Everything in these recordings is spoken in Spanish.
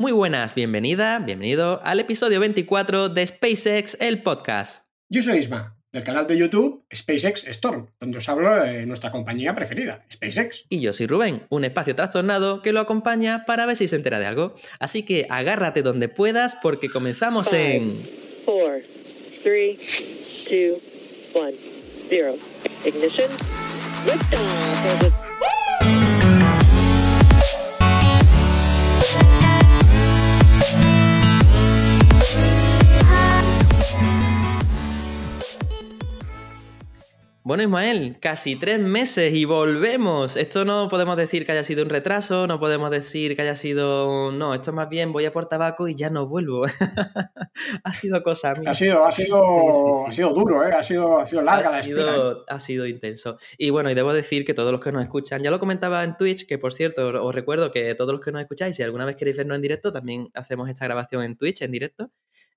Muy buenas, bienvenida, bienvenido al episodio 24 de SpaceX, el podcast. Yo soy Isma, del canal de YouTube SpaceX Storm, donde os hablo de nuestra compañía preferida, SpaceX. Y yo soy Rubén, un espacio trastornado que lo acompaña para ver si se entera de algo. Así que agárrate donde puedas porque comenzamos en... 4, 3, 2, 1, 0. Ignition. Liftoff. Bueno, Ismael, casi tres meses y volvemos. Esto no podemos decir que haya sido un retraso, no podemos decir que haya sido. No, esto más bien voy a por tabaco y ya no vuelvo. ha sido cosa mía. Ha sido, ha sido, Ha sido duro, ¿eh? ha, sido, ha sido larga la espera. ¿eh? Ha sido intenso. Y bueno, y debo decir que todos los que nos escuchan, ya lo comentaba en Twitch, que por cierto, os recuerdo que todos los que nos escucháis, si alguna vez queréis vernos en directo, también hacemos esta grabación en Twitch en directo.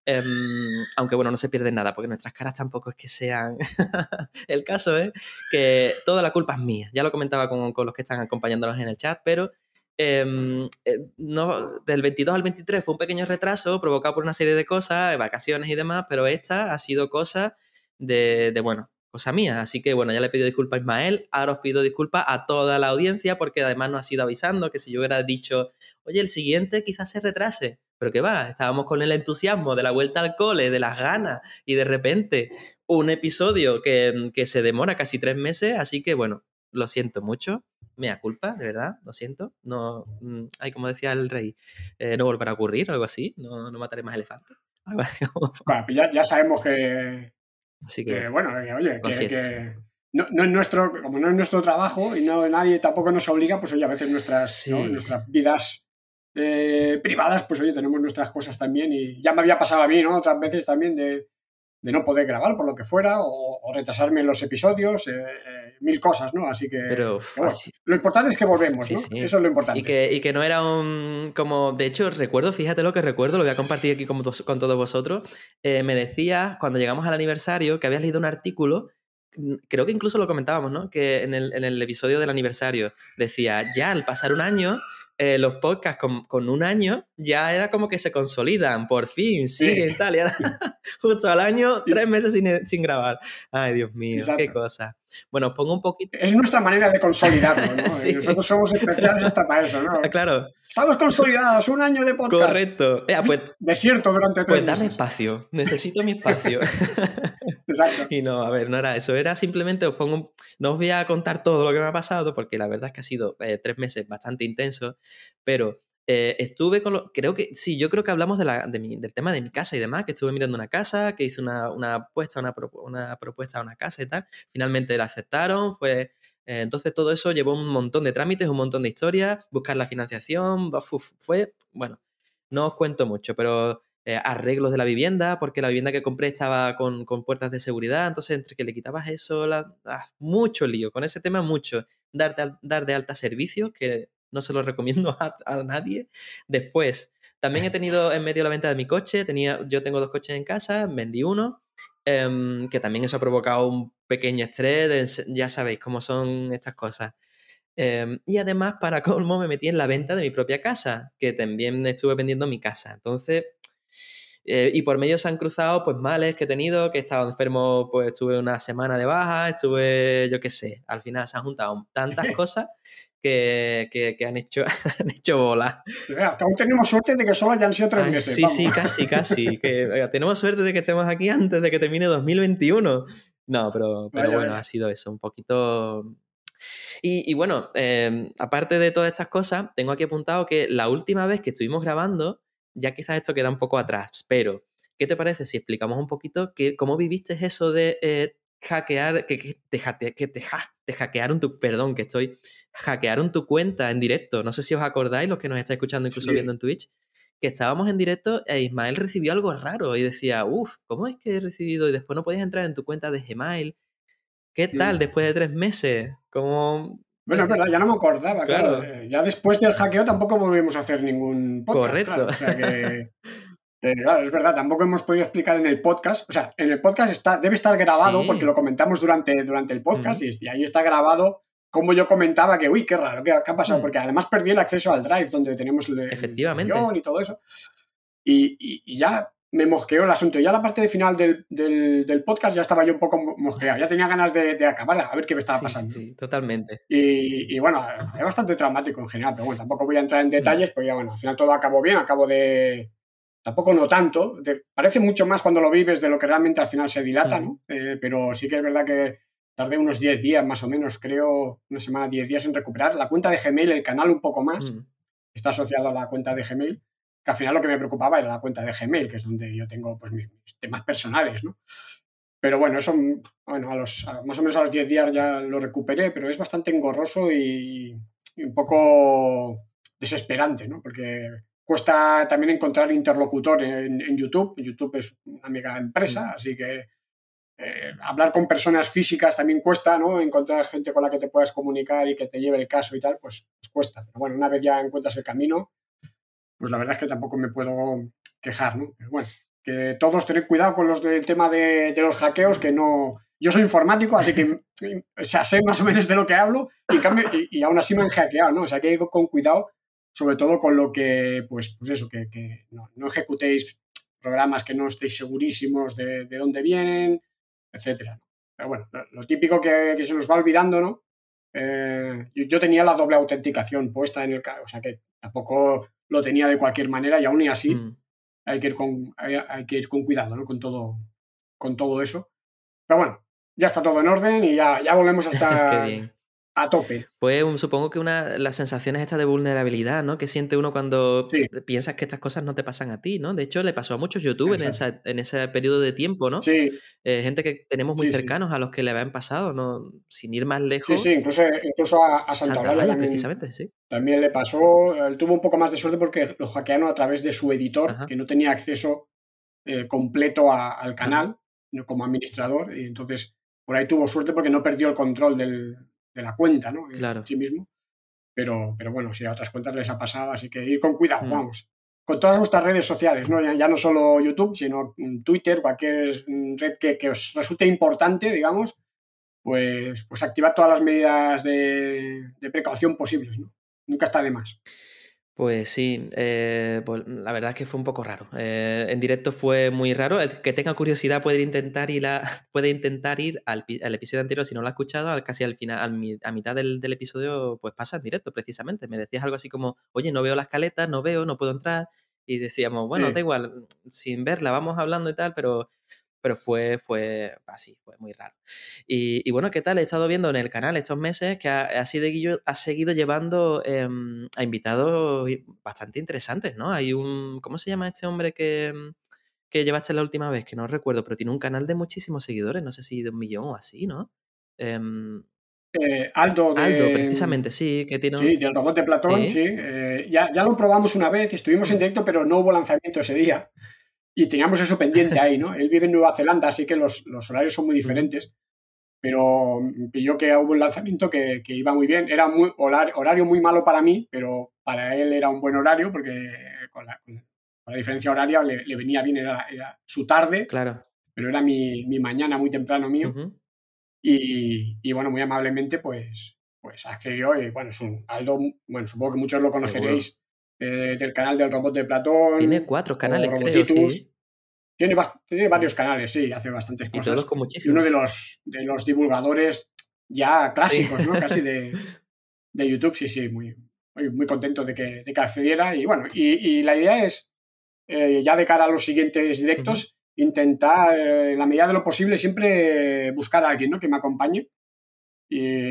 Em, aunque bueno, no se pierde nada, porque nuestras caras tampoco es que sean. el caso es que toda la culpa es mía. Ya lo comentaba con, con los que están acompañándonos en el chat, pero em, eh, no, del 22 al 23 fue un pequeño retraso provocado por una serie de cosas, vacaciones y demás, pero esta ha sido cosa de, de, bueno, cosa mía. Así que bueno, ya le pido disculpas a Ismael, ahora os pido disculpas a toda la audiencia porque además nos ha sido avisando que si yo hubiera dicho, oye, el siguiente quizás se retrase, pero qué va, estábamos con el entusiasmo de la vuelta al cole, de las ganas, y de repente un episodio que, se demora casi tres meses, así que bueno, lo siento mucho, mea culpa, de verdad, lo siento. No, hay mm, como decía el rey, eh, no volverá a ocurrir, algo así, no, no mataré más elefantes. Bueno, pues ya, sabemos que, así que, bueno, oye, que, no, es nuestro, como no es nuestro trabajo y no nadie tampoco nos obliga, pues oye, a veces nuestras, nuestras vidas eh, privadas, pues oye, tenemos nuestras cosas también y ya me había pasado a mí, ¿no? Otras veces también de, no poder grabar por lo que fuera o, retrasarme en los episodios, eh, eh, mil cosas, ¿no? Así que... Pero, lo importante es que volvemos, ¿no? Eso es lo importante. Y que, y que, no era un... como, de hecho, recuerdo, fíjate lo que recuerdo, lo voy a compartir aquí con, con todos vosotros, me decía, cuando llegamos al aniversario, que habías leído un artículo creo que incluso lo comentábamos, ¿no? Que en el, en el, episodio del aniversario decía, ya al pasar un año eh, los podcasts con, un año ya era como que se consolidan, por fin, siguen tal, y ahora justo al año, tres meses sin, grabar. Ay, Dios mío, qué cosa. Bueno, os pongo un poquito. Es nuestra manera de consolidarlo, ¿no? Nosotros somos especiales hasta para eso, ¿no? Claro. Estamos consolidados, un año de podcast. Correcto. pues, Desierto durante tres Pues dame espacio, necesito mi espacio. Exacto. Y no, a ver, no era eso, era simplemente os pongo, no os voy a contar todo lo que me ha pasado, porque la verdad es que ha sido eh, tres meses bastante intensos, pero eh, estuve con lo, creo que, sí, yo creo que hablamos de la, de del tema de mi casa y demás, que estuve mirando una casa, que hice una, una apuesta, una, una propuesta a una casa y tal, finalmente la aceptaron, fue... Eh, entonces todo eso llevó un montón de trámites, un montón de historias, buscar la financiación, fue, bueno, no os cuento mucho, pero eh, arreglos de la vivienda, porque la vivienda que compré estaba con, puertas de seguridad, entonces entre que le quitabas eso, ah, mucho lío, con ese tema mucho. Dar de, dar de alta servicios, que no se lo recomiendo a, nadie. Después, también he tenido en medio la venta de mi coche, tenía, yo tengo dos coches en casa, vendí uno, em, que también eso ha provocado un pequeño estrés, ya sabéis cómo son estas cosas. Em, y además, para colmo, me metí en la venta de mi propia casa, que también estuve vendiendo mi casa. Entonces, eh, y por medio se han cruzado pues males que he tenido, que he estado enfermo, pues estuve una semana de baja, estuve, yo qué sé, al final se han juntado tantas cosas que, que, han, hecho, han hecho bola. Aún tenemos suerte de que solo hayan sido tres meses. Sí, sí, casi, casi. que, tenemos suerte de que estemos aquí antes de que termine 2021. No, pero, pero bueno, ha sido eso, un poquito... Y, y bueno, em, aparte de todas estas cosas, tengo aquí apuntado que la última vez que estuvimos grabando, ya quizás esto queda un poco atrás, pero ¿qué te parece si explicamos un poquito que, cómo viviste eso de eh, hackear, que, que, te, que te, te, hackearon tu, perdón, que estoy, hackearon tu cuenta en directo? No sé si os acordáis, los que nos estáis escuchando incluso viendo en Twitch, que estábamos en directo e Ismael recibió algo raro y decía, uff, ¿cómo es que he recibido? Y después no podías entrar en tu cuenta de Gmail. ¿Qué tal después de tres meses? ¿Cómo, bueno, es verdad, ya no me acordaba, claro. Eh, ya después del hackeo tampoco volvimos a hacer ningún podcast. Correcto. o sea que, claro, es verdad, tampoco hemos podido explicar en el podcast. O sea, en el podcast está, debe estar grabado porque lo comentamos durante, durante el podcast y, ahí está grabado como yo comentaba que, uy, qué raro, ¿qué, ha pasado? Mm. Porque además perdí el acceso al drive donde tenemos el, Efectivamente. y todo eso. Y, ya me mosqueó el asunto. Ya la parte de final del, del, podcast ya estaba yo un poco mosqueado. Ya tenía ganas de, de acabar a ver qué me estaba pasando. Sí, totalmente. Y, y, bueno, fue bastante traumático en general, pero bueno, tampoco voy a entrar en detalles, mm. porque ya bueno, al final todo acabó bien, acabo de, Tampoco no tanto, parece mucho más cuando lo vives de lo que realmente al final se dilata, ¿no? Eh, pero sí que es verdad que tardé unos 10 días más o menos, creo, una semana, 10 días en recuperar. La cuenta de Gmail, el canal un poco más, mm. está asociado a la cuenta de Gmail, que al final lo que me preocupaba era la cuenta de Gmail, que es donde yo tengo pues, mis temas personales, ¿no? Pero bueno, eso, bueno, a los, más o menos a los 10 días ya lo recuperé, pero es bastante engorroso y, y un poco desesperante, ¿no? Porque Cuesta también encontrar interlocutor en, YouTube. YouTube es una mega empresa, así que eh, hablar con personas físicas también cuesta, ¿no? Encontrar gente con la que te puedas comunicar y que te lleve el caso y tal, pues, pues, cuesta. Pero bueno, una vez ya encuentras el camino, pues la verdad es que tampoco me puedo quejar, ¿no? Pero bueno, que todos tener cuidado con los del tema de, los hackeos, que no... Yo soy informático, así que o sea, sé más o menos de lo que hablo y, cambio, y, y aún así me han hackeado, ¿no? O sea, que hay que ir con cuidado sobre todo con lo que, pues, pues eso, que, no, ejecutéis programas que no estéis segurísimos de, dónde vienen, etcétera. Pero bueno, lo, típico que, se nos va olvidando, ¿no? Eh, yo, tenía la doble autenticación puesta en el o sea que tampoco lo tenía de cualquier manera y aún y así mm. hay, que ir con, hay, que ir con cuidado, ¿no? Con todo, con todo eso. Pero bueno, ya está todo en orden y ya, ya volvemos a estar a tope. Pues supongo que una las sensaciones estas de vulnerabilidad, ¿no? Que siente uno cuando piensas que estas cosas no te pasan a ti, ¿no? De hecho, le pasó a muchos youtubers en, en, ese periodo de tiempo, ¿no? Sí. Eh, gente que tenemos muy cercanos a los que le habían pasado, ¿no? Sin ir más lejos. Sí, sí, incluso, incluso a, a Santa, también, precisamente, sí. También le pasó, él tuvo un poco más de suerte porque lo hackearon a través de su editor, que no tenía acceso eh, completo al canal como administrador, y entonces por ahí tuvo suerte porque no perdió el control del, de la cuenta, ¿no? Claro. sí mismo. Pero, pero bueno, si a otras cuentas les ha pasado, así que ir con cuidado, mm. vamos. Con todas nuestras redes sociales, ¿no? Ya, no solo YouTube, sino Twitter, cualquier red que, que, os resulte importante, digamos, pues, pues activar todas las medidas de, de precaución posibles, ¿no? Nunca está de más. Pues sí, eh, pues la verdad es que fue un poco raro. Eh, en directo fue muy raro. El que tenga curiosidad puede intentar ir, a, puede intentar ir al, episodio anterior, si no lo ha escuchado, al, casi al final, a mitad del, episodio, pues pasa en directo precisamente. Me decías algo así como, oye, no veo las caletas, no veo, no puedo entrar. Y decíamos, bueno, da igual, sin verla, vamos hablando y tal, pero pero fue, fue así, fue muy raro. Y, bueno, ¿qué tal? He estado viendo en el canal estos meses que ha, ha, ha seguido llevando em, a invitados bastante interesantes, ¿no? Hay un, ¿cómo se llama este hombre que, em, que llevaste la última vez? Que no recuerdo, pero tiene un canal de muchísimos seguidores, no sé si de un millón o así, ¿no? Em, eh, Aldo, de, Aldo, precisamente, sí, que tiene Sí, del robot de Platón, sí. Eh, ya, ya, lo probamos una vez, estuvimos en directo, pero no hubo lanzamiento ese día y teníamos eso pendiente ahí, ¿no? Él vive en Nueva Zelanda, así que los, horarios son muy diferentes, pero pilló que hubo un lanzamiento que, iba muy bien. Era un horario, muy malo para mí, pero para él era un buen horario porque con la, diferencia horaria le, venía bien, era, su tarde, claro. pero era mi, mañana muy temprano mío. y, bueno, muy amablemente pues, pues accedió y bueno, es un Aldo, bueno, supongo que muchos lo conoceréis eh, del canal del robot de Platón. Tiene cuatro canales, creo, sí. Tiene, tiene, varios canales, sí, hace bastantes cosas. Y todos con muchísimo. uno de los, de los divulgadores ya clásicos, ¿no? Casi de, de, YouTube, sí, sí, muy, muy, contento de que, de que accediera. Y bueno, y, la idea es, eh, ya de cara a los siguientes directos, intentar, eh, en la medida de lo posible, siempre buscar a alguien ¿no? que me acompañe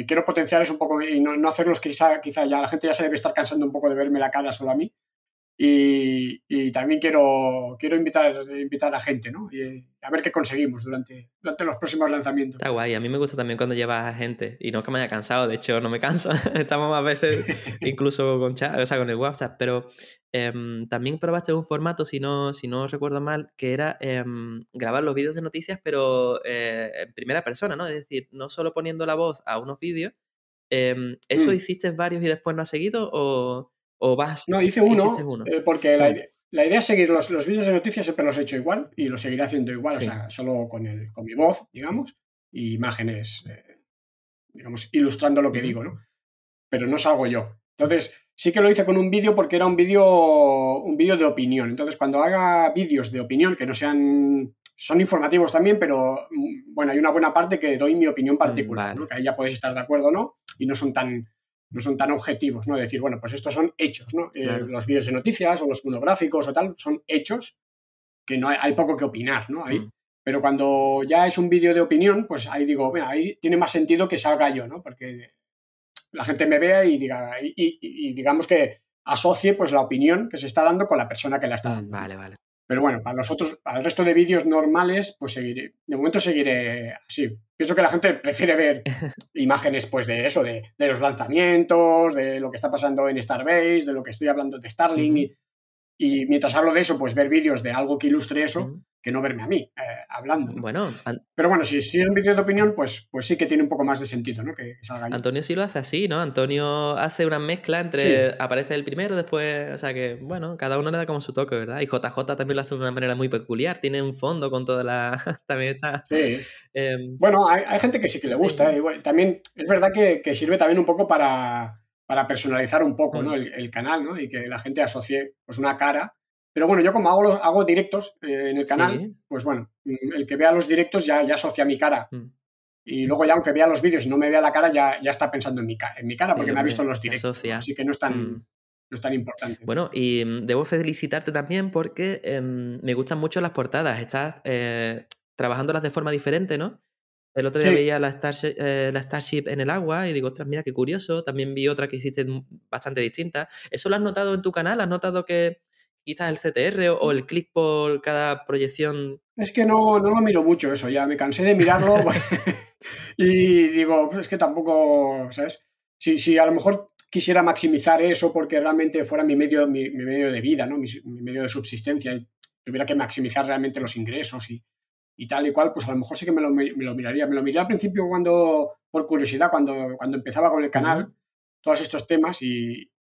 quiero potenciar eso un poco y no, no hacerlos quizá, quizá ya la gente ya se debe estar cansando un poco de verme la cara solo a mí. Y, también quiero, quiero invitar, invitar a gente, ¿no? Y a ver qué conseguimos durante, durante los próximos lanzamientos. Está guay, a mí me gusta también cuando llevas a gente, y no es que me haya cansado, de hecho no me canso, estamos más veces incluso con chat, o sea, con el WhatsApp, pero em, también probaste un formato, si no, si no recuerdo mal, que era em, grabar los vídeos de noticias, pero eh, en primera persona, ¿no? Es decir, no solo poniendo la voz a unos vídeos, em, ¿eso mm. hiciste varios y después no has seguido o...? ¿O vas? No, hice uno, eh, porque la, idea es seguir los, los, vídeos de noticias, siempre los he hecho igual y los seguiré haciendo igual, o sea, solo con, el, con mi voz, digamos, y imágenes eh, digamos, ilustrando lo que digo, ¿no? Pero no salgo yo. Entonces, sí que lo hice con un vídeo porque era un vídeo un vídeo de opinión. Entonces, cuando haga vídeos de opinión que no sean son informativos también, pero mm, bueno, hay una buena parte que doy mi opinión particular, ¿no? que ahí ya puedes estar de acuerdo o no, y no son tan, no son tan objetivos, ¿no? Decir, bueno, pues estos son hechos, ¿no? Eh, los vídeos de noticias o los monográficos o tal son hechos que no hay, poco que opinar, ¿no? Ahí. Mm. Pero cuando ya es un vídeo de opinión, pues ahí digo, bueno, ahí tiene más sentido que salga yo, ¿no? Porque la gente me vea y diga, y, digamos que asocie pues la opinión que se está dando con la persona que la está mm, dando. Vale, vale. Pero bueno, para los otros, para el resto de vídeos normales, pues seguiré. De momento seguiré así. Pienso que la gente prefiere ver imágenes, pues, de eso, de, los lanzamientos, de lo que está pasando en Starbase, de lo que estoy hablando de Starlink. y, mientras hablo de eso, pues ver vídeos de algo que ilustre eso que no verme a mí eh, hablando. Bueno, pero bueno, si, si, es un vídeo de opinión, pues, pues sí que tiene un poco más de sentido, ¿no? Que, salga. Antonio sí lo hace así, ¿no? Antonio hace una mezcla entre aparece el primero, después, o sea que, bueno, cada uno le da como su toque, ¿verdad? Y JJ también lo hace de una manera muy peculiar, tiene un fondo con toda la... también está... Sí. Em, bueno, hay, hay, gente que sí que le gusta, ¿eh? también es verdad que, que, sirve también un poco para, para personalizar un poco, ¿no? Mm. El, el, canal, ¿no? Y que la gente asocie pues una cara pero bueno, yo como hago, hago directos eh, en el canal, pues bueno, mm, el que vea los directos ya, ya asocia mi cara. Mm. Y luego ya aunque vea los vídeos y no me vea la cara, ya, ya está pensando en mi, en mi cara porque me ha visto en los directos. Así que no es tan... Mm. No es tan importante. Bueno, y debo felicitarte también porque em, me gustan mucho las portadas. Estás eh, trabajándolas de forma diferente, ¿no? El otro día veía la Starship, eh, la Starship en el agua y digo, ostras, mira qué curioso. También vi otra que hiciste bastante distinta. ¿Eso lo has notado en tu canal? ¿Has notado que quizás el CTR o, el clic por cada proyección? Es que no, no lo miro mucho eso, ya me cansé de mirarlo y digo, pues es que tampoco, ¿sabes? Si, si a lo mejor quisiera maximizar eso porque realmente fuera mi medio, mi, medio de vida, ¿no? Mi, medio de subsistencia y tuviera que maximizar realmente los ingresos y, y tal y cual, pues a lo mejor sí que me lo, me lo, miraría. Me lo miré al principio cuando, por curiosidad, cuando, cuando empezaba con el canal, todos estos temas y,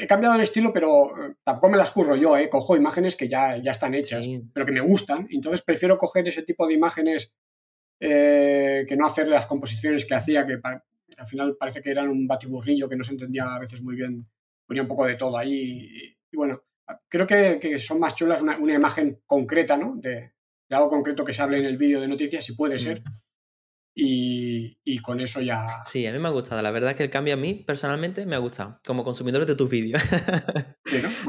He cambiado el estilo, pero eh, tampoco me las curro yo, ¿eh? Cojo imágenes que ya, ya están hechas, pero que me gustan. Entonces prefiero coger ese tipo de imágenes eh, que no hacer las composiciones que hacía, que al final parece que eran un batiburrillo que no se entendía a veces muy bien. Ponía un poco de todo ahí. Y, bueno, creo que, son más chulas una, imagen concreta, ¿no? De, algo concreto que se hable en el vídeo de noticias, si puede ser. Mm. Y, con eso ya. Sí, a mí me ha gustado. La verdad es que el cambio a mí personalmente me ha gustado, como consumidor de tus vídeos.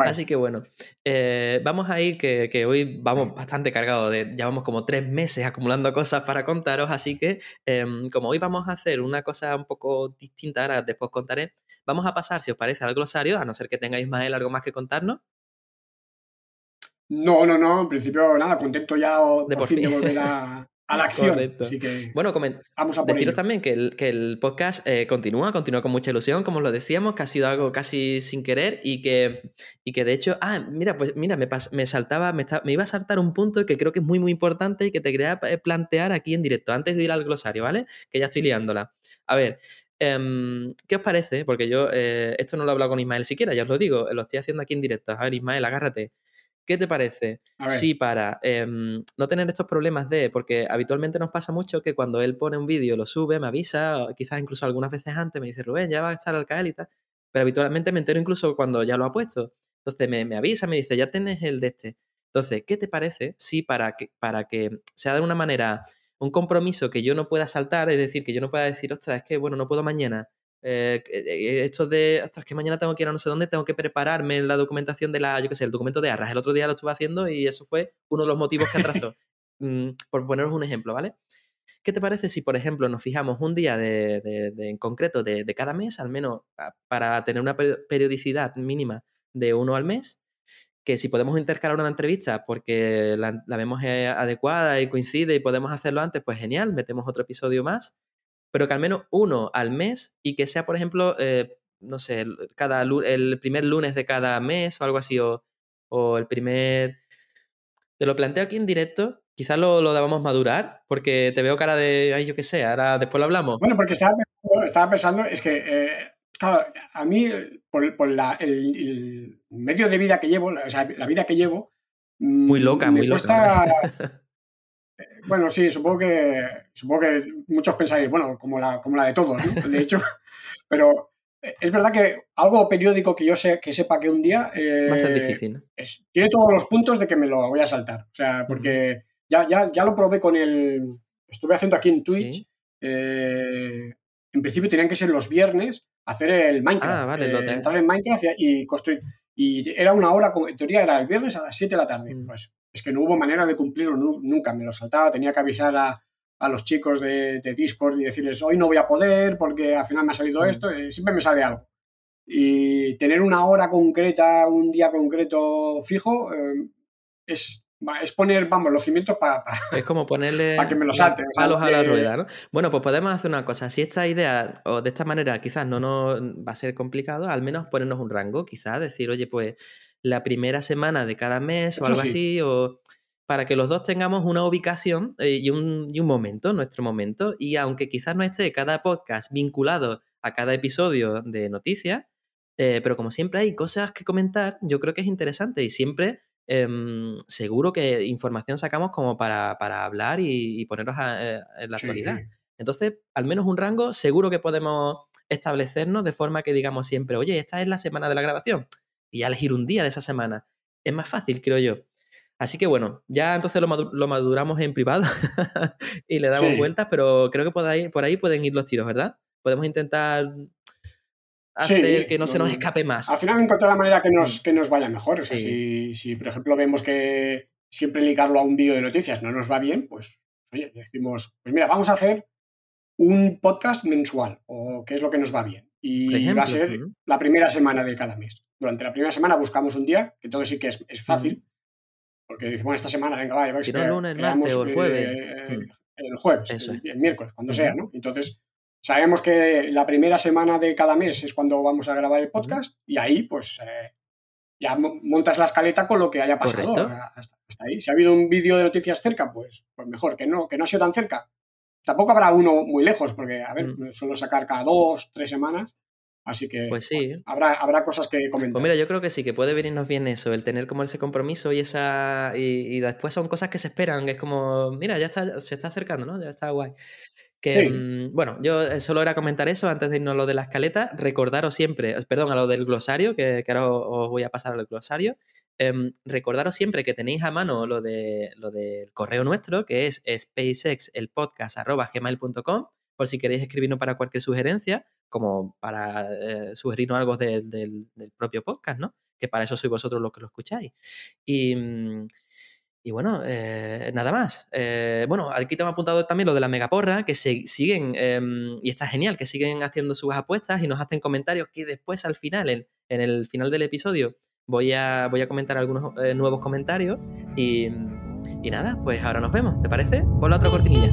Así que bueno, eh, vamos a ir, que, hoy vamos bastante cargados de. Llevamos como tres meses acumulando cosas para contaros, así que em, como hoy vamos a hacer una cosa un poco distinta, ahora después contaré, vamos a pasar, si os parece, al glosario, a no ser que tengáis más algo más que contarnos. No, no, no, en principio nada, contento ya de por, fin, de volver a, a la acción. bueno, vamos a deciros también que el, que el podcast eh, continúa, continúa con mucha ilusión, como lo decíamos, que ha sido algo casi sin querer y que, y que de hecho, ah, mira, pues mira, me, me saltaba, me, me, iba a saltar un punto que creo que es muy, muy importante y que te quería eh, plantear aquí en directo, antes de ir al glosario, ¿vale? Que ya estoy liándola. A ver, em, ¿Qué os parece? Porque yo eh, esto no lo he hablado con Ismael siquiera, ya os lo digo, lo estoy haciendo aquí en directo. A ver, Ismael, agárrate. ¿Qué te parece si para em, no tener estos problemas de, porque habitualmente nos pasa mucho que cuando él pone un vídeo, lo sube, me avisa, quizás incluso algunas veces antes me dice, Rubén, ya va a estar al caer y tal, pero habitualmente me entero incluso cuando ya lo ha puesto. Entonces me, avisa, me dice, ya tienes el de este. Entonces, ¿qué te parece si para que, para que sea de una manera un compromiso que yo no pueda saltar, es decir, que yo no pueda decir, ostras, es que, bueno, no puedo mañana, eh, eh, esto de, ostras, que mañana tengo que ir a no sé dónde, tengo que prepararme la documentación de la, yo qué sé, el documento de Arras. El otro día lo estuve haciendo y eso fue uno de los motivos que atrasó. Mm, por poneros un ejemplo, ¿vale? ¿Qué te parece si, por ejemplo, nos fijamos un día de, en concreto de, cada mes, al menos para tener una periodicidad mínima de uno al mes? Que si podemos intercalar una entrevista porque la, la vemos eh, adecuada y coincide y podemos hacerlo antes, pues genial, metemos otro episodio más pero que al menos uno al mes y que sea, por ejemplo, eh, no sé, cada, el primer lunes de cada mes o algo así, o, o el primer... Te lo planteo aquí en directo, quizás lo, lo debamos madurar, porque te veo cara de, ay, yo qué sé, ahora después lo hablamos. Bueno, porque estaba pensando, estaba pensando es que, eh, claro, a mí, por, por la, el, medio de vida que llevo, o sea, la vida que llevo... Muy loca, mm, muy loca. bueno, sí, supongo que, supongo que muchos pensáis, bueno, como la, como la de todos, ¿no? De hecho, pero es verdad que algo periódico que yo sé, que sepa que un día... Va a ser difícil. tiene todos los puntos de que me lo voy a saltar. O sea, porque ya, ya, ya lo probé con el... Estuve haciendo aquí en Twitch. en principio tenían que ser los viernes hacer el Minecraft. Ah, vale, entrar en Minecraft y, construir. Y era una hora, en teoría era el viernes a las 7 de la tarde. Mm. Pues es que no hubo manera de cumplirlo nunca. Me lo saltaba, tenía que avisar a, a los chicos de, Discord y decirles, hoy no voy a poder porque al final me ha salido mm. esto, eh, siempre me sale algo. Y tener una hora concreta, un día concreto fijo, eh, es, es poner, vamos, los cimientos para... es como ponerle para que me lo salten. Palos a la rueda, ¿no? Bueno, pues podemos hacer una cosa. Si esta idea, o de esta manera, quizás no nos va a ser complicado, al menos ponernos un rango, quizás decir, oye, pues la primera semana de cada mes o algo así, o para que los dos tengamos una ubicación eh, y, un, momento, nuestro momento. Y aunque quizás no esté cada podcast vinculado a cada episodio de noticias, eh, pero como siempre hay cosas que comentar, yo creo que es interesante y siempre em, seguro que información sacamos como para, hablar y, ponernos eh, en la actualidad. Entonces, al menos un rango seguro que podemos establecernos de forma que digamos siempre, oye, esta es la semana de la grabación y ya elegir un día de esa semana. Es más fácil, creo yo. Así que bueno, ya entonces lo, maduramos en privado y le damos vueltas, pero creo que por ahí, por ahí pueden ir los tiros, ¿verdad? Podemos intentar hacer que no se nos escape más. Al final encontrar la manera que nos, que nos vaya mejor. O sea, si, si, por ejemplo, vemos que siempre ligarlo a un vídeo de noticias no nos va bien, pues oye, decimos, pues mira, vamos a hacer un podcast mensual, o qué es lo que nos va bien. Y va a ser la primera semana de cada mes. Durante la primera semana buscamos un día, que todo sí que es, es fácil. Porque dice, bueno, esta semana, venga, vaya, si no, el lunes, el martes o el jueves. Eh, mm. el jueves, el, miércoles, cuando sea, ¿no? Entonces, sabemos que la primera semana de cada mes es cuando vamos a grabar el podcast y ahí, pues, eh, ya montas la escaleta con lo que haya pasado hasta, ahí. Si ha habido un vídeo de noticias cerca, pues, pues mejor, que no, que no ha sido tan cerca. Tampoco habrá uno muy lejos, porque, a ver, mm. suelo sacar cada dos, tres semanas. Así que pues sí. habrá, habrá cosas que comentar. Pues mira, yo creo que sí, que puede venirnos bien eso, el tener como ese compromiso y esa. Y, después son cosas que se esperan, es como, mira, ya está, se está acercando, ¿no? Ya está guay. Que, mm, bueno, yo eh, solo era comentar eso antes de irnos a lo de la escaleta. Recordaros siempre, perdón, a lo del glosario, que, ahora os voy a pasar al glosario. Em, recordaros siempre que tenéis a mano lo, de, lo del correo nuestro, que es spacexelpodcast.gmail.com, por si queréis escribirnos para cualquier sugerencia como para eh, sugerirnos algo del propio podcast, ¿no? Que para eso sois vosotros los que lo escucháis. Y, mm, bueno, eh, nada más. Eh, bueno, aquí tengo apuntado también lo de la megaporra, que se siguen, em, y está genial, que siguen haciendo sus apuestas y nos hacen comentarios que después al final, en, el final del episodio, voy a, voy a comentar algunos nuevos comentarios. Y, y, nada, pues ahora nos vemos, ¿te parece? Pon la otra cortinilla.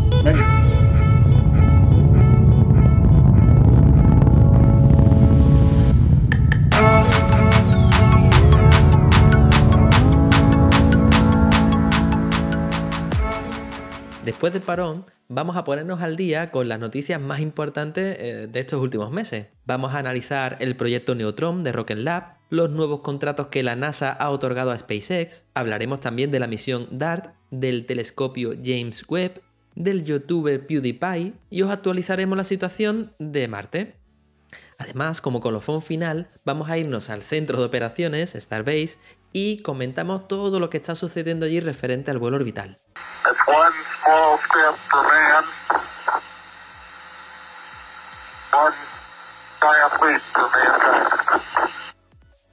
Después del parón, vamos a ponernos al día con las noticias más importantes eh, de estos últimos meses. Vamos a analizar el proyecto Neutron de Rocket Lab, los nuevos contratos que la NASA ha otorgado a SpaceX, hablaremos también de la misión DART, del telescopio James Webb, del youtuber PewDiePie y os actualizaremos la situación de Marte. Además, como colofón final, vamos a irnos al centro de operaciones, Starbase, y comentamos todo lo que está sucediendo allí referente al vuelo orbital.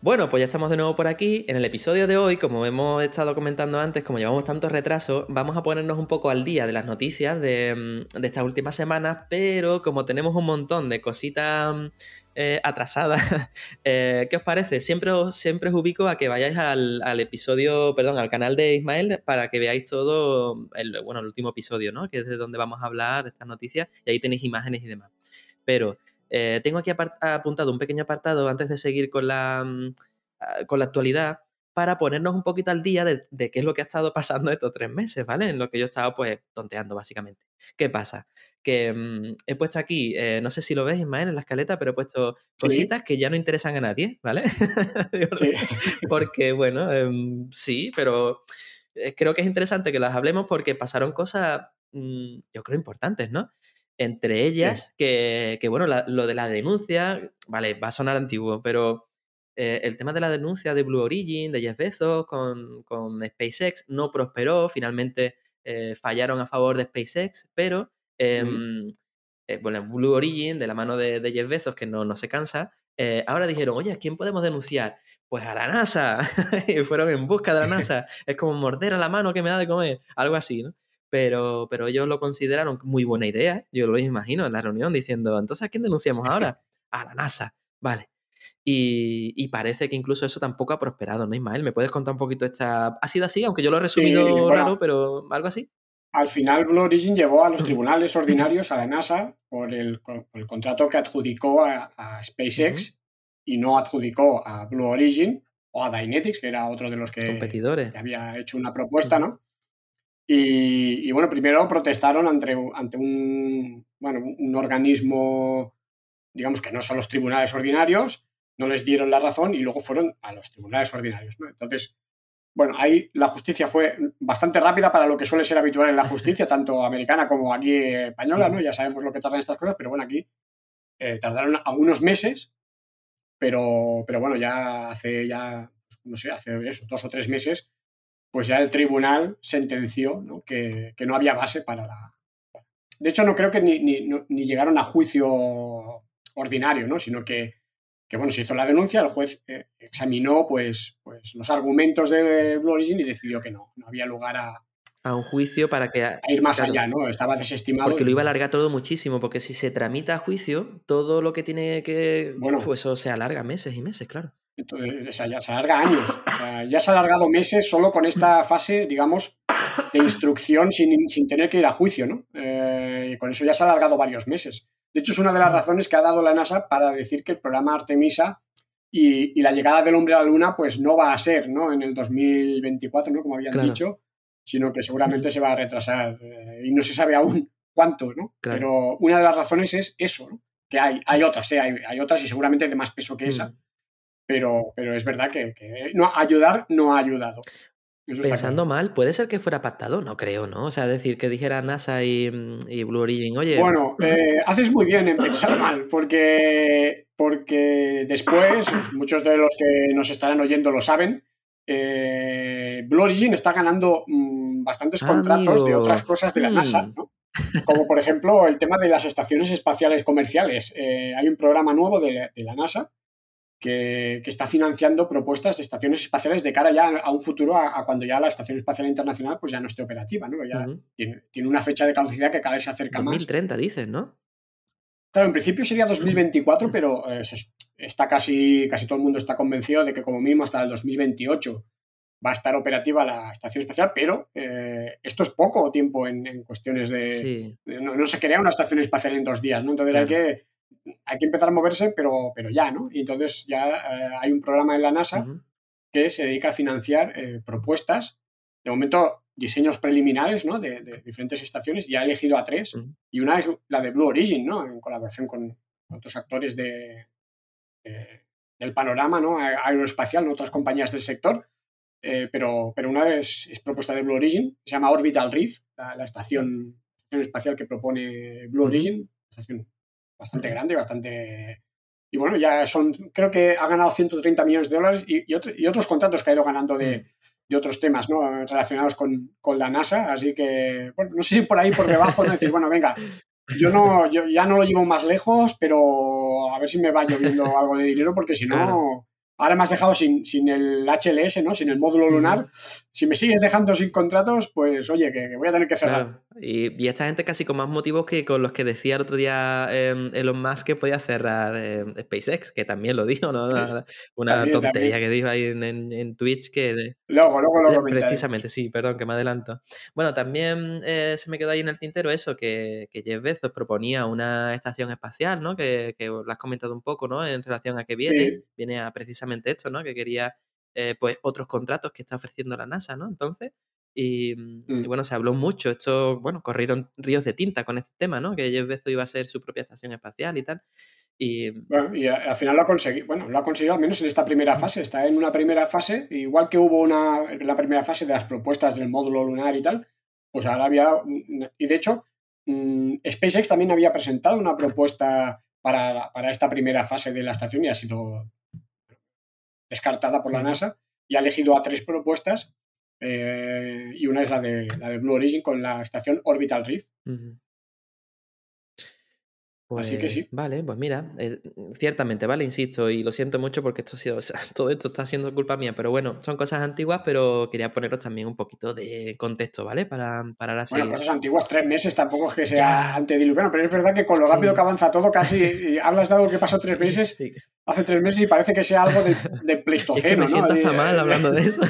Bueno, pues ya estamos de nuevo por aquí. En el episodio de hoy, como hemos estado comentando antes, como llevamos tanto retraso, vamos a ponernos un poco al día de las noticias de, mm, estas últimas semanas, pero como tenemos un montón de cositas eh, atrasadas, eh, ¿qué os parece? Siempre os, siempre os ubico a que vayáis al, episodio, perdón, al canal de Ismael para que veáis todo, el, bueno, el último episodio, ¿no? Que es de donde vamos a hablar estas noticias y ahí tenéis imágenes y demás. Pero eh, tengo aquí apuntado un pequeño apartado antes de seguir con la, mm, ah, con la actualidad para ponernos un poquito al día de, qué es lo que ha estado pasando estos tres meses, ¿vale? En lo que yo he estado pues tonteando básicamente. ¿Qué pasa? Que mm, he puesto aquí, eh, no sé si lo ves, Ismael, en la escaleta, pero he puesto cositas que ya no interesan a nadie, ¿vale? sí. Porque, bueno, em, sí, pero eh, creo que es interesante que las hablemos porque pasaron cosas, mm, yo creo, importantes, ¿no? Entre ellas, que, bueno, lo de la denuncia, vale, va a sonar antiguo, pero eh, el tema de la denuncia de Blue Origin, de Jeff Bezos con, con SpaceX, no prosperó, finalmente eh, fallaron a favor de SpaceX, pero em, eh, bueno, Blue Origin, de la mano de, Jeff Bezos, que no, no se cansa, ahora dijeron, oye, ¿a quién podemos denunciar? Pues a la NASA. y fueron en busca de la NASA. es como morder a la mano que me da de comer, algo así, ¿no? pero, pero ellos lo consideraron muy buena idea. Yo lo imagino en la reunión diciendo, entonces, ¿a quién denunciamos ahora? A la NASA. Vale. Y, parece que incluso eso tampoco ha prosperado, ¿no, Ismael? ¿Me puedes contar un poquito esta... ¿Ha sido así? Aunque yo lo he resumido raro, pero algo así. Al final, Blue Origin llevó a los tribunales ordinarios a la NASA por el, contrato que adjudicó a, SpaceX y no adjudicó a Blue Origin o a Dynetics, que era otro de los que, Competidores. que había hecho una propuesta, ¿no? Y, bueno, primero protestaron ante, ante un, bueno, un organismo, digamos que no son los tribunales ordinarios, no les dieron la razón y luego fueron a los tribunales ordinarios. Entonces, bueno, ahí la justicia fue bastante rápida para lo que suele ser habitual en la justicia, tanto americana como aquí española, ¿no? Ya sabemos lo que tardan estas cosas, pero bueno, aquí eh, tardaron algunos meses, pero, pero bueno, ya hace ya, no sé, hace eso, dos o tres meses pues ya el tribunal sentenció Que, no había base para la... De hecho, no creo que ni, llegaron a juicio ordinario, ¿no? sino que, bueno, se hizo la denuncia, el juez eh, examinó pues, pues los argumentos de Blue Origin y decidió que no, no había lugar a, a un juicio para que... A ir más allá, ¿no? Estaba desestimado. Porque lo iba a alargar todo muchísimo, porque si se tramita a juicio, todo lo que tiene que... Bueno, pues eso se alarga meses y meses, claro. Entonces, ya se alarga años. ya se ha alargado meses solo con esta fase, digamos, de instrucción sin, tener que ir a juicio, ¿no? Eh, y con eso ya se ha alargado varios meses. De hecho, es una de las razones que ha dado la NASA para decir que el programa Artemisa y, la llegada del hombre a la Luna, pues no va a ser, ¿no? En el 2024, ¿no? Como habían dicho, sino que seguramente se va a retrasar. Eh, y no se sabe aún cuánto, ¿no? Pero una de las razones es eso, ¿no? Que hay, hay otras, ¿eh? hay, hay, otras y seguramente de más peso que esa. Mm pero, pero es verdad que, no, ayudar no ha ayudado. Pensando mal, ¿puede ser que fuera pactado? No creo, ¿no? O sea, decir que dijera NASA y, Blue Origin, oye... Bueno, eh, haces muy bien en pensar mal, porque, porque después, muchos de los que nos estarán oyendo lo saben, eh, Blue Origin está ganando mm, bastantes contratos de otras cosas de la NASA, mm. ¿no? Como por ejemplo el tema de las estaciones espaciales comerciales. Eh, hay un programa nuevo de, de la NASA que, está financiando propuestas de estaciones espaciales de cara ya a un futuro, a, cuando ya la Estación Espacial Internacional pues ya no esté operativa, ¿no? Ya tiene, una fecha de caducidad que cada vez se acerca más. 2030 dicen, ¿no? Claro, en principio sería 2024, pero eh, está casi, casi todo el mundo está convencido de que como mínimo hasta el 2028 va a estar operativa la estación espacial, pero eh, esto es poco tiempo en, cuestiones de... No, se crea una estación espacial en dos días, ¿no? Entonces hay que hay que empezar a moverse, pero, pero ya, ¿no? Y entonces ya eh, hay un programa en la NASA que se dedica a financiar eh, propuestas, de momento diseños preliminares, ¿no? De, diferentes estaciones, ya ha elegido a tres, y una es la de Blue Origin, ¿no? En colaboración con otros actores de, del panorama, ¿no? Aeroespacial, otras compañías del sector, eh, pero, pero una es, propuesta de Blue Origin, se llama Orbital Reef, la, estación, espacial que propone Blue Origin, estación bastante grande, bastante... Y bueno, ya son, creo que ha ganado 130 millones de dólares y, y, otros contratos que ha ido ganando de, mm. de otros temas ¿no? relacionados con, con, la NASA. Así que, bueno, no sé si por ahí, por debajo, no decir, bueno, venga, yo, no, yo ya no lo llevo más lejos, pero a ver si me va lloviendo algo de dinero porque si no... Ahora me has dejado sin, el HLS, ¿no? Sin el módulo lunar. Si me sigues dejando sin contratos, pues oye, que, voy a tener que cerrar. Y, esta gente casi con más motivos que con los que decía el otro día eh, Elon Musk que podía cerrar em, SpaceX, que también lo dijo, ¿no? Una, tontería que dijo ahí en, Twitch que... Luego, luego, luego. Precisamente, sí, perdón, que me adelanto. Bueno, también eh, se me quedó ahí en el tintero eso, que, que Jeff Bezos proponía una estación espacial, ¿no? Que, que lo has comentado un poco, ¿no? En relación a que viene, viene a precisamente esto, ¿no? Que quería, eh, pues, otros contratos que está ofreciendo la NASA, ¿no? Entonces... Y, mm. bueno, se habló mucho, esto, bueno, corrieron ríos de tinta con este tema, ¿no? Que Jeff Bezos iba a ser su propia estación espacial y tal. Y, bueno, y al final lo ha conseguido, bueno, lo ha conseguido al menos en esta primera fase, está en una primera fase, igual que hubo una, en la primera fase de las propuestas del módulo lunar y tal, pues ahora había, y de hecho, mm, SpaceX también había presentado una propuesta para, para, esta primera fase de la estación y ha sido descartada por la NASA y ha elegido a tres propuestas eh, y una es la de, la de Blue Origin con la estación Orbital Reef. Así que pues, sí. Vale, pues mira, eh, ciertamente, ¿vale? Insisto, y lo siento mucho porque esto ha sido, todo esto está siendo culpa mía, pero bueno, son cosas antiguas, pero quería poneros también un poquito de contexto, ¿vale? Para, para la Bueno, cosas antiguas, tres meses, tampoco es que sea antediluviano, pero es verdad que con lo rápido que avanza todo, casi hablas de algo que pasó tres meses, hace tres meses y parece que sea algo de, de Pleistoceno, que me siento hasta mal hablando de eso.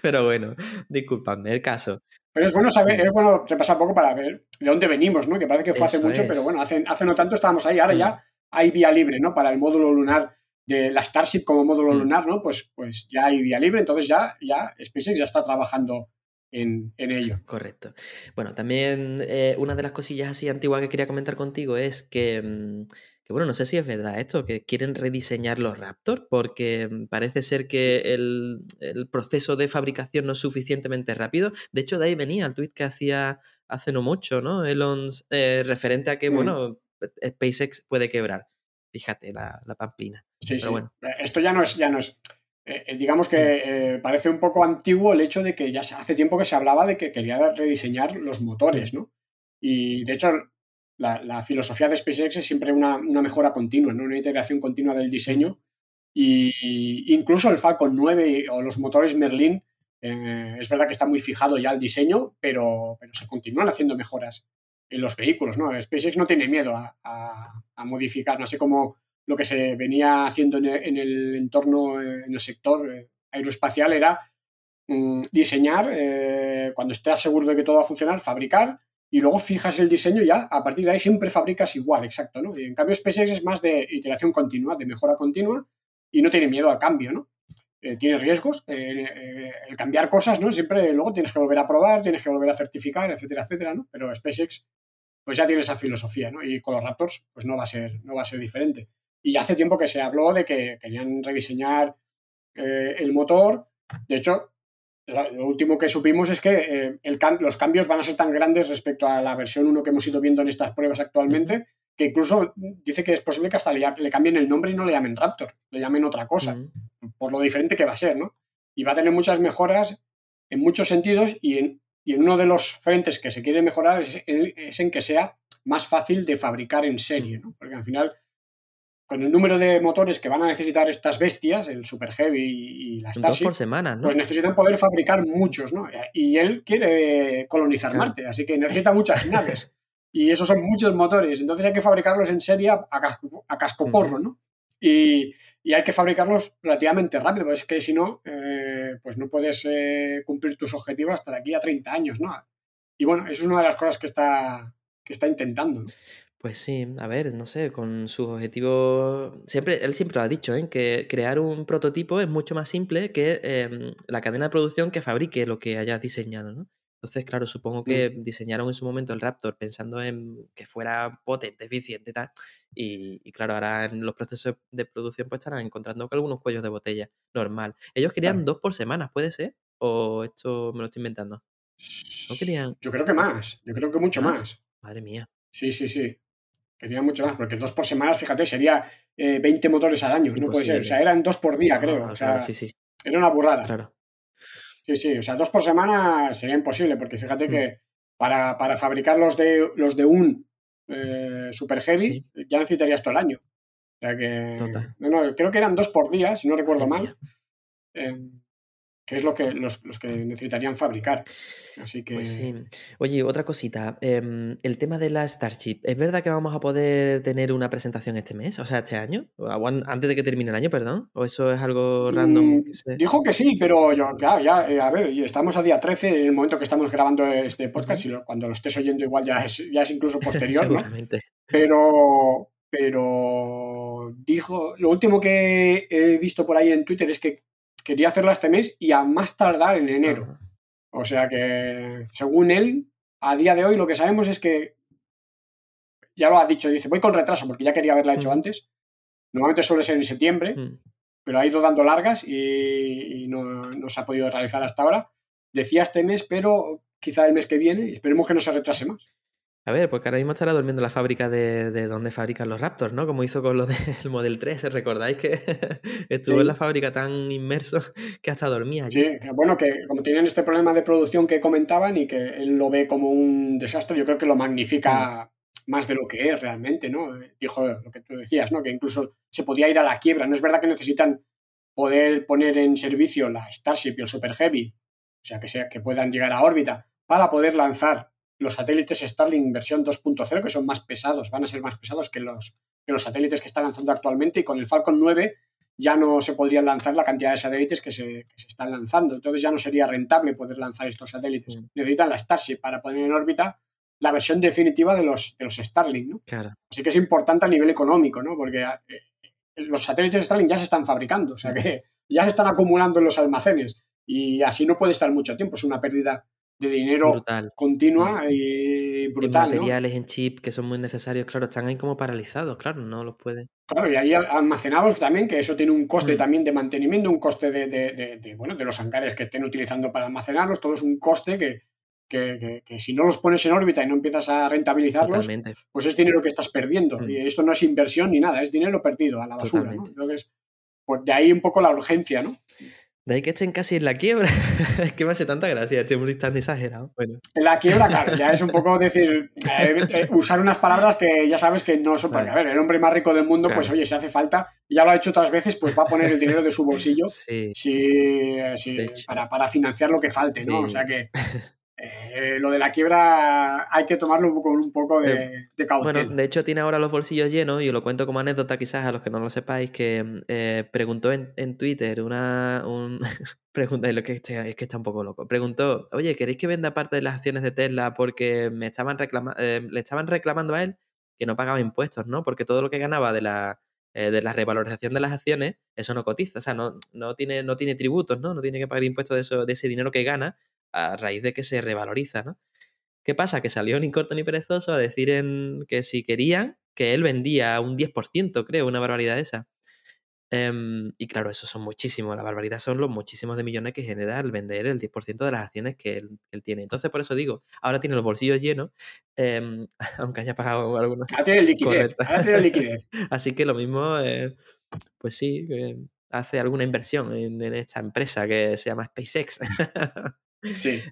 pero bueno, disculpadme, el caso. Pero es bueno saber, es bueno repasar un poco para ver de dónde venimos, ¿no? Que parece que fue hace mucho, pero bueno, hace, hace no tanto estábamos ahí, ahora ya mm. hay vía libre, ¿no? Para el módulo lunar de la Starship como módulo mm. lunar, ¿no? Pues, pues ya hay vía libre, entonces ya, ya SpaceX ya está trabajando en, ello. Correcto. Bueno, también eh, una de las cosillas así antiguas que quería comentar contigo es que mm, que bueno, no sé si es verdad esto, que quieren rediseñar los Raptor, porque mm, parece ser que el, proceso de fabricación no es suficientemente rápido. De hecho, de ahí venía el tweet que hacía hace no mucho, ¿no? Elon, eh, referente a que, mm. bueno, SpaceX puede quebrar. Fíjate, la, pamplina. Sí, sí. Bueno. Eh, esto ya no es, ya no es. Eh, digamos que mm. parece un poco antiguo el hecho de que ya hace tiempo que se hablaba de que quería rediseñar los motores, ¿no? Y de hecho, la, filosofía de SpaceX es siempre una, mejora continua, ¿no? una integración continua del diseño. Y, incluso el Falcon 9 o los motores Merlin, eh, es verdad que está muy fijado ya el diseño, pero, pero se continúan haciendo mejoras en los vehículos. ¿no? SpaceX no tiene miedo a, modificar, no sé cómo lo que se venía haciendo en el, entorno, en el sector eh, aeroespacial era mm, diseñar, eh, cuando estés seguro de que todo va a funcionar, fabricar y luego fijas el diseño ya, a partir de ahí siempre fabricas igual, exacto, ¿no? En cambio SpaceX es más de iteración continua, de mejora continua y no tiene miedo al cambio, ¿no? Eh, tiene riesgos, eh, eh, el cambiar cosas, ¿no? Siempre luego tienes que volver a probar, tienes que volver a certificar, etcétera, etcétera, ¿no? Pero SpaceX pues ya tiene esa filosofía, ¿no? Y con los Raptors pues no va a ser, no va a ser diferente. Y hace tiempo que se habló de que querían rediseñar el motor, de hecho, lo último que supimos es que eh, los cambios van a ser tan grandes respecto a la versión 1 que hemos ido viendo en estas pruebas actualmente, que incluso dice que es posible que hasta le, cambien el nombre y no le llamen Raptor, le llamen otra cosa, por lo diferente que va a ser, ¿no? Y va a tener muchas mejoras en muchos sentidos y en, uno de los frentes que se quiere mejorar es, es, en que sea más fácil de fabricar en serie, ¿no? Porque al final con el número de motores que van a necesitar estas bestias, el Super Heavy y la Starship, por semana, ¿no? pues necesitan poder fabricar muchos, ¿no? Y él quiere colonizar Marte, así que necesita muchas naves. y esos son muchos motores, entonces hay que fabricarlos en serie a, casco, porro, ¿no? Y, hay que fabricarlos relativamente rápido, es que si no, eh, pues no puedes eh, cumplir tus objetivos hasta de aquí a 30 años, ¿no? Y bueno, eso es una de las cosas que está, que está intentando. Pues sí, a ver, no sé, con sus objetivos. Siempre, él siempre lo ha dicho, ¿eh? que crear un prototipo es mucho más simple que em, la cadena de producción que fabrique lo que hayas diseñado, ¿no? Entonces, claro, supongo mm. que diseñaron en su momento el Raptor pensando en que fuera potente, eficiente y tal. Y, claro, ahora en los procesos de producción pues estarán encontrando con algunos cuellos de botella. Normal. Ellos querían dos por semana, ¿puede ser? ¿O esto me lo estoy inventando? ¿No querían? Yo creo que más. Yo creo que mucho más. Madre mía. Sí, sí, sí. Quería mucho más, porque dos por semana, fíjate, sería 20 eh, motores al año, no puede ser. O sea, eran dos por día, creo. O sea, sí, sí. Era una burrada. Claro. Sí, sí, o sea, dos por semana sería imposible, porque fíjate que mm. para, para, fabricar los de, los de un eh, Super Heavy ya necesitarías todo el año. O sea que. Total. No, no, creo que eran dos por día, si no recuerdo mal que es lo que los, que necesitarían fabricar. Así que. Pues sí. Oye, otra cosita. Em, el tema de la Starship. ¿Es verdad que vamos a poder tener una presentación este mes? O sea, este año. Antes de que termine el año, perdón. ¿O eso es algo random? Mm, dijo que sí, pero yo, claro, ya, eh, a ver, estamos a día 13, en el momento que estamos grabando este podcast, y cuando lo estés oyendo, igual ya es, ya es incluso posterior, ¿no? Pero. Pero dijo, lo último que he visto por ahí en Twitter es que quería hacerla este mes y a más tardar en enero. O sea que, según él, a día de hoy lo que sabemos es que ya lo ha dicho, dice, voy con retraso porque ya quería haberla hecho antes. Normalmente suele ser en septiembre, pero ha ido dando largas y, no, se ha podido realizar hasta ahora. Decía este mes, pero quizá el mes que viene, y esperemos que no se retrase más. A ver, porque ahora mismo estará durmiendo la fábrica de, donde fabrican los Raptors, ¿no? Como hizo con lo del Model 3, ¿recordáis que estuvo en la fábrica tan inmerso que hasta dormía allí? Sí, bueno, que como tienen este problema de producción que comentaban y que él lo ve como un desastre, yo creo que lo magnifica mm. más de lo que es realmente, ¿no? Dijo lo que tú decías, ¿no? Que incluso se podía ir a la quiebra. No es verdad que necesitan poder poner en servicio la Starship y el Super Heavy, o sea, que, sea, que puedan llegar a órbita para poder lanzar los satélites Starlink versión 2.0, que son más pesados, van a ser más pesados que los, que los satélites que están lanzando actualmente, y con el Falcon 9 ya no se podrían lanzar la cantidad de satélites que se, están lanzando. Entonces ya no sería rentable poder lanzar estos satélites. Necesitan la Starship para poner en órbita la versión definitiva de los, de los Starlink. ¿no? Así que es importante a nivel económico, ¿no? porque eh, los satélites Starlink ya se están fabricando, o sea que ya se están acumulando en los almacenes y así no puede estar mucho tiempo. Es una pérdida de dinero continua y brutal. Y materiales en chip que son muy necesarios, claro, están ahí como paralizados, claro, no los pueden. Claro, y ahí almacenados también, que eso tiene un coste mm. también de mantenimiento, un coste de, de, de, bueno, de los hangares que estén utilizando para almacenarlos, todo es un coste que, que, que, si no los pones en órbita y no empiezas a rentabilizarlos, pues es dinero que estás perdiendo. Mm. Y esto no es inversión ni nada, es dinero perdido a la basura. Entonces, pues de ahí un poco la urgencia, ¿no? De ahí que estén casi en la quiebra. es que me hace tanta gracia, este muy tan exagerado. Bueno. En la quiebra, claro, ya es un poco decir, eh, eh, usar unas palabras que ya sabes que no son para A ver, el hombre más rico del mundo, pues oye, si hace falta, ya lo ha hecho otras veces, pues va a poner el dinero de su bolsillo sí. Eh, para, para, financiar lo que falte, ¿no? O sea que eh, lo de la quiebra hay que tomarlo con un poco de, eh, de Bueno, de hecho tiene ahora los bolsillos llenos y lo cuento como anécdota quizás a los que no lo sepáis, que eh, preguntó en, Twitter una... Un, pregunta, lo que este, es que está un poco loco. Preguntó, oye, ¿queréis que venda parte de las acciones de Tesla porque me estaban le estaban reclamando a él que no pagaba impuestos, ¿no? Porque todo lo que ganaba de la, de la revalorización de las acciones, eso no cotiza, o sea, no, no, tiene, no tiene tributos, ¿no? No tiene que pagar impuestos de, eso, de ese dinero que gana, a raíz de que se revaloriza, ¿no? ¿Qué pasa? Que salió ni corto ni perezoso a decir en que si querían, que él vendía un 10%, creo, una barbaridad esa. Em, y claro, eso son muchísimos. La barbaridad son los muchísimos de millones que genera el vender el 10% de las acciones que él, tiene. Entonces, por eso digo, ahora tiene los bolsillos llenos, em, aunque haya pagado algunos. Ahora tiene liquidez. Ahora tiene liquidez. Así que lo mismo, eh, pues sí, hace alguna inversión en, en, esta empresa que se llama SpaceX.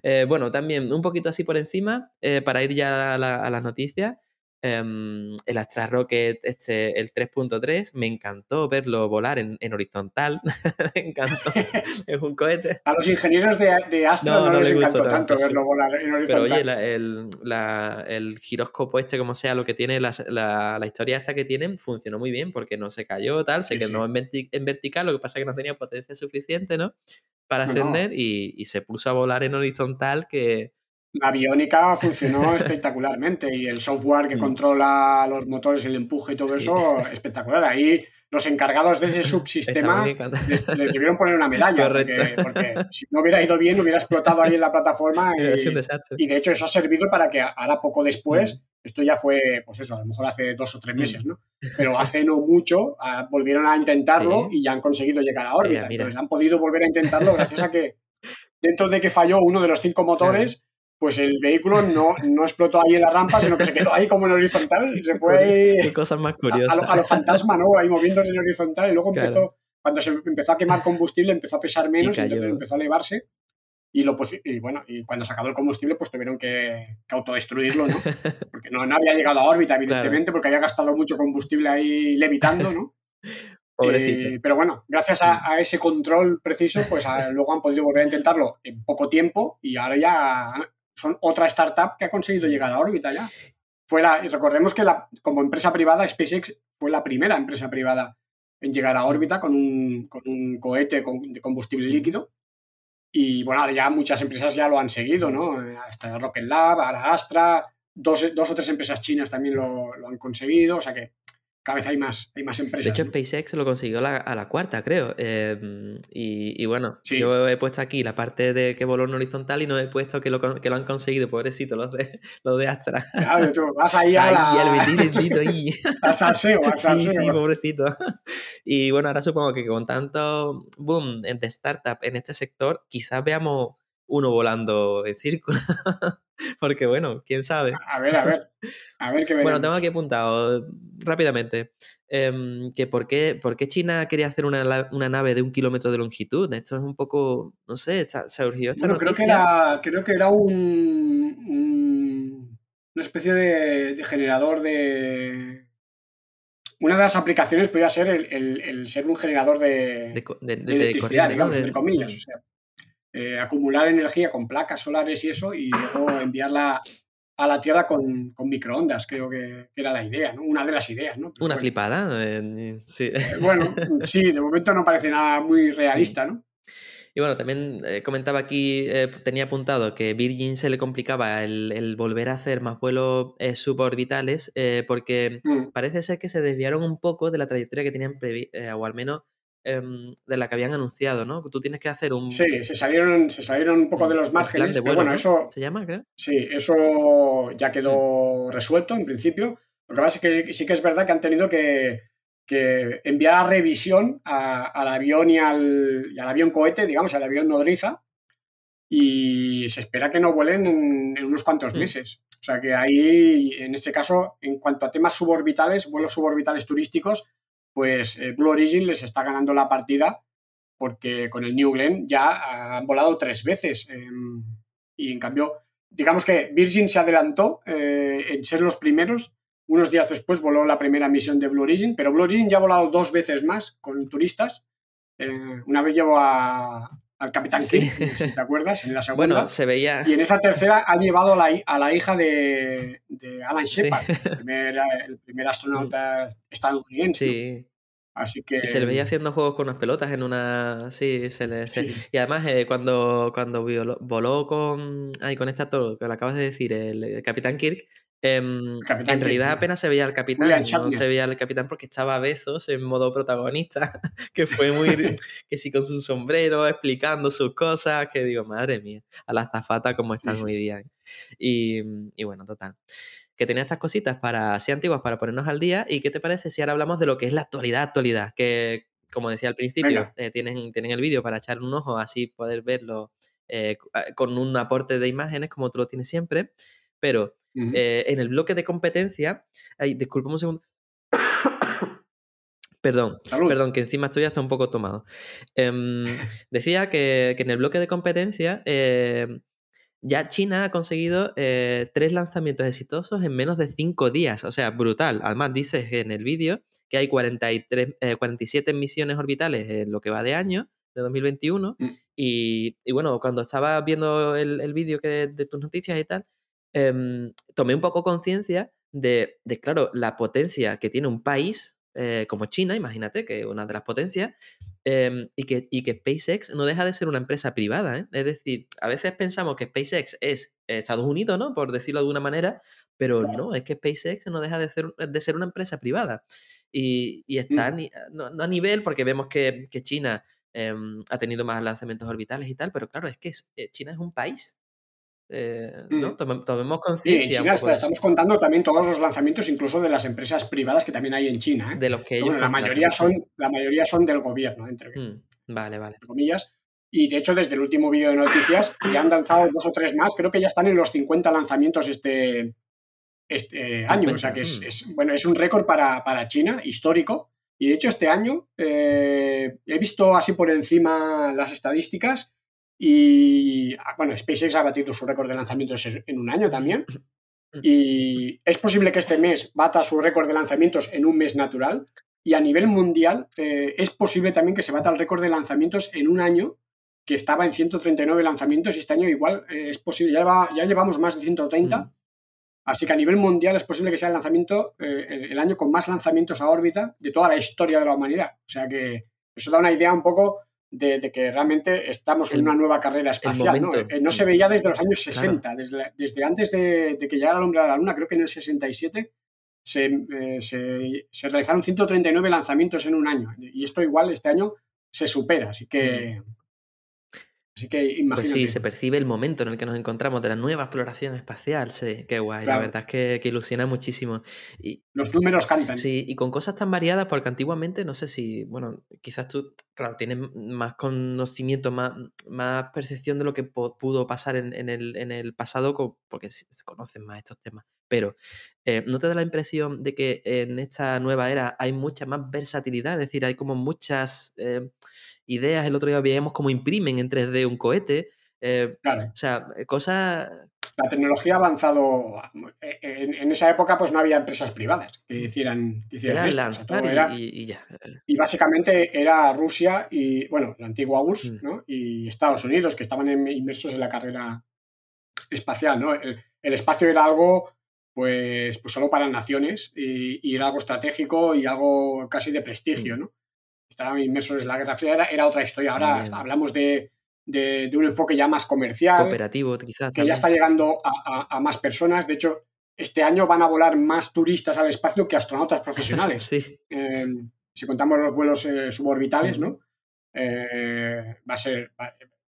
Eh, bueno, también un poquito así por encima, eh, para ir ya a, las noticias. Em, el Astra Rocket, este, el 3.3, me encantó verlo volar en, horizontal. me encantó. es un cohete. A los ingenieros de, Astra no, les encantó tanto, verlo volar en horizontal. Pero oye, el, el, giróscopo este, como sea, lo que tiene, la, la, historia esta que tienen, funcionó muy bien porque no se cayó, tal, se quedó en, en, vertical, lo que pasa es que no tenía potencia suficiente, ¿no? para ascender y, se puso a volar en horizontal que... La aviónica funcionó espectacularmente y el software que mm. controla los motores, el empuje y todo eso, espectacular. Ahí los encargados de ese subsistema les, debieron poner una medalla. Porque, porque, si no hubiera ido bien, hubiera explotado ahí en la plataforma. Y, y de hecho eso ha servido para que ahora poco después, mm. esto ya fue, pues eso, a lo mejor hace dos o tres meses, mm. ¿no? Pero hace no mucho ah, volvieron a intentarlo y ya han conseguido llegar a órbita. Entonces han podido volver a intentarlo gracias a que dentro de que falló uno de los cinco motores, pues el vehículo no, no, explotó ahí en la rampa, sino que se quedó ahí como en horizontal se fue ahí cosas más curiosas. A, lo, fantasma, ¿no? Ahí moviéndose en horizontal y luego empezó, cuando se empezó a quemar combustible, empezó a pesar menos y, entonces empezó a elevarse. Y, lo, y bueno, y cuando se acabó el combustible, pues tuvieron que, autodestruirlo, ¿no? Porque no, no, había llegado a órbita, evidentemente, porque había gastado mucho combustible ahí levitando, ¿no? Eh, pero bueno, gracias a, ese control preciso, pues luego han podido volver a intentarlo en poco tiempo y ahora ya son otra startup que ha conseguido llegar a órbita ya. Fue la, recordemos que la, como empresa privada, SpaceX fue la primera empresa privada en llegar a órbita con un, con un cohete de combustible líquido. Y bueno, ya muchas empresas ya lo han seguido, ¿no? Hasta Rocket Lab, ahora Astra, dos, dos o tres empresas chinas también lo, lo han conseguido. O sea que cada vez hay más, hay más empresas. De hecho, SpaceX lo consiguió a la cuarta, creo. Em, y, bueno, yo he puesto aquí la parte de que voló en horizontal y no he puesto que lo, que lo han conseguido, pobrecito, los de, los de Astra. Claro, tú vas ahí a la... el ahí. al salseo, al salseo. Sí, sí, pobrecito. Y bueno, ahora supongo que con tanto boom de startup en este sector, quizás veamos uno volando en círculo. Porque bueno, quién sabe. A ver, a ver. A ver qué Bueno, tengo aquí apuntado rápidamente em, que por qué, por qué, China quería hacer una, nave de un kilómetro de longitud. Esto es un poco, no sé, se surgió esta bueno, creo que era, creo que era un, una especie de, generador de... Una de las aplicaciones podría ser el, ser un generador de, de, electricidad, digamos, entre comillas. O sea, eh, acumular energía con placas solares y eso, y luego enviarla a la Tierra con, microondas, creo que, era la idea, ¿no? Una de las ideas, ¿no? Una flipada, eh, sí. Eh, bueno, sí, de momento no parece nada muy realista, ¿no? Y bueno, también comentaba aquí, tenía apuntado que Virgin se le complicaba el, volver a hacer más vuelos suborbitales porque mm. parece ser que se desviaron un poco de la trayectoria que tenían o al menos Em, de la que habían anunciado, ¿no? Tú tienes que hacer un... Sí, se salieron, se salieron un poco de los márgenes, pero bueno, eso... ¿Se llama, creo? Sí, eso ya quedó resuelto en principio. Lo que pasa es que sí que es verdad que han tenido que, enviar a revisión al avión y al, y al, avión cohete, digamos, al avión nodriza, y se espera que no vuelen en, unos cuantos mm. meses. O sea que ahí, en este caso, en cuanto a temas suborbitales, vuelos suborbitales turísticos, pues eh, Blue Origin les está ganando la partida porque con el New Glenn ya han volado tres veces. Em, y en cambio, digamos que Virgin se adelantó eh, en ser los primeros. Unos días después voló la primera misión de Blue Origin, pero Blue Origin ya ha volado dos veces más con turistas. Eh, una vez llevó al Capitán si te acuerdas, en la segunda. Bueno, se veía. Y en esa tercera ha llevado a la, hija de, Alan Shepard, el, primer, astronauta estadounidense. Sí. Así que... Y se le veía haciendo juegos con unas pelotas en una... Sí, se le... Y además eh, cuando, cuando voló con... Ay, con este actor que lo acabas de decir, el, Capitán Kirk, em, en realidad apenas se veía al capitán, no se veía al capitán porque estaba a Bezos en modo protagonista, que fue muy, que sí con su sombrero, explicando sus cosas, que digo, madre mía, a la zafata como están muy bien. Y, y bueno, total que tenía estas cositas para así antiguas para ponernos al día. ¿Y qué te parece si ahora hablamos de lo que es la actualidad, actualidad? Que, como decía al principio, eh, tienen, tienen el vídeo para echar un ojo, así poder verlo eh, eh, con un aporte de imágenes, como tú lo tienes siempre. Pero en el bloque de competencia, ay, disculpa un segundo. Perdón, perdón, que encima estoy hasta un poco tomado. Em, decía que, que, en el bloque de competencia ya China ha conseguido eh, tres lanzamientos exitosos en menos de cinco días. O sea, brutal. Además, dices en el vídeo que hay 43, 47 eh, misiones orbitales en lo que va de año, de 2021. Mm. Y, bueno, cuando estaba viendo el, vídeo de, de, tus noticias y tal, em, tomé un poco conciencia de, de, claro, la potencia que tiene un país eh, como China, imagínate, que es una de las potencias, em, y, que, y, que, SpaceX no deja de ser una empresa privada. ¿eh? Es decir, a veces pensamos que SpaceX es Estados Unidos, ¿no? Por decirlo de alguna manera, pero no, es que SpaceX no deja de ser, de ser una empresa privada. Y, y está mm. no, a nivel, porque vemos que, que China em, ha tenido más lanzamientos orbitales y tal, pero claro, es que eh, China es un país eh, ¿no? Mm. Tomemos conciencia. Sí, en China estamos contando también todos los lanzamientos, incluso de las empresas privadas que también hay en China. ¿eh? De los que ellos. la, mayoría son, la mayoría son del gobierno, entre, mm, vale, vale. comillas. Y de hecho, desde el último vídeo de noticias, ya han lanzado dos o tres más. Creo que ya están en los 50 lanzamientos este, este año. O sea que mm. es, bueno, es un récord para, para, China, histórico. Y de hecho, este año eh, he visto así por encima las estadísticas y ah, bueno, SpaceX ha batido su récord de lanzamientos en un año también. Y es posible que este mes bata su récord de lanzamientos en un mes natural. Y a nivel mundial eh, es posible también que se bata el récord de lanzamientos en un año que estaba en 139 lanzamientos y este año igual eh, es posible, ya, ya, llevamos más de 130. Mm. Así que a nivel mundial es posible que sea el lanzamiento, eh, el, año con más lanzamientos a órbita de toda la historia de la humanidad. O sea que eso da una idea un poco de, que realmente estamos en una nueva carrera espacial. ¿no? Eh, ¿no? se veía desde los años 60, desde, desde, antes de, que llegara el hombre a la Luna, creo que en el 67, se, eh, se, se, realizaron 139 lanzamientos en un año. Y esto igual este año se supera. Así que, mm. Así que imagínate. Pues sí, se percibe el momento en el que nos encontramos de la nueva exploración espacial. Sí, qué guay. La verdad es que, ilusiona muchísimo. Y, Los números cantan. Sí, y con cosas tan variadas, porque antiguamente, no sé si, bueno, quizás tú, claro, tienes más conocimiento, más, más percepción de lo que pudo pasar en, el, en el pasado, porque se conocen más estos temas. Pero, eh, ¿no te da la impresión de que en esta nueva era hay mucha más versatilidad? Es decir, hay como muchas... Eh, ideas. El otro día veíamos cómo imprimen en 3D un cohete. Eh, claro. O sea, eh, cosas... La tecnología ha avanzado. Eh, en, esa época, pues no había empresas privadas que hicieran, que hicieran esto. y, ya. Y básicamente era Rusia y, bueno, la antigua URSS, mm. ¿no? Y Estados Unidos, que estaban inmersos en la carrera espacial, ¿no? El, espacio era algo, pues, pues solo para naciones y, y, era algo estratégico y algo casi de prestigio, mm. ¿no? Estaban inmersos en la Guerra Fría, era, otra historia. Ahora hablamos de, un enfoque ya más comercial. Cooperativo, quizás. Que ya está llegando a, más personas. De hecho, este año van a volar más turistas al espacio que astronautas profesionales. sí. Em, si contamos los vuelos eh, suborbitales, ¿no? Eh, va a ser.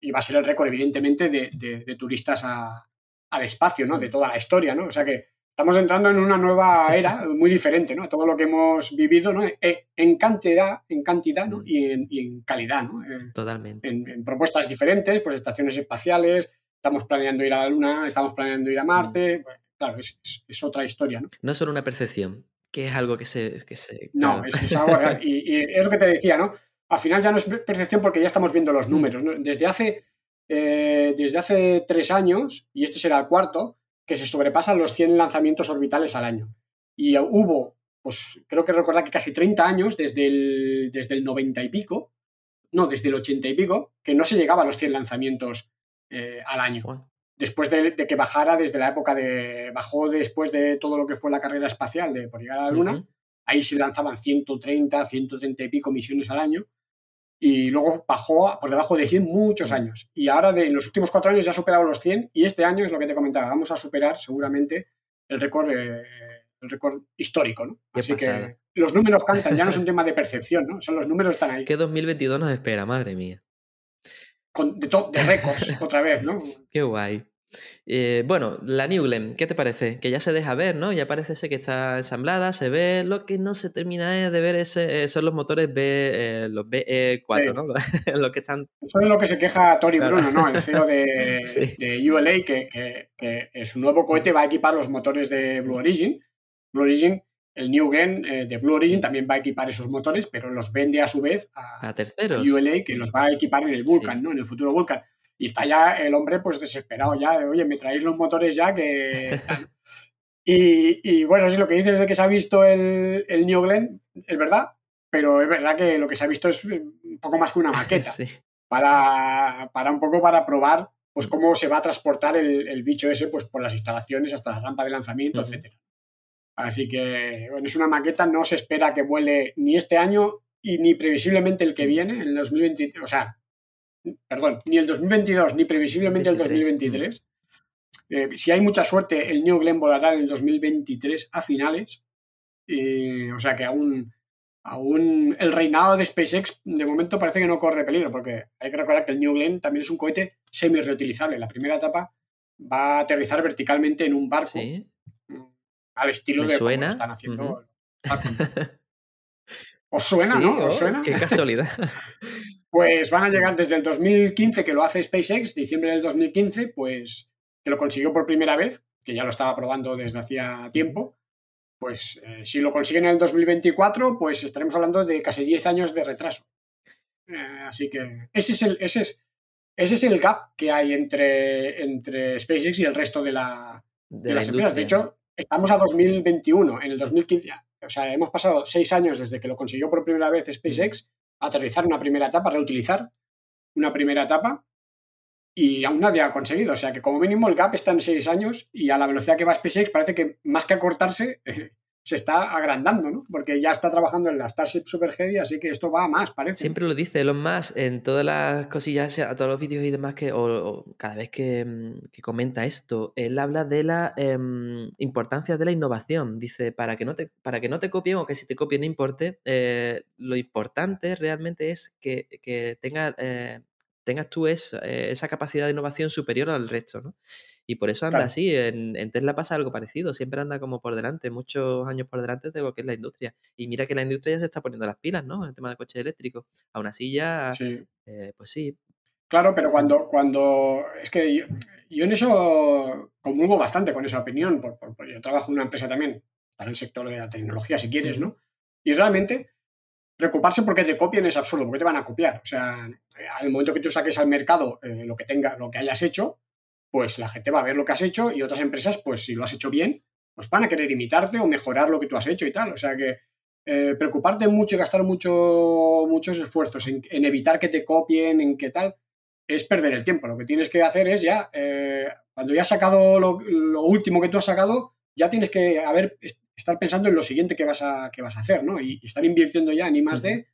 y va a ser el récord, evidentemente, de, turistas al espacio, ¿no? De toda la historia, ¿no? O sea que estamos entrando en una nueva era muy diferente, ¿no? Todo lo que hemos vivido, ¿no? Eh, en cantidad, en cantidad, ¿no? Mm. Y en, calidad, ¿no? Eh, Totalmente. En, propuestas diferentes, pues estaciones espaciales, estamos planeando ir a la Luna, estamos planeando ir a Marte, mm. claro, es, otra historia, ¿no? No es solo una percepción, que es algo que se... Que se No, es, algo real. Y, es lo que te decía, ¿no? Al final ya no es percepción porque ya estamos viendo los mm. números, ¿no? Desde hace, eh, desde hace tres años, y este será el cuarto, que se sobrepasan los 100 lanzamientos orbitales al año. Y hubo, pues creo que recordar que casi 30 años, desde el, desde el 90 y pico, no, desde el 80 y pico, que no se llegaba a los 100 lanzamientos eh, al año. Después de, que bajara desde la época de. bajó después de todo lo que fue la carrera espacial de por llegar a la Luna, ahí se lanzaban 130, 130 y pico misiones al año y luego bajó por debajo de 100 muchos mm. años. Y ahora de, en los últimos cuatro años ya ha superado los 100 y este año es lo que te comentaba, vamos a superar seguramente el récord, eh, el récord histórico. ¿no? Así que los números cantan, ya no es un tema de percepción, ¿no? Son los números están ahí. ¿Qué 2022 nos espera, madre mía? Con, de, de récords, otra vez, ¿no? Qué guay. Eh, bueno, la New Glenn, ¿qué te parece? Que ya se deja ver, ¿no? Ya parece ser que está ensamblada, se ve. Lo que no se termina de ver ese, eh, son los motores B, eh, los BE4, ¿no? los que están. Eso es lo que se queja Tori Bruno, ¿no? El CEO de, ULA, que, que, su nuevo cohete va a equipar los motores de Blue Origin. Blue Origin, el New Glenn de Blue Origin también va a equipar esos motores, pero los vende a su vez a, a terceros. ULA, que los va a equipar en el Vulcan, ¿no? En el futuro Vulcan. Y está ya el hombre pues desesperado ya de, oye, me traéis los motores ya que... y, bueno, sí, lo que dices es que se ha visto el, el New Glenn, es verdad, pero es verdad que lo que se ha visto es un poco más que una maqueta. Para, para un poco para probar pues cómo se va a transportar el, bicho ese pues por las instalaciones hasta la rampa de lanzamiento, etcétera. Así que bueno, es una maqueta, no se espera que vuele ni este año y ni previsiblemente el que viene, en el 2020, o sea, perdón, ni el 2022 ni previsiblemente el 2023. Eh, si hay mucha suerte, el New Glenn volará en el 2023 a finales. o sea que aún, aún el reinado de SpaceX de momento parece que no corre peligro, porque hay que recordar que el New Glenn también es un cohete semi-reutilizable. La primera etapa va a aterrizar verticalmente en un barco. Mm, al estilo de suena? están haciendo. ¿Os suena, no? ¿Os oh, suena? Qué casualidad. Pues van a llegar desde el 2015, que lo hace SpaceX, diciembre del 2015, pues que lo consiguió por primera vez, que ya lo estaba probando desde hacía tiempo. Pues eh, si lo consiguen en el 2024, pues estaremos hablando de casi 10 años de retraso. Eh, así que ese es el, ese es, ese es el gap que hay entre, entre SpaceX y el resto de, la, de, las empresas. De hecho, estamos a 2021, en el 2015. O sea, hemos pasado seis años desde que lo consiguió por primera vez SpaceX aterrizar una primera etapa, reutilizar una primera etapa y aún nadie ha conseguido. O sea que como mínimo el gap está en seis años y a la velocidad que va SpaceX parece que más que acortarse, se está agrandando, ¿no? Porque ya está trabajando en la Starship Super Heavy, así que esto va a más, parece. Siempre lo dice Elon Musk en todas las cosillas, a todos los vídeos y demás, que, o, cada vez mm, que, comenta esto, él habla de la em, importancia de la innovación. Dice, para que no te, para que no te copien o que si te copien no importe, eh, lo importante realmente es que, que tenga, eh, tengas tú esa, eh, esa capacidad de innovación superior al resto, ¿no? Y por eso anda así. En, Tesla pasa algo parecido. Siempre anda como por delante, muchos años por delante de lo que es la industria. Y mira que la industria ya se está poniendo las pilas, ¿no? En el tema de coches eléctricos. Aún así ya, eh, pues sí. Claro, pero cuando, cuando es que yo, en eso comulgo bastante con esa opinión. yo trabajo en una empresa también, para el sector de la tecnología, si quieres, ¿no? Y realmente preocuparse porque te copien es absurdo, porque te van a copiar. O sea, al momento que tú saques al mercado eh, lo que tenga, lo que hayas hecho, pues la gente va a ver lo que has hecho y otras empresas, pues si lo has hecho bien, pues van a querer imitarte o mejorar lo que tú has hecho y tal. O sea que eh, preocuparte mucho y gastar mucho, muchos esfuerzos en, evitar que te copien, en qué tal, es perder el tiempo. Lo que tienes que hacer es ya, eh, cuando ya has sacado lo, último que tú has sacado, ya tienes que haber, estar pensando en lo siguiente que vas a, que vas a hacer, ¿no? Y, estar invirtiendo ya en I más D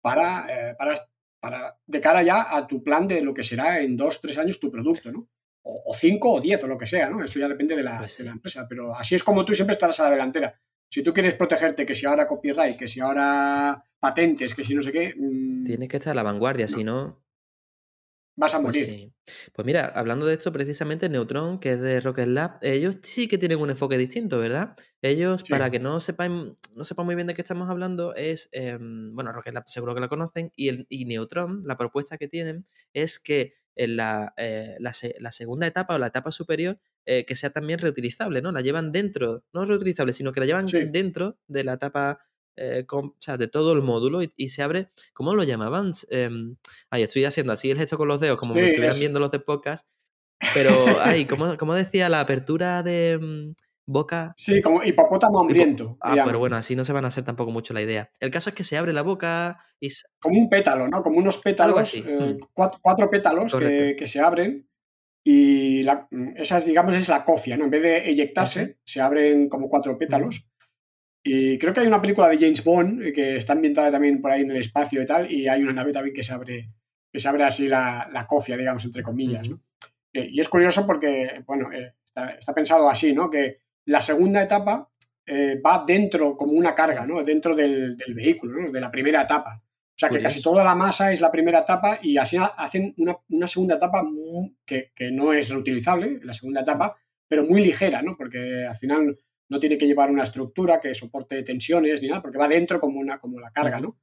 para, eh, para, para, de cara ya a tu plan de lo que será en dos, tres años tu producto, ¿no? O, cinco o diez o lo que sea, ¿no? Eso ya depende de la, pues empresa, pero así es como tú siempre estarás a la delantera. Si tú quieres protegerte, que si ahora copyright, que si ahora patentes, que si no sé qué... Mm, Tienes que estar a la vanguardia, si no vas a pues morir. Pues, mira, hablando de esto, precisamente Neutron, que es de Rocket Lab, ellos sí que tienen un enfoque distinto, ¿verdad? Ellos, para que no sepan, no sepan muy bien de qué estamos hablando, es, em, bueno, Rocket Lab seguro que la conocen, y, el, y Neutron, la propuesta que tienen es que en la, eh, la, segunda etapa o la etapa superior eh, que sea también reutilizable, ¿no? La llevan dentro, no reutilizable, sino que la llevan dentro de la etapa, eh, o sea, de todo el módulo y, se abre, ¿cómo lo llamaban? Em, ay, estoy haciendo así el gesto con los dedos, como me estuvieran viendo los de podcast, pero, ay, ¿cómo, ¿cómo, decía la apertura de mm, boca? Sí, como hipopótamo hambriento. Ah, pero bueno, así no se van a hacer tampoco mucho la idea. El caso es que se abre la boca y... Como un pétalo, ¿no? Como unos pétalos, eh, mm. cuatro, pétalos que, se abren y la, esa, digamos, es la cofia, ¿no? En vez de eyectarse, se abren como cuatro pétalos. Y creo que hay una película de James Bond eh, que está ambientada también por ahí en el espacio y tal, y hay una nave también que se abre, que se abre así la, la cofia, digamos, entre comillas, ¿no? Eh, y es curioso porque, bueno, está, está, pensado así, ¿no? Que la segunda etapa eh, va dentro como una carga, ¿no? Dentro del, vehículo, ¿no? De la primera etapa. O sea, que casi toda la masa es la primera etapa y así hacen una, segunda etapa que, no es reutilizable, la segunda etapa, pero muy ligera, ¿no? Porque al final no tiene que llevar una estructura que soporte tensiones ni nada, porque va dentro como, una, como la carga, ¿no?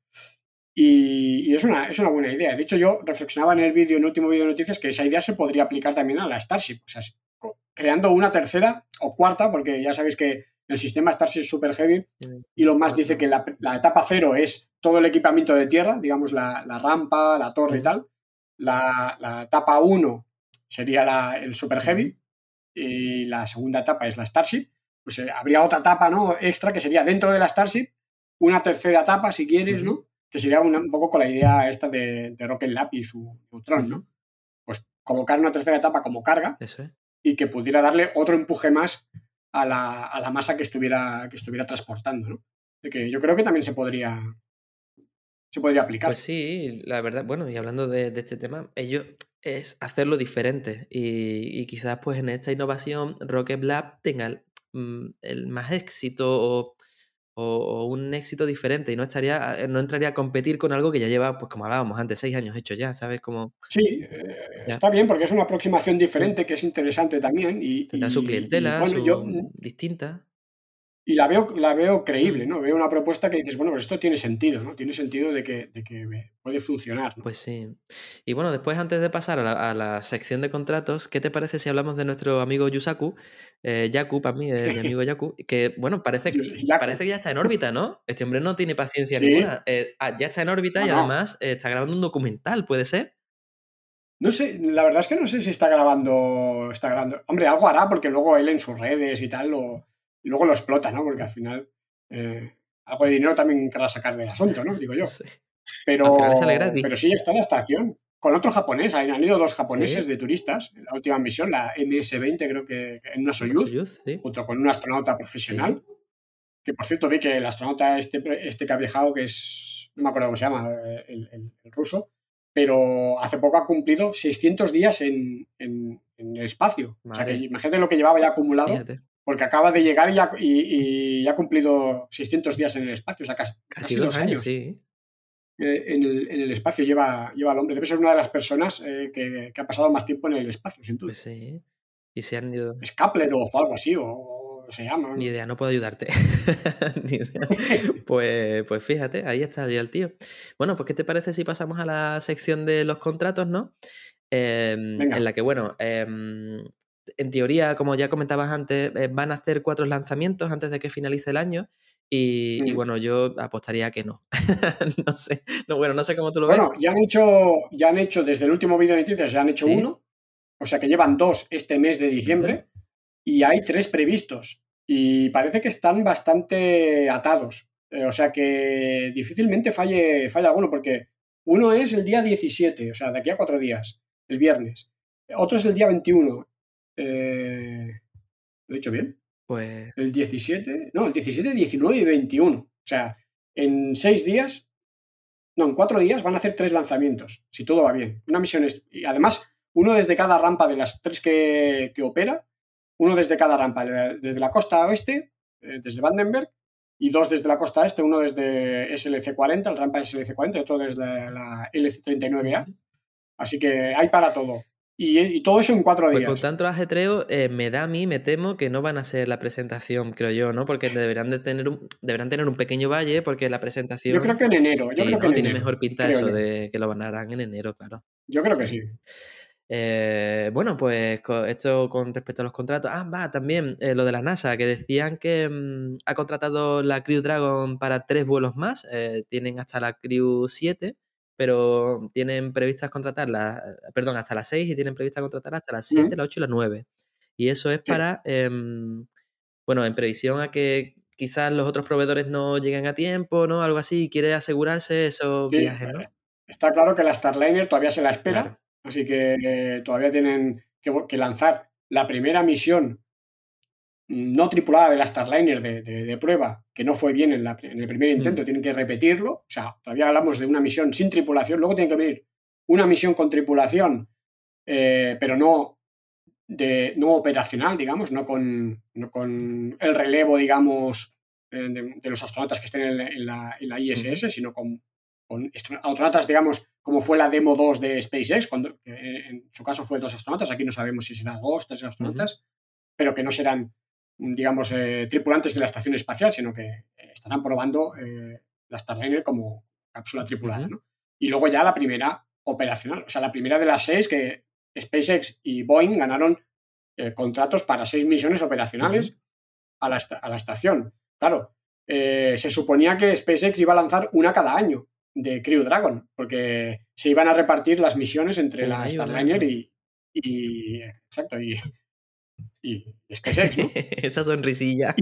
Y, es, una, es una buena idea. De hecho, yo reflexionaba en el vídeo, en el último vídeo de noticias, que esa idea se podría aplicar también a la Starship. O sea, creando una tercera o cuarta, porque ya sabéis que el sistema Starship Super Heavy, y lo más dice que la, etapa cero es todo el equipamiento de tierra, digamos la, rampa, la torre y tal. La, etapa 1 sería el Super Heavy y la segunda etapa es la Starship. Pues eh, habría otra etapa ¿no? extra que sería dentro de la Starship, una tercera etapa, si quieres, ¿no? Que sería un poco con la idea esta de, Rocket Lab y su Neutron, ¿no? Pues colocar una tercera etapa como carga. Eso y que pudiera darle otro empuje más a la, masa que estuviera, que estuviera transportando. ¿no? que yo creo que también se podría, se podría aplicar. Pues sí, la verdad, bueno, y hablando de, este tema, ello es hacerlo diferente y, quizás pues en esta innovación Rocket Lab tenga el, mm, más éxito o, un éxito diferente y no estaría no entraría a competir con algo que ya lleva, pues como hablábamos antes, seis años hecho ya, ¿sabes? Como... Sí, eh, está bien porque es una aproximación diferente que es interesante también y... Tendrá su clientela, su... distinta y la veo, la veo creíble, ¿no? Veo una propuesta que dices, bueno, pues esto tiene sentido, ¿no? Tiene sentido de que, de que puede funcionar. Pues sí. Y bueno, después, antes de pasar a la, sección de contratos, ¿qué te parece si hablamos de nuestro amigo Yusaku? Eh, Yaku, para mí, mi amigo Yaku, que, bueno, parece que, parece que ya está en órbita, ¿no? Este hombre no tiene paciencia ninguna. Eh, ah, ya está en órbita y además eh, está grabando un documental, ¿puede ser? No sé, la verdad es que no sé si está grabando, está grabando. Hombre, algo hará porque luego él en sus redes y tal lo y luego lo explota, ¿no? Porque al final eh, algo de dinero también querrá sacar del asunto, ¿no? Digo yo. Pero, pero sí, está en la estación. Con otro japonés, han ido dos japoneses de turistas en la última misión, la MS-20, creo que en una Soyuz, junto con un astronauta profesional. que por cierto vi que el astronauta este, este que ha viajado, que es, no me acuerdo cómo se llama, el, el, ruso, pero hace poco ha cumplido 600 días en, en, el espacio. O sea, que imagínate lo que llevaba ya acumulado, porque acaba de llegar y, y, ha cumplido 600 días en el espacio, o sea, casi, dos años. sí. Eh, en, el, en, el, espacio lleva, lleva el hombre. Debe ser una de las personas eh, que, que, ha pasado más tiempo en el espacio, sin duda. Pues sí. Y se han ido. Es Kapler o algo así, o se llama. Ni idea, no puedo ayudarte. Ni idea. Pues, pues fíjate, ahí está ya el tío. Bueno, pues ¿qué te parece si pasamos a la sección de los contratos, no? Em, en la que, bueno, em, en teoría, como ya comentabas antes, eh, van a hacer cuatro lanzamientos antes de que finalice el año. Y, mm. bueno, yo apostaría que no. no sé. No, bueno, no sé cómo tú lo ves. Bueno, ya han hecho, ya han hecho desde el último vídeo de noticias, ya han hecho uno. O sea que llevan dos este mes de diciembre y hay tres previstos. Y parece que están bastante atados. Eh, o sea que difícilmente falle, falle alguno, porque uno es el día 17, o sea, de aquí a cuatro días, el viernes. Otro es el día 21. Eh, ¿Lo he dicho bien? Pues. El 17, no, el 17, 19 y 21. O sea, en seis días, no, en cuatro días van a hacer tres lanzamientos, si todo va bien. Una misión es. Y además, uno desde cada rampa de las tres que, opera, uno desde cada rampa, desde la costa oeste, eh, desde Vandenberg, y dos desde la costa este, uno desde SLC40, el rampa SLC40, y otro desde la LC39A. Así que hay para todo. Y, todo eso en cuatro pues días. con tanto ajetreo, eh, me da a mí, me temo que no van a ser la presentación, creo yo, ¿no? Porque deberán de tener un, deberán tener un pequeño valle, porque la presentación. Yo creo que en enero. Yo creo que tiene mejor pinta eso de que lo van a harán en enero, claro. Yo creo que sí. Eh, bueno, pues esto con respecto a los contratos. Ah, va, también eh, lo de la NASA, que decían que mm, ha contratado la Crew Dragon para tres vuelos más. Eh, tienen hasta la Crew 7, pero tienen previstas contratarla, perdón, hasta las 6 y tienen prevista contratar hasta las 7, las 8 y las 9. Y eso es para, em, bueno, en previsión a que quizás los otros proveedores no lleguen a tiempo, ¿no? Algo así, quiere asegurarse esos viajes, ¿no? Está claro que la Starliner todavía se la espera. Así que todavía tienen que, lanzar la primera misión no tripulada de la Starliner de, prueba, que no fue bien en, el primer intento, mm. tienen que repetirlo. O sea, todavía hablamos de una misión sin tripulación, luego tiene que venir una misión con tripulación, eh, pero no, de, no operacional, digamos, no con, con el relevo, digamos, eh, de, los astronautas que estén en, la, ISS, sino con con astronautas, digamos, como fue la demo 2 de SpaceX, cuando en su caso fue dos astronautas, aquí no sabemos si será dos, tres astronautas, pero que no serán, digamos, eh, tripulantes de la estación espacial, sino que estarán probando eh, la Starliner como cápsula tripulada. Y luego ya la primera operacional, o sea, la primera de las seis que SpaceX y Boeing ganaron eh, contratos para seis misiones operacionales a, la, a, la, estación. Claro, se suponía que SpaceX iba a lanzar una cada año de Crew Dragon, porque se iban a repartir las misiones entre la Starliner y, y, Exacto, y, y SpaceX, ¿no? Esa sonrisilla.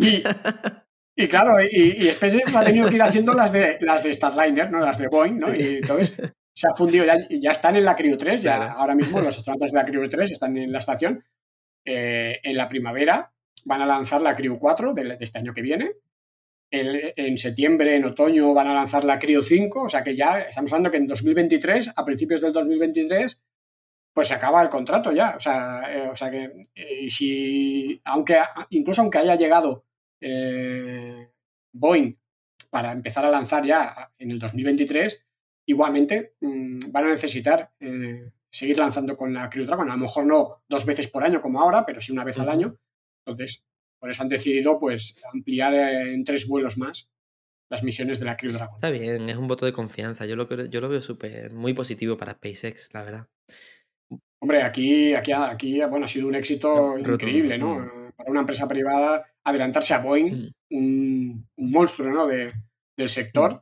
Y, claro, y, SpaceX ha tenido que ir haciendo las de, las de Starliner, ¿no? Las de Boeing, ¿no? Y entonces se ha fundido, ya, ya están en la Crew 3, ya ahora mismo los astronautas de la Crew 3 están en la estación. Eh, en la primavera van a lanzar la Crew 4 de este año que viene en septiembre, en otoño van a lanzar la Cryo 5, o sea que ya estamos hablando que en 2023, a principios del 2023, pues se acaba el contrato ya. O sea, eh, o sea que eh, si, aunque, incluso aunque haya llegado eh, Boeing para empezar a lanzar ya en el 2023, igualmente mm, van a necesitar seguir lanzando con la Crew Dragon. A lo mejor no dos veces por año como ahora, pero sí una vez al año. Entonces, por eso han decidido pues, ampliar en tres vuelos más las misiones de la Crew Dragon. Está bien, es un voto de confianza. Yo lo, yo lo veo súper, muy positivo para SpaceX, la verdad. Hombre, aquí, aquí, aquí bueno, ha sido un éxito increíble, ¿no? Mm. Para una empresa privada adelantarse a Boeing, mm. un, monstruo ¿no? de, del sector. Mm.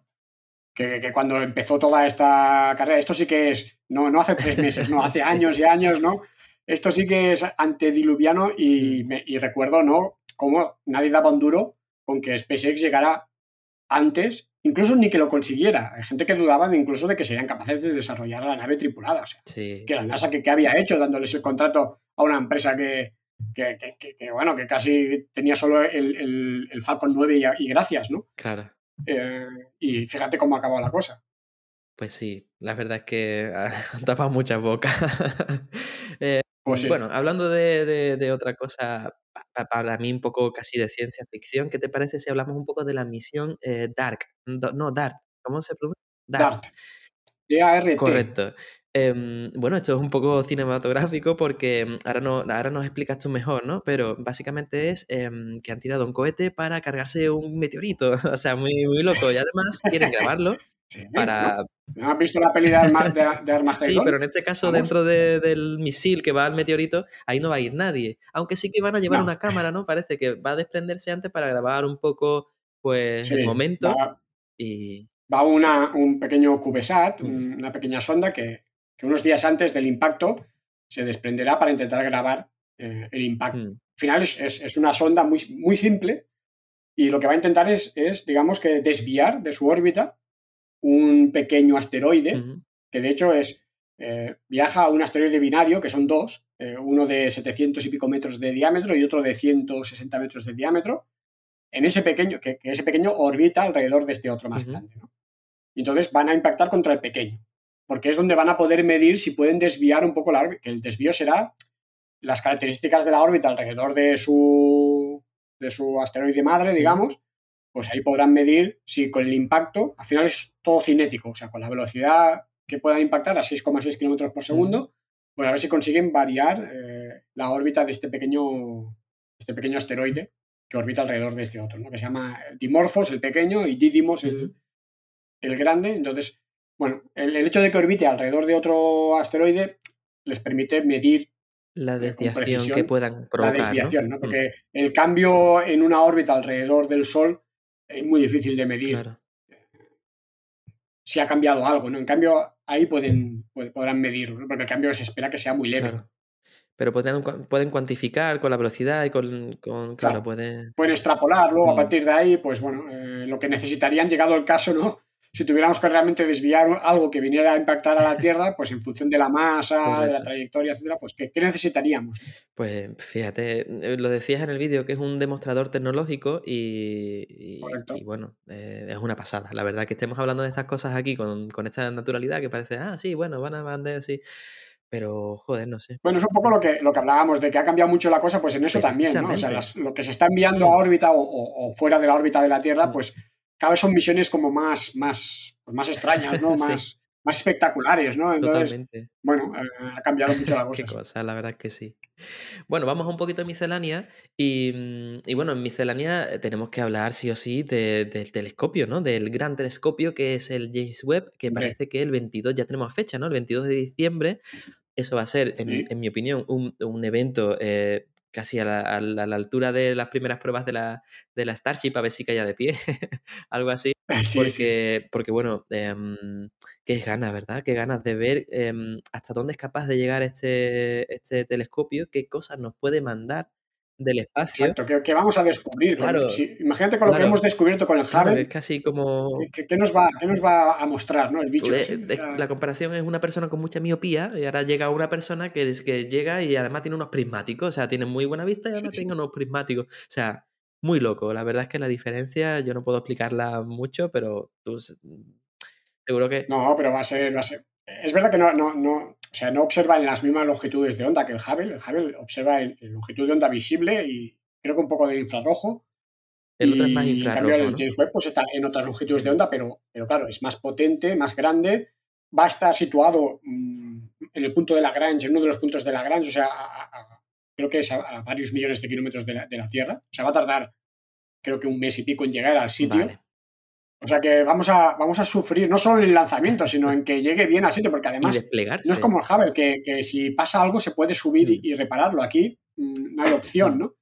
Que, cuando empezó toda esta carrera, esto sí que es, no, no hace tres meses, no, hace años y años, ¿no? Esto sí que es antediluviano y, y recuerdo, ¿no? cómo nadie daba un duro con que SpaceX llegara antes, incluso ni que lo consiguiera. Hay gente que dudaba de incluso de que serían capaces de desarrollar la nave tripulada. O sea, que la NASA que, había hecho dándoles el contrato a una empresa que, que, bueno, que casi tenía solo el, Falcon 9 y, gracias, ¿no? Claro. Eh, y fíjate cómo ha acabado la cosa. Pues sí, la verdad es que han tapado muchas bocas. Eh, pues bueno, hablando de, otra cosa, para mí un poco casi de ciencia ficción, ¿qué te parece si hablamos un poco de la misión eh, Dark? No, Dart, ¿cómo se pronuncia? Dart. D-A-R-T. Correcto. Em, bueno, esto es un poco cinematográfico porque mm, ahora, no, ahora nos explicas tú mejor, ¿no? Pero básicamente es em, que han tirado un cohete para cargarse un meteorito. o sea, muy, muy loco. Y además quieren grabarlo para... ¿No has visto la peli de, Arma, Sí, pero en este caso, dentro del misil que va al meteorito, ahí no va a ir nadie. Aunque sí que van a llevar una cámara, ¿no? Parece que va a desprenderse antes para grabar un poco, pues, el momento. y... Va una, un pequeño CubeSat, una pequeña sonda que, que unos días antes del impacto se desprenderá para intentar grabar eh, el impacto. Mm. Al final es, una sonda muy, muy simple y lo que va a intentar es, es, digamos que, desviar de su órbita un pequeño asteroide, que de hecho es, eh, viaja a un asteroide binario, que son dos, eh, uno de 700 y pico metros de diámetro y otro de 160 metros de diámetro, en ese pequeño, que, ese pequeño orbita alrededor de este otro más grande. Y entonces van a impactar contra el pequeño porque es donde van a poder medir si pueden desviar un poco la órbita, que el desvío será las características de la órbita alrededor de su, de su asteroide madre, digamos, pues ahí podrán medir si con el impacto, al final es todo cinético, o sea, con la velocidad que puedan impactar a 6,6 kilómetros por segundo, pues a ver si consiguen variar eh, la órbita de este pequeño, este pequeño asteroide que orbita alrededor de este otro, ¿no? que se llama Dimorphos, el pequeño, y Didymos, el, el grande. Entonces, bueno, el, hecho de que orbite alrededor de otro asteroide les permite medir la eh, desviación que puedan provocar. La desviación, ¿no? Mm. Porque el cambio en una órbita alrededor del Sol es muy difícil de medir. Si ha cambiado algo, ¿no? En cambio, ahí pueden, podrán medirlo, porque el cambio se espera que sea muy leve. Pero pueden, pueden cuantificar con la velocidad y con. claro, pueden. Pueden extrapolar, luego a mm. partir de ahí, pues bueno, eh, lo que necesitarían, llegado el caso, ¿no? Si tuviéramos que realmente desviar algo que viniera a impactar a la Tierra, pues en función de la masa, de la trayectoria, etcétera, pues ¿qué, necesitaríamos? Pues fíjate, eh, lo decías en el vídeo que es un demostrador tecnológico y, y, bueno, eh, es una pasada. La verdad que estemos hablando de estas cosas aquí con, esta naturalidad que parece, ah, sí, bueno, van a mandar, sí. Pero, joder, no sé. Bueno, es un poco lo que, lo que hablábamos, de que ha cambiado mucho la cosa, pues en eso también, ¿no? O sea, lo que se está enviando a órbita o, fuera de la órbita de la Tierra, mm. pues cada vez son misiones como más, más, pues más extrañas, ¿no? Más, más espectaculares, ¿no? Entonces, bueno, eh, ha cambiado mucho la cosa. Qué cosa, la verdad que sí. Bueno, vamos a un poquito de miscelánea y, y, bueno, en miscelánea eh, tenemos que hablar sí o sí del telescopio, ¿no? Del gran telescopio que es el James Webb, que parece que el 22, ya tenemos fecha, ¿no? El 22 de diciembre. Eso va a ser, en, mi opinión, un, un evento eh, casi a la, altura de las primeras pruebas de la, de la Starship, a ver si caía de pie, algo así. porque, porque, bueno, em, qué ganas, ¿verdad? Qué ganas de ver em, hasta dónde es capaz de llegar este, este telescopio, qué cosas nos puede mandar del espacio. Exacto, que, vamos a descubrir. Claro, imagínate con lo que hemos descubierto con el Hubble. es casi como. ¿Qué, nos va, nos va a mostrar, ¿no? El bicho. la comparación es una persona con mucha miopía y ahora llega una persona que, que llega y además tiene unos prismáticos. O sea, tiene muy buena vista y además tiene unos prismáticos. O sea, muy loco. La verdad es que la diferencia yo no puedo explicarla mucho, pero tú seguro que. No, pero va a ser. Va a ser es verdad que no, no, no, o sea, no observa en las mismas longitudes de onda que el Hubble. El Hubble observa en, longitud de onda visible y creo que un poco de infrarrojo. El otro es más infrarrojo. En cambio, el James Webb pues, está en otras longitudes de onda, pero, pero claro, es más potente, más grande. Va a estar situado mm, en el punto de Lagrange, en uno de los puntos de Lagrange, o sea, creo que es a, varios millones de kilómetros de la, de la, Tierra. O sea, va a tardar, creo que un mes y pico en llegar al sitio. O sea que vamos a, vamos a sufrir no solo en el lanzamiento, sino en que llegue bien al sitio, porque además no es como el Hubble, que, si pasa algo se puede subir y, mm. repararlo. Aquí mm, no hay opción, ¿no?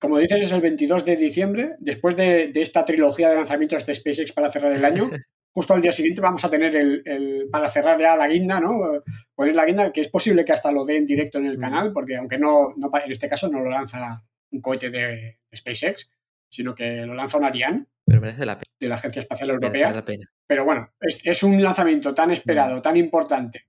Como dices, es el 22 de diciembre, después de, esta trilogía de lanzamientos de SpaceX para cerrar el año. Justo al día siguiente vamos a tener el, para cerrar ya la guinda, ¿no? Poner la guinda, que es posible que hasta lo dé en directo en el mm. canal, porque aunque no, no, en este caso no lo lanza un cohete de SpaceX, sino que lo lanza un Ariane. Pero merece la pena. De la Agencia Espacial Europea. la pena. Pero bueno, es, un lanzamiento tan esperado, mm. tan importante,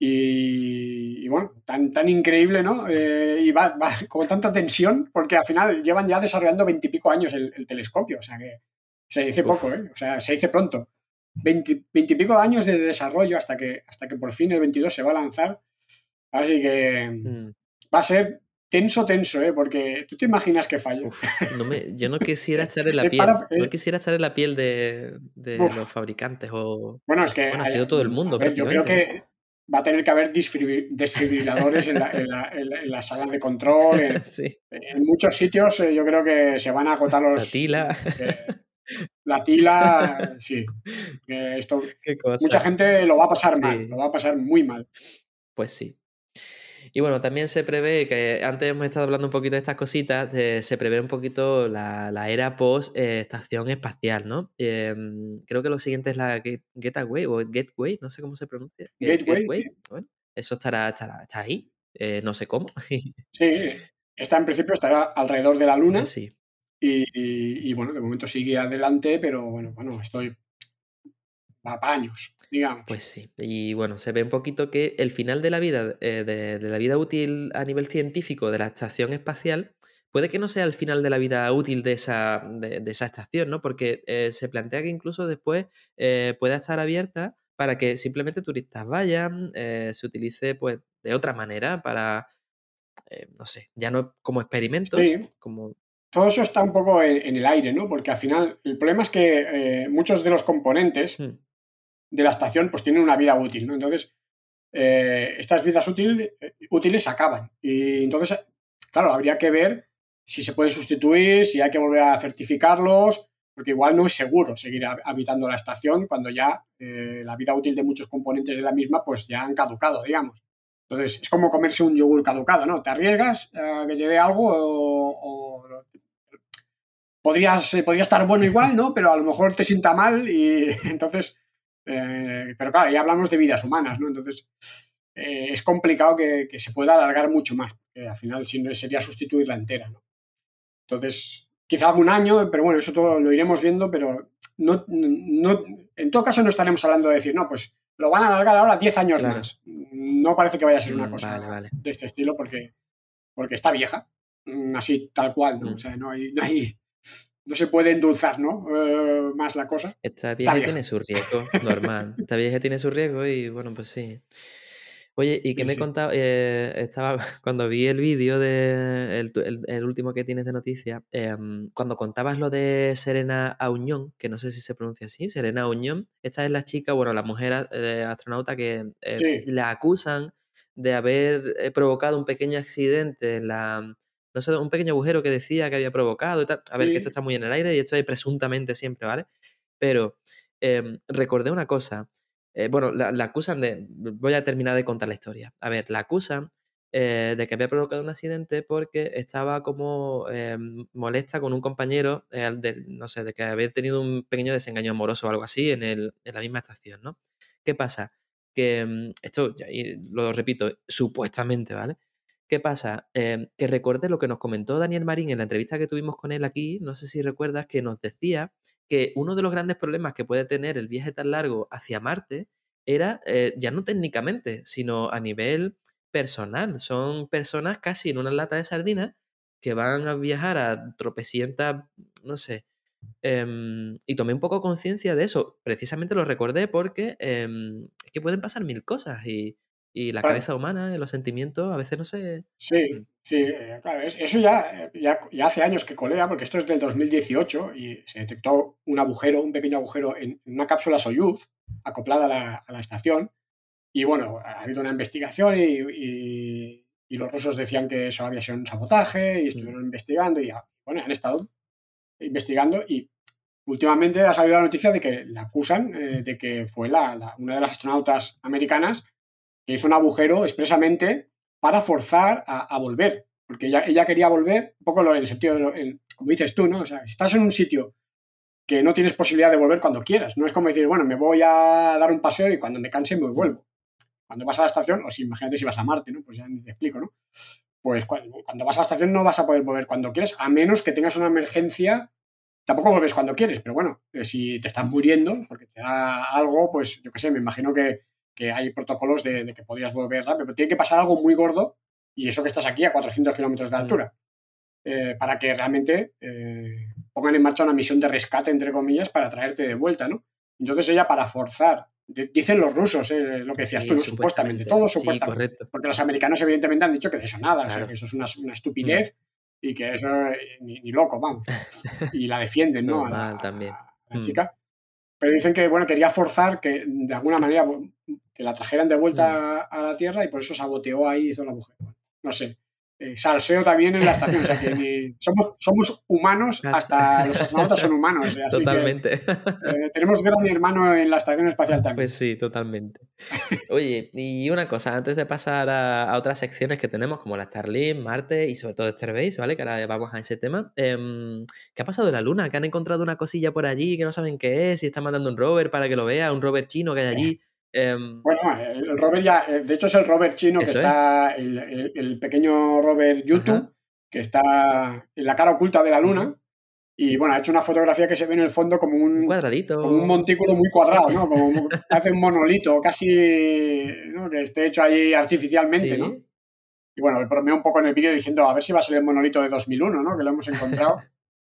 Y, bueno, tan, tan increíble, ¿no? Eh, y va, va, con tanta tensión, porque al final llevan ya desarrollando veintipico años el, telescopio, o sea que se dice poco, ¿eh? O sea, se dice pronto. Veintipico años de desarrollo hasta que, hasta que por fin el 22 se va a lanzar. Así que mm. va a ser tenso, tenso, ¿eh? Porque tú te imaginas que falla. yo no quisiera estar en la piel. no quisiera estar en la piel de, los fabricantes o. Bueno, es que. ha sido todo el mundo. yo creo que va a tener que haber desfibriladores en la, en, la, sala de control. En, muchos sitios eh, yo creo que se van a agotar los. La tila. Eh, la tila, sí. esto, mucha gente lo va a pasar mal, lo va a pasar muy mal. Pues sí. Y bueno, también se prevé que antes hemos estado hablando un poquito de estas cositas, se prevé un poquito la, era post eh, estación espacial, ¿no? Em, creo que lo siguiente es la Getaway o Gateway, no sé cómo se pronuncia. Gateway. Bueno, eso estará, estará está ahí, eh, no sé cómo. sí, esta en principio estará alrededor de la Luna. Sí. Y, bueno, de momento sigue adelante, pero bueno, bueno, estoy va para años, digamos. Pues sí, y bueno, se ve un poquito que el final de la vida, eh, de, la vida útil a nivel científico de la estación espacial, puede que no sea el final de la vida útil de esa, de, esa estación, ¿no? Porque eh, se plantea que incluso después eh, pueda estar abierta para que simplemente turistas vayan, se utilice pues de otra manera para, no sé, ya no como experimentos, como todo eso está un poco en, el aire, ¿no? Porque al final el problema es que muchos de los componentes hmm de la estación pues tienen una vida útil, ¿no? Entonces, eh, estas vidas útil, útiles acaban. Y entonces, claro, habría que ver si se pueden sustituir, si hay que volver a certificarlos, porque igual no es seguro seguir habitando la estación cuando ya eh, la vida útil de muchos componentes de la misma pues ya han caducado, digamos. Entonces, es como comerse un yogur caducado, ¿no? Te arriesgas a que lleve algo o, podrías, podría estar bueno igual, ¿no? Pero a lo mejor te sienta mal y entonces eh, pero claro, ya hablamos de vidas humanas, ¿no? Entonces, eh, es complicado que, se pueda alargar mucho más, porque al final sería sustituirla entera, ¿no? Entonces, quizá un año, pero bueno, eso todo lo iremos viendo, pero no, no, en todo caso no estaremos hablando de decir, no, pues lo van a alargar ahora 10 años más. No parece que vaya a ser una mm, cosa de este estilo porque, porque está vieja, mm, así tal cual, ¿no? Mm. O sea, no hay, no hay, no se puede endulzar, ¿no? Eh, más la cosa. Esta vieja, tiene su riesgo, normal. Esta vieja tiene su riesgo y bueno, pues sí. Oye, ¿y qué me contaba? Eh, estaba, cuando vi el vídeo de el, último que tienes de noticias, em, cuando contabas lo de Serena Auñón, que no sé si se pronuncia así, Serena Auñón, esta es la chica, bueno, la mujer eh, astronauta que la acusan de haber provocado un pequeño accidente en la, no sé, un pequeño agujero que decía que había provocado y tal. A ver, que esto está muy en el aire y esto hay presuntamente siempre, ¿vale? Pero em, recordé una cosa. Eh, bueno, la, acusan de. Voy a terminar de contar la historia. A ver, la acusan eh, de que había provocado un accidente porque estaba como em, molesta con un compañero, eh, no sé, de que había tenido un pequeño desengaño amoroso o algo así en, el, en la misma estación, ¿no? ¿Qué pasa? Que em, esto, lo repito, supuestamente, ¿vale? ¿Qué pasa? Em, que recuerde lo que nos comentó Daniel Marín en la entrevista que tuvimos con él aquí, no sé si recuerdas, que nos decía que uno de los grandes problemas que puede tener el viaje tan largo hacia Marte era eh, ya no técnicamente, sino a nivel personal. Son personas casi en una lata de sardinas que van a viajar a tropecientas, no sé. Em, y tomé un poco conciencia de eso. Precisamente lo recordé porque em, es que pueden pasar mil cosas y, y la cabeza humana, los sentimientos, a veces no sé. Sí, mm. sí, eh, claro, eso ya, ya, hace años que colea, porque esto es del 2018 y se detectó un agujero, un pequeño agujero en una cápsula Soyuz acoplada a la, a la estación. Y bueno, ha habido una investigación y, y, los rusos decían que eso había sido un sabotaje y mm. estuvieron investigando y bueno, han estado investigando y últimamente ha salido la noticia de que la acusan eh, de que fue la, una de las astronautas americanas que hizo un agujero expresamente para forzar a, volver, porque ella, ella, quería volver, un poco en el sentido, de como dices tú, ¿no? O sea, estás en un sitio que no tienes posibilidad de volver cuando quieras, no es como decir, bueno, me voy a dar un paseo y cuando me canse me vuelvo. Cuando vas a la estación, o si imagínate si vas a Marte, ¿no? Pues ya te explico, ¿no? Pues cuando, vas a la estación no vas a poder volver cuando quieres, a menos que tengas una emergencia tampoco vuelves cuando quieres, pero bueno, eh, si te estás muriendo porque te da algo, pues yo qué sé, me imagino que que hay protocolos de, que podrías volver rápido, pero tiene que pasar algo muy gordo y eso que estás aquí a 400 kilómetros de altura, eh, para que realmente eh, pongan en marcha una misión de rescate, entre comillas, para traerte de vuelta, ¿no? Entonces ella, para forzar, dicen los rusos, eh, lo que decías tú, supuestamente, todo supuestamente, porque los americanos evidentemente han dicho que de eso nada, o sea, que eso es una, estupidez mm. y que eso ni, loco, vamos. Y la defienden, ¿no? a también. la mm. chica. Pero dicen que, bueno, quería forzar que de alguna manera que la trajeran de vuelta a, la Tierra y por eso saboteó ahí y hizo la mujer. no sé. Eh, salseo también en la estación. O sea, que somos, somos humanos, hasta los astronautas son humanos. totalmente. Eh, tenemos gran hermano en la estación espacial también. Pues sí, totalmente. Oye, y una cosa, antes de pasar a, otras secciones que tenemos, como la Starlink, Marte y sobre todo Starbase, ¿vale? Que ahora vamos a ese tema. Em, ¿Qué ha pasado de la Luna? Que han encontrado una cosilla por allí que no saben qué es y están mandando un rover para que lo vea, un rover chino que hay allí. Em, bueno, el rover ya, eh, de hecho es el rover chino que está, el, pequeño rover YouTube, que está en la cara oculta de la luna. Y bueno, ha hecho una fotografía que se ve en el fondo como un, cuadradito. Como un montículo muy cuadrado, ¿no? Como hace un monolito, casi ¿no? que esté hecho ahí artificialmente, ¿no? Y bueno, me bromeé un poco en el vídeo diciendo a ver si va a ser el monolito de 2001, ¿no? Que lo hemos encontrado.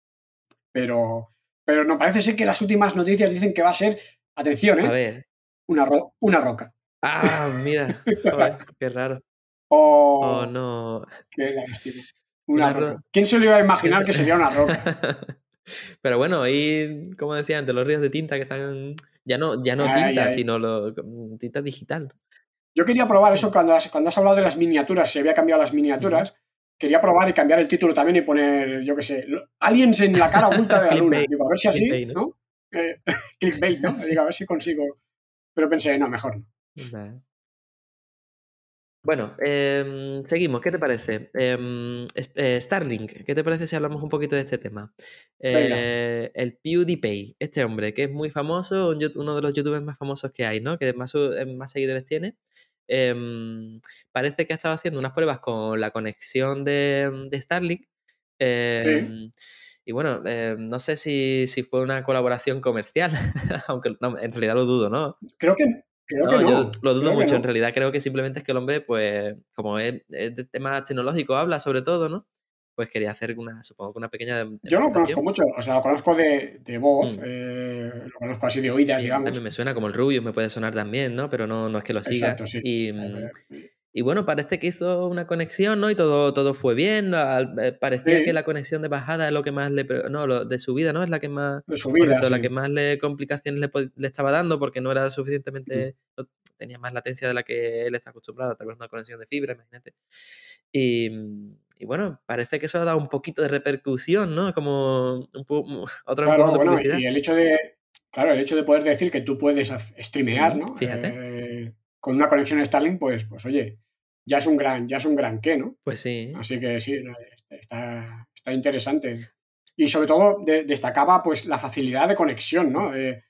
pero, pero no, parece ser que las últimas noticias dicen que va a ser, atención, ¿eh? A ver una, una roca. Ah, mira, qué raro. Oh, oh no. Qué Una, roca. ¿Quién se lo iba a imaginar que sería una roca? Pero bueno, ahí, como decía antes, los ríos de tinta que están. Ya no, ya no tinta, sino lo, tinta digital. Yo quería probar eso cuando has, cuando has hablado de las miniaturas, se había cambiado las miniaturas. Quería probar y cambiar el título también y poner, yo qué sé, aliens en la cara oculta de la luna. Digo, a ver si así, ¿no? Eh, clickbait, ¿no? Digo, a ver si consigo pero pensé, no, mejor no. Bueno, em, seguimos. ¿Qué te parece? Em, eh, Starlink, ¿qué te parece si hablamos un poquito de este tema? Eh, el PewDiePie, este hombre que es muy famoso, uno de los youtubers más famosos que hay, ¿no? Que más, más seguidores tiene. Em, parece que ha estado haciendo unas pruebas con la conexión de, Starlink. Y bueno, eh, no sé si, fue una colaboración comercial, aunque en realidad lo dudo, ¿no? Creo que, creo que no. Yo lo dudo mucho, en realidad creo que simplemente es que el hombre, pues, como es, de temas tecnológicos, habla sobre todo, ¿no? Pues quería hacer una, supongo que una pequeña... Yo lo conozco mucho, o sea, lo conozco de, voz, mm. eh, lo conozco así de oídas, digamos. También me suena como el Rubio, me puede sonar también, ¿no? Pero no, no es que lo siga. Exacto, sí. Y, y bueno, parece que hizo una conexión, ¿no? Y todo, todo fue bien. Eh, parecía que la conexión de bajada es lo que más le. No, lo de subida, ¿no? Es la que más. La que más le complicaciones le, estaba dando porque no era suficientemente. tenía más latencia de la que él está acostumbrado, tal vez una conexión de fibra, imagínate. Y, y bueno, parece que eso ha dado un poquito de repercusión, ¿no? Como un otro claro, bueno, Y el hecho de. Claro, el hecho de poder decir que tú puedes streamear, ¿no? Fíjate. Eh, con una conexión Starlink, pues, pues oye, ya es un gran, ya es un gran qué, ¿no? Pues sí. Así que sí, está, está interesante. Y sobre todo destacaba pues la facilidad de conexión, ¿no? Eh,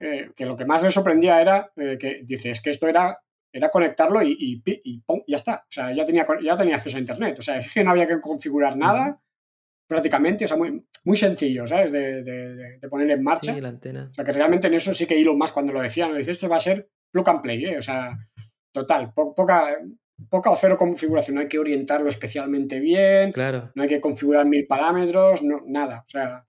eh, que lo que más le sorprendía era eh, que dice, es que esto era, era conectarlo y, y, ya está. O sea, ya tenía, ya tenía acceso a internet. O sea, es que no había que configurar nada prácticamente, o sea, muy, muy sencillo, ¿sabes? De, de, poner en marcha. Sí, la antena. O sea, que realmente en eso sí que hilo más cuando lo decían, lo dice, esto va a ser plug and play, ¿eh? O sea, total, poca, poca o cero configuración, no hay que orientarlo especialmente bien, claro. no hay que configurar mil parámetros, no, nada, o sea...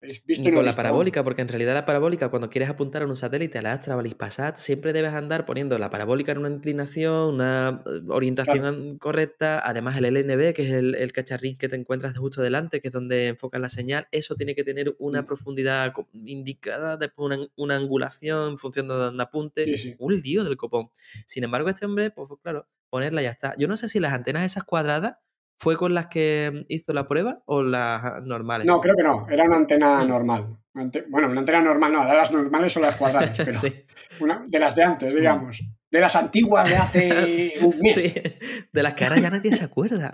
Mm, ni con la parabólica, porque en realidad la parabólica, cuando quieres apuntar a un satélite a la Astra Passat, siempre debes andar poniendo la parabólica en una inclinación, una eh, orientación correcta, además el LNB, que es el, cacharrín que te encuentras justo delante, que es donde enfocas la señal, eso tiene que tener una mm. profundidad indicada, después una, angulación en función de donde apunte, un lío del copón. Sin embargo, este hombre, pues claro, ponerla ya está. Yo no sé si las antenas esas cuadradas ¿Fue con las que hizo la prueba o las normales? No, creo que no, era una antena normal. bueno, una antena normal no, las normales son las cuadradas, pero una, de las de antes, mm. digamos. De las antiguas de hace un mes. Sí, de las que ahora ya nadie se acuerda.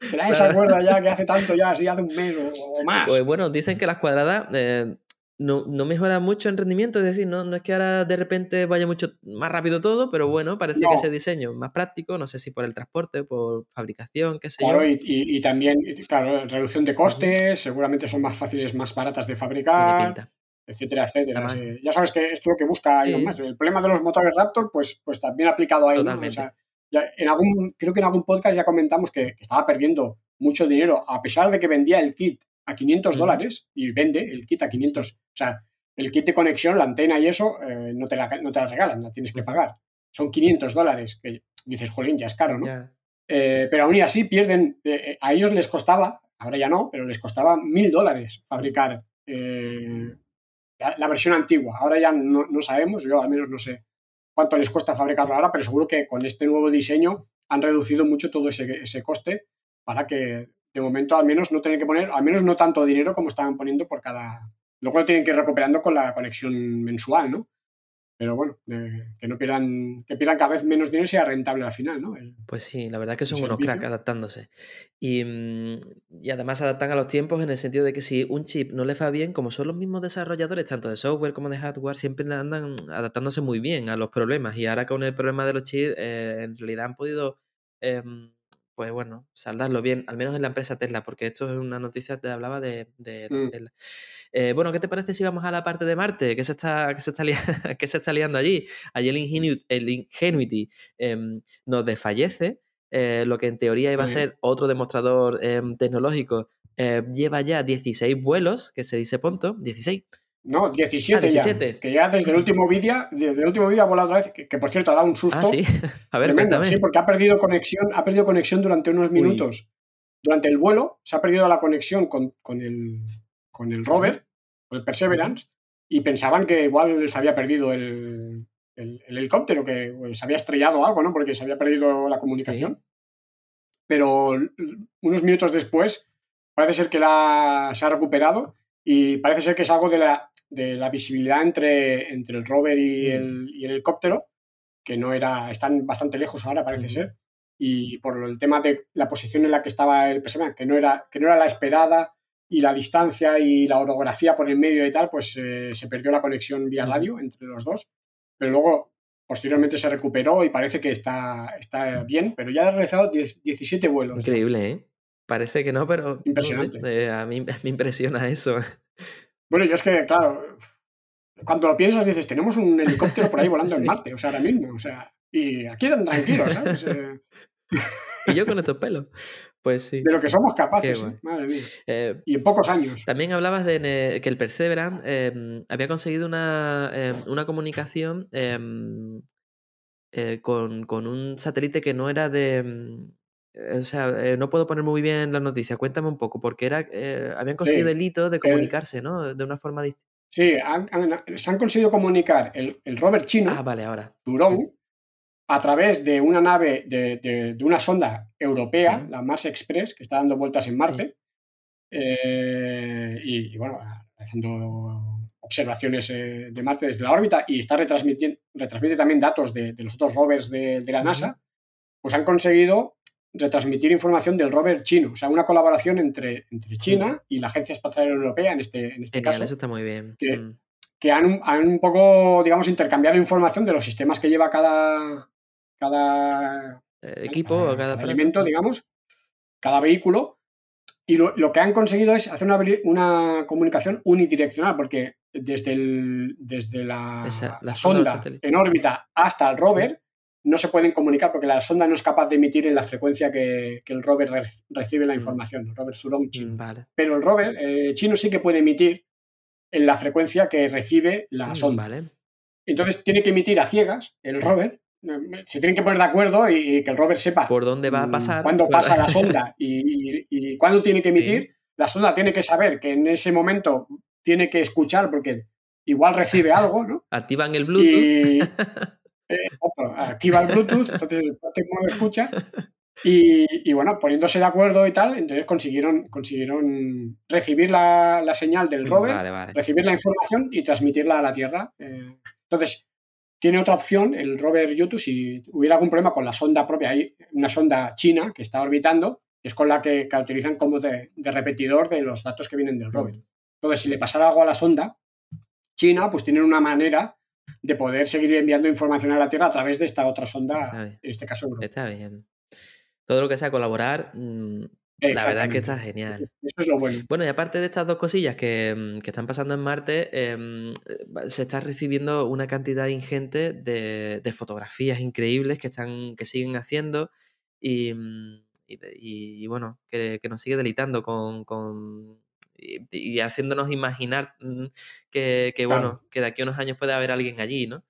Que nadie se acuerda ya que hace tanto ya, así hace un mes o, más. Pues bueno, dicen que las cuadradas eh, no, no, mejora mucho en rendimiento, es decir, no, no es que ahora de repente vaya mucho más rápido todo, pero bueno, parece que ese diseño es más práctico, no sé si por el transporte, por fabricación, qué sé claro, yo. Y, y, también, claro, reducción de costes, seguramente son más fáciles, más baratas de fabricar. etcétera, etcétera. ya sabes que es lo que busca Elon Musk. El problema de los motores Raptor, pues, pues también aplicado a él. en algún, creo que en algún podcast ya comentamos que, estaba perdiendo mucho dinero, a pesar de que vendía el kit a 500 dólares y vende el kit a 500. O sea, el kit de conexión, la antena y eso, eh, no, te la, no te la regalan, la tienes que pagar. Son 500 dólares, que dices, jolín, ya es caro, ¿no? Eh, pero aún y así pierden, eh, a ellos les costaba, ahora ya no, pero les costaba mil dólares fabricar la, versión antigua. Ahora ya no, sabemos, yo al menos no sé cuánto les cuesta fabricarlo ahora, pero seguro que con este nuevo diseño han reducido mucho todo ese, ese coste para que de momento al menos no tener que poner, al menos no tanto dinero como estaban poniendo por cada... Luego lo tienen que ir recuperando con la conexión mensual, ¿no? pero bueno, que no pierdan, que pierdan cada vez menos dinero y sea rentable al final, ¿no? pues sí, la verdad es que son unos crack adaptándose. Y, mm, y, además adaptan a los tiempos en el sentido de que si un chip no le va bien, como son los mismos desarrolladores, tanto de software como de hardware, siempre andan adaptándose muy bien a los problemas. Y ahora con el problema de los chips, eh, en realidad han podido em, pues bueno, saldarlo bien, al menos en la empresa Tesla, porque esto es una noticia, te hablaba de, mm. Tesla. Eh, bueno, ¿qué te parece si vamos a la parte de Marte? ¿Qué se está, se está, se está liando allí? Allí el Ingenuity, el Ingenuity em, nos desfallece, eh, lo que en teoría iba a ser otro demostrador em, tecnológico, eh, lleva ya 16 vuelos, que se dice punto, 16. No, 17, 17. ya. Que ya desde el último vídeo, desde el último vídeo ha volado otra vez, que, por cierto ha dado un susto. Ah, sí. A ver, tremendo, Sí, porque ha perdido conexión, ha perdido conexión durante unos minutos. Durante el vuelo se ha perdido la conexión con, con, el, con el rover, con el Perseverance, y pensaban que igual se había perdido el, el, helicóptero, que pues, se había estrellado algo, ¿no? Porque se había perdido la comunicación. Pero unos minutos después parece ser que la, se ha recuperado y parece ser que es algo de la, de la visibilidad entre, entre el rover y, mm. el, y el, helicóptero, que no era, están bastante lejos ahora, parece ser, y por el tema de la posición en la que estaba el Perseverance, que no era, que no era la esperada, y la distancia y la orografía por el medio y tal, pues eh, se perdió la conexión vía radio entre los dos, pero luego posteriormente se recuperó y parece que está, está bien, pero ya ha realizado 17 vuelos. Increíble, ¿eh? Parece que no, pero Impresionante. Eh, a mí me impresiona eso. Bueno, yo es que, claro, cuando lo piensas dices, tenemos un helicóptero por ahí volando en Marte, o sea, ahora mismo, o sea, y aquí eran tranquilos, ¿sabes? Eh, y yo con estos pelos. Pues sí. De lo que somos capaces, ¿eh? madre mía. y en pocos años. También hablabas de que el Perseverance em, había conseguido una, em, una comunicación em, con, con, un satélite que no era de, o sea, eh, no puedo poner muy bien la noticia. Cuéntame un poco, porque era, eh, habían conseguido el hito de comunicarse, ¿no? De una forma distinta. Sí, se han conseguido comunicar el, el rover chino, ah, vale, ahora. Turón, a través de una nave, de, una sonda europea, la Mars Express, que está dando vueltas en Marte, y, bueno, haciendo observaciones de Marte desde la órbita y está retransmitiendo, retransmite también datos de, los otros rovers de, la NASA, pues han conseguido retransmitir información del rover chino, o sea, una colaboración entre, entre China y la Agencia Espacial Europea en este, en este caso. Eso está muy bien. Que, mm. que han, han, un poco, digamos, intercambiado información de los sistemas que lleva cada, cada eh, equipo, cada, cada elemento, digamos, cada vehículo. Y lo, lo, que han conseguido es hacer una, una comunicación unidireccional, porque desde, el, desde la, la sonda en órbita hasta el rover, no se pueden comunicar porque la sonda no es capaz de emitir en la frecuencia que, el rover recibe la mm. información, el rover chino. Mm, Pero el rover eh, chino sí que puede emitir en la frecuencia que recibe la mm, sonda. Entonces tiene que emitir a ciegas el rover. Se tienen que poner de acuerdo y, que el rover sepa por dónde va a pasar, cuándo pasa la sonda y, y, cuándo tiene que emitir. La sonda tiene que saber que en ese momento tiene que escuchar porque igual recibe algo, ¿no? Activan el Bluetooth. activa el Bluetooth, entonces el modo escucha. Y, bueno, poniéndose de acuerdo y tal, entonces consiguieron, consiguieron recibir la, señal del rover, recibir la información y transmitirla a la Tierra. Eh, entonces, tiene otra opción el rover YouTube, si hubiera algún problema con la sonda propia, hay una sonda china que está orbitando, es con la que, utilizan como de, repetidor de los datos que vienen del rover. Entonces, si le pasara algo a la sonda china, pues tienen una manera de poder seguir enviando información a la Tierra a través de esta otra sonda, en este caso Está bien. Todo lo que sea colaborar, mm, La verdad es que está genial. Eso es lo bueno. Bueno, y aparte de estas dos cosillas que, mm, están pasando en Marte, em, se está recibiendo una cantidad ingente de, fotografías increíbles que, están, que siguen haciendo y, mm, bueno, que, nos sigue delitando con, y, haciéndonos imaginar mm, que, bueno, que de aquí a unos años puede haber alguien allí, ¿no?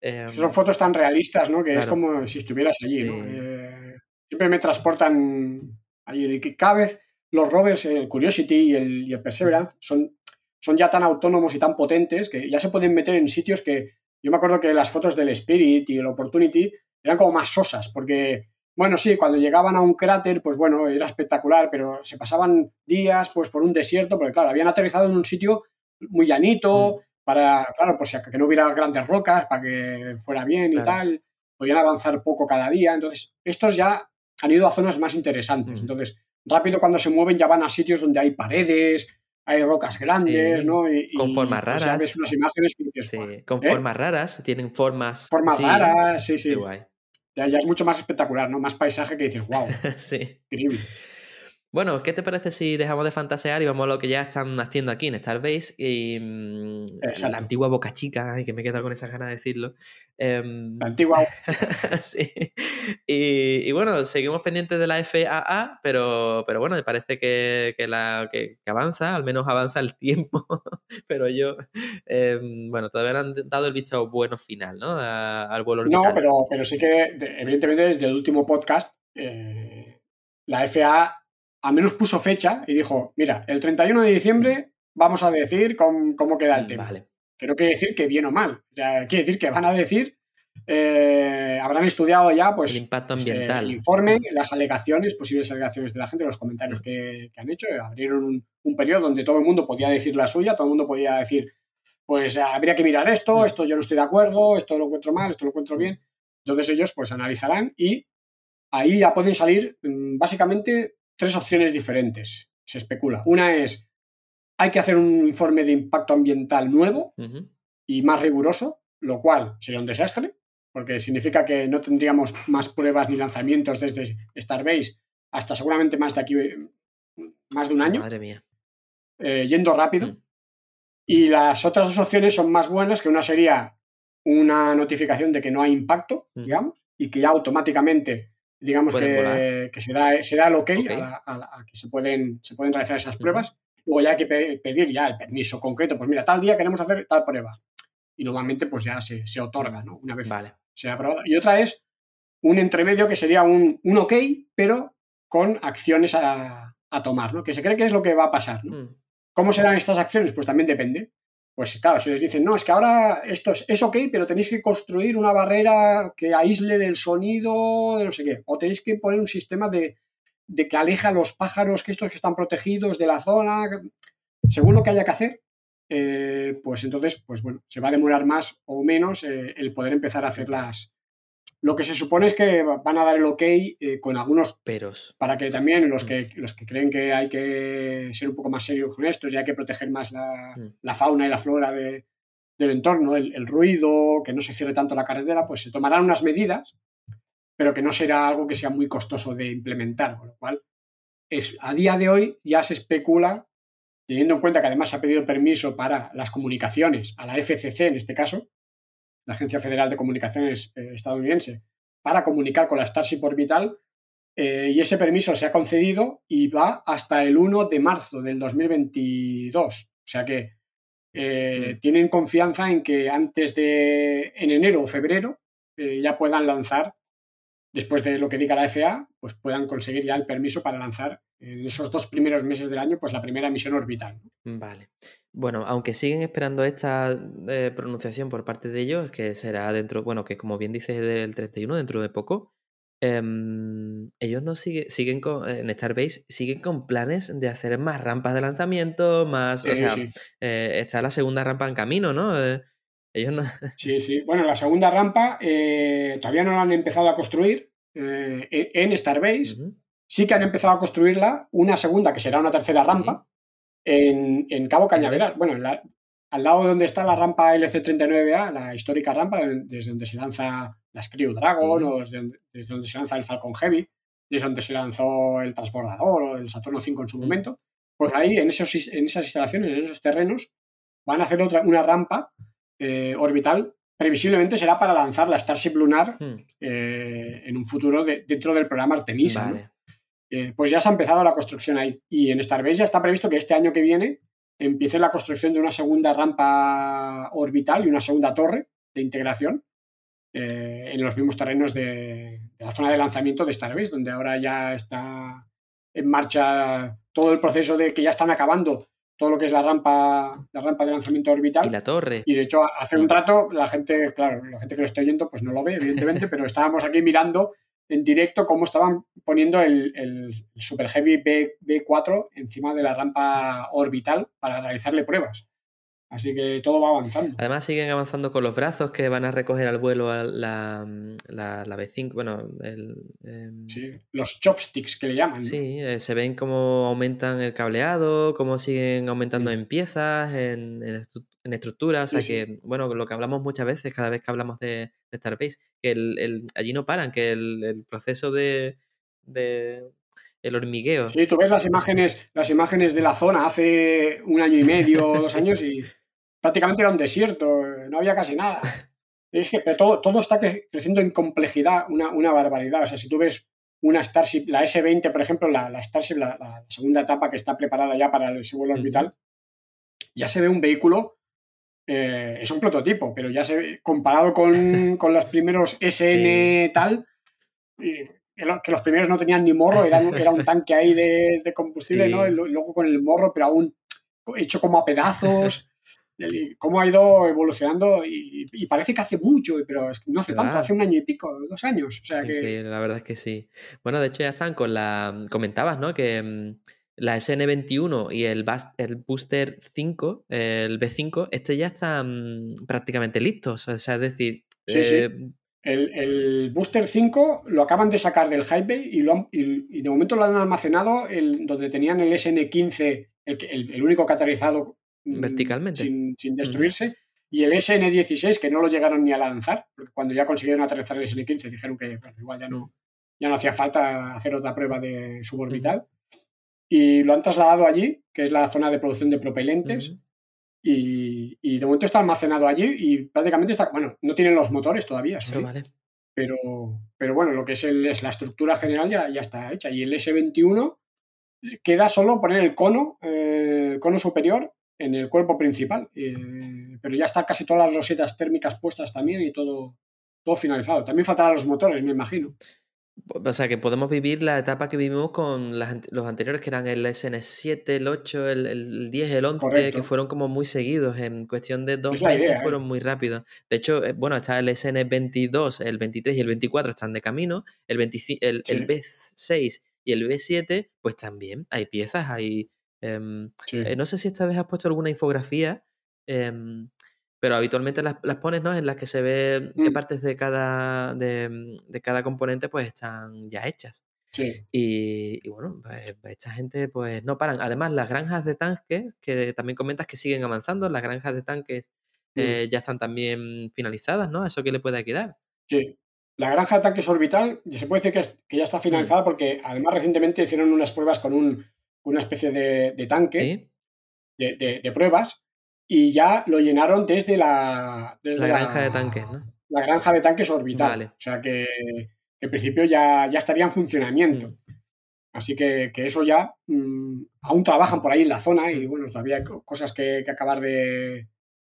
Son em, fotos tan realistas, ¿no? Que es como si estuvieras allí, ¿no? Eh, siempre me transportan allí. Y cada vez los rovers, el Curiosity y el, Perseverance, son, son ya tan autónomos y tan potentes que ya se pueden meter en sitios que. Yo me acuerdo que las fotos del Spirit y el Opportunity eran como más sosas, porque, bueno, sí, cuando llegaban a un cráter, pues bueno, era espectacular, pero se pasaban días pues por un desierto, porque claro, habían aterrizado en un sitio muy llanito, mm. para, claro, pues que no hubiera grandes rocas, para que fuera bien y tal, podían avanzar poco cada día. Entonces, estos ya han ido a zonas más interesantes. Entonces, rápido cuando se mueven ya van a sitios donde hay paredes, hay rocas grandes, ¿no? Y, con formas raras. Ya ves unas imágenes sí, con ¿eh? formas raras, tienen formas. Formas raras, sí, sí. Ya, ya, es mucho más espectacular, ¿no? Más paisaje que dices, wow. sí. Increíble. Bueno, ¿qué te parece si dejamos de fantasear y vamos a lo que ya están haciendo aquí en Starbase? Y mm, la antigua Boca Chica, y que me queda con esa ganas de decirlo. Em, la antigua. sí. Y, bueno, seguimos pendientes de la FAA, pero, pero bueno, me parece que, la, que, avanza, al menos avanza el tiempo. pero yo, em, bueno, todavía no han dado el visto bueno final, ¿no? al vuelo orbital. No, pero, pero sí que, evidentemente, desde el último podcast, eh, la FAA al menos puso fecha y dijo, mira, el 31 de diciembre vamos a decir cómo, queda el tema. Vale. Que no quiere decir que bien o mal. quiere decir que van a decir, eh, habrán estudiado ya pues, el impacto pues, ambiental. el informe, las alegaciones, posibles alegaciones de la gente, los comentarios que, han hecho. Abrieron un, periodo donde todo el mundo podía decir la suya, todo el mundo podía decir, pues habría que mirar esto, esto yo no estoy de acuerdo, esto lo encuentro mal, esto lo encuentro bien. Entonces ellos pues analizarán y ahí ya pueden salir mm, básicamente tres opciones diferentes, se especula. Una es, hay que hacer un informe de impacto ambiental nuevo y más riguroso, lo cual sería un desastre, porque significa que no tendríamos más pruebas ni lanzamientos desde Starbase hasta seguramente más de aquí, más de un año. Madre mía. Eh, yendo rápido. Y las otras dos opciones son más buenas, que una sería una notificación de que no hay impacto, digamos, y que ya automáticamente digamos que, que, se, da, el ok, A, que se pueden, se pueden realizar esas pruebas. Luego ya hay que pedir ya el permiso concreto, pues mira, tal día queremos hacer tal prueba. Y normalmente pues ya se, se otorga, ¿no? Una vez vale. se ha aprobado. Y otra es un entremedio que sería un, un ok, pero con acciones a, a, tomar, ¿no? Que se cree que es lo que va a pasar, ¿no? Mm. ¿Cómo serán estas acciones? Pues también depende. Pues claro, si les dicen, no, es que ahora esto es, ok, pero tenéis que construir una barrera que aísle del sonido, de no sé qué, o tenéis que poner un sistema de, que aleja a los pájaros, que estos que están protegidos de la zona, según lo que haya que hacer, eh, pues entonces, pues bueno, se va a demorar más o menos eh, el poder empezar a hacer las, lo que se supone es que van a dar el ok eh, con algunos peros. Para que también los mm. que, los que creen que hay que ser un poco más serios con esto y hay que proteger más la, mm. fauna y la flora del entorno, el, ruido, que no se cierre tanto la carretera, pues se tomarán unas medidas, pero que no será algo que sea muy costoso de implementar. Con lo cual, es, a día de hoy ya se especula, teniendo en cuenta que además se ha pedido permiso para las comunicaciones, a la FCC en este caso, la Agencia Federal de Comunicaciones eh, estadounidense, para comunicar con la Starship Orbital eh, y ese permiso se ha concedido y va hasta el 1 de marzo del 2022. O sea que eh, mm. tienen confianza en que antes de, en enero o febrero, ya puedan lanzar, después de lo que diga la FAA, pues puedan conseguir ya el permiso para lanzar en esos dos primeros meses del año, pues la primera misión orbital. Vale. Bueno, aunque siguen esperando esta eh, pronunciación por parte de ellos, que será dentro, bueno, que como bien dice del 31, dentro de poco, em, ellos no siguen, siguen con, en Starbase, siguen con planes de hacer más rampas de lanzamiento, más, o sea, eh, está la segunda rampa en camino, ¿no? Eh, ellos no... Sí, sí. Bueno, la segunda rampa todavía no la han empezado a construir en Starbase. Sí que han empezado a construirla, una segunda que será una tercera rampa, en, Cabo Cañaveral. Bueno, al lado donde está la rampa LC39A, la histórica rampa desde donde se lanza la Crew Dragon o desde, donde se lanza el Falcon Heavy, desde donde se lanzó el transbordador o el Saturno 5 en su momento, pues ahí, en, esos, en esas instalaciones, en esos terrenos, van a hacer otra, una rampa eh, orbital. Previsiblemente será para lanzar la Starship Lunar hmm. eh, en un futuro dentro del programa Artemisa. Eh, pues ya se ha empezado la construcción ahí. Y en Starbase ya está previsto que este año que viene empiece la construcción de una segunda rampa orbital y una segunda torre de integración en los mismos terrenos de, de, la zona de lanzamiento de Starbase, donde ahora ya está en marcha todo el proceso de que ya están acabando todo lo que es la rampa, la rampa de lanzamiento orbital. Y la torre. Y de hecho, hace un rato, la gente, claro, la gente que lo está oyendo, pues no lo ve, evidentemente, pero estábamos aquí mirando en directo cómo estaban poniendo el, el Super Heavy B, B4 encima de la rampa orbital para realizarle pruebas. Así que todo va avanzando. Además siguen avanzando con los brazos que van a recoger al vuelo a la, la, B5, bueno, el, em, sí, los chopsticks que le llaman. Sí, eh, se ven cómo aumentan el cableado, cómo siguen aumentando en piezas, en, en, estructuras, o sea que, bueno, lo que hablamos muchas veces, cada vez que hablamos de, Starbase, que el, allí no paran, que el, proceso de, de el hormigueo. Sí, tú ves las imágenes, las imágenes de la zona hace un año y medio, dos años, y prácticamente era un desierto, no había casi nada. Es que todo, todo está creciendo en complejidad, una, una, barbaridad. O sea, si tú ves una Starship, la S-20, por ejemplo, la, la Starship, la, segunda etapa que está preparada ya para ese vuelo orbital, ya se ve un vehículo, eh, es un prototipo, pero ya se ve, comparado con, con los primeros SN tal, que los primeros no tenían ni morro, era, era un tanque ahí de, de combustible, ¿no? luego con el morro, pero aún hecho como a pedazos cómo ha ido evolucionando y, parece que hace mucho, pero no hace tanto, hace un año y pico, dos años. O sea que... la verdad es que sí. Bueno, de hecho ya están con la... Comentabas, ¿no? Que mm, la SN21 y el, el Booster 5, el B5, este ya están prácticamente listos. O sea, es decir... Sí, sí. Eh, el, Booster 5 lo acaban de sacar del Hype y, lo y, de momento lo han almacenado el, donde tenían el SN15, el, el, el único catalizado Mm, verticalmente. Sin, destruirse. Y el SN16, que no lo llegaron ni a lanzar, porque cuando ya consiguieron aterrizar el SN15 dijeron que igual ya no, ya no hacía falta hacer otra prueba de suborbital. Y lo han trasladado allí, que es la zona de producción de propelentes. y, y, de momento está almacenado allí y prácticamente está. Bueno, no tienen los motores todavía. Pero, pero bueno, lo que es, el, es la estructura general ya, ya está hecha. Y el S21 queda solo poner el cono, eh, el cono superior en el cuerpo principal. Eh, pero ya está casi todas las rosetas térmicas puestas también y todo, todo finalizado. También faltarán los motores, me imagino. O sea, que podemos vivir la etapa que vivimos con los anteriores, que eran el SN7, el 8, el, 10, el 11, que fueron como muy seguidos. En cuestión de dos meses ¿eh? fueron muy rápidos. De hecho, eh, bueno, está el SN22, el 23 y el 24 están de camino. El, el, el B6 y el B7, pues también hay piezas, hay Em, eh, no sé si esta vez has puesto alguna infografía, em, pero habitualmente las, pones, ¿no? En las que se ve qué mm. partes de cada, de, cada componente pues están ya hechas. Y, bueno, pues, esta gente pues no paran. Además, las granjas de tanques, que también comentas que siguen avanzando, las granjas de tanques mm. eh, ya están también finalizadas, ¿no? ¿Eso qué le puede quedar? Sí. La granja de tanques orbital se puede decir que, que ya está mm. finalizada porque además recientemente hicieron unas pruebas con un una especie de, tanque de, pruebas y ya lo llenaron desde la... Desde la granja de tanques, ¿no? La granja de tanques orbital. O sea que, en principio ya, ya estaría en funcionamiento. Mm. Así que, eso ya mm, aún trabajan por ahí en la zona y bueno, todavía hay cosas que, acabar de,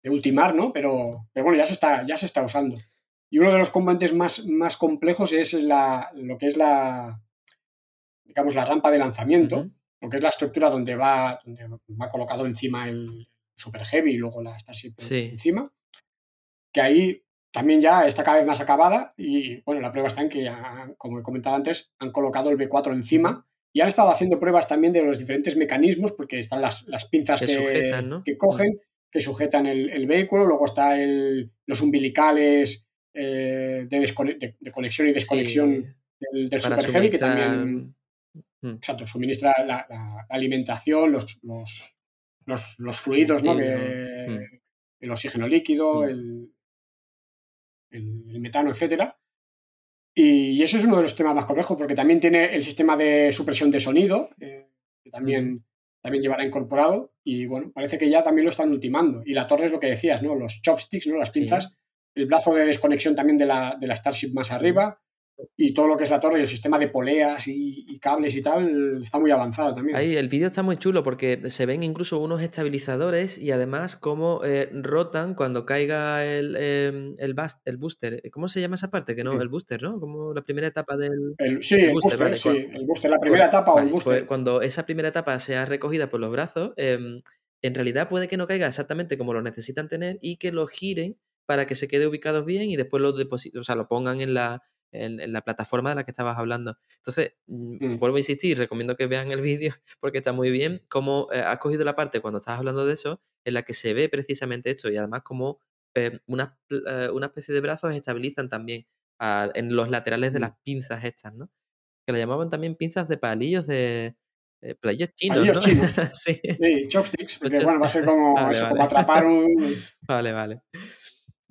ultimar, ¿no? Pero, pero bueno, ya se, está, ya se está usando. Y uno de los componentes más, más complejos es la, lo que es la, digamos, la rampa de lanzamiento, porque es la estructura donde va, va colocado encima el Super Heavy y luego la Starship encima, que ahí también ya está cada vez más acabada y bueno, la prueba está en que, como he comentado antes, han colocado el B4 encima y han estado haciendo pruebas también de los diferentes mecanismos, porque están las, pinzas que, cogen, que sujetan el, vehículo, luego está los umbilicales eh, de, conexión y desconexión del, Super Heavy, que también. Exacto, suministra la, alimentación, los, los, fluidos, ¿no? Mm. el oxígeno líquido, mm. el, el, metano, etcétera. Y, eso es uno de los temas más complejos, porque también tiene el sistema de supresión de sonido, eh, que también, también llevará incorporado. Y bueno, parece que ya también lo están ultimando. Y la torre es lo que decías, ¿no? Los chopsticks, ¿no? Las pinzas. El brazo de desconexión también de la, de la Starship más arriba y todo lo que es la torre y el sistema de poleas y, cables y tal está muy avanzado también. Ahí el vídeo está muy chulo porque se ven incluso unos estabilizadores y además cómo eh, rotan cuando caiga el, em, el, el, booster. ¿Cómo se llama esa parte? Que no, el booster, ¿no? Como la primera etapa del. sí, el booster, sí, el booster, la primera etapa o el pues booster. cuando esa primera etapa sea recogida por los brazos, em, en realidad puede que no caiga exactamente como lo necesitan tener y que lo giren para que se quede ubicados bien y después lo depositen, o sea, lo pongan en la en, la plataforma de la que estabas hablando. Entonces, mm, vuelvo a insistir, recomiendo que vean el vídeo porque está muy bien cómo eh, has cogido la parte cuando estás hablando de eso, en la que se ve precisamente esto y además cómo eh, una, eh, una, especie de brazos estabilizan también en los laterales de las pinzas estas, ¿no? Que le llamaban también pinzas de palillos de, playos chinos. Palillos chinos. sí. chopsticks, porque bueno, va a ser como, como atrapar un. Vale, vale.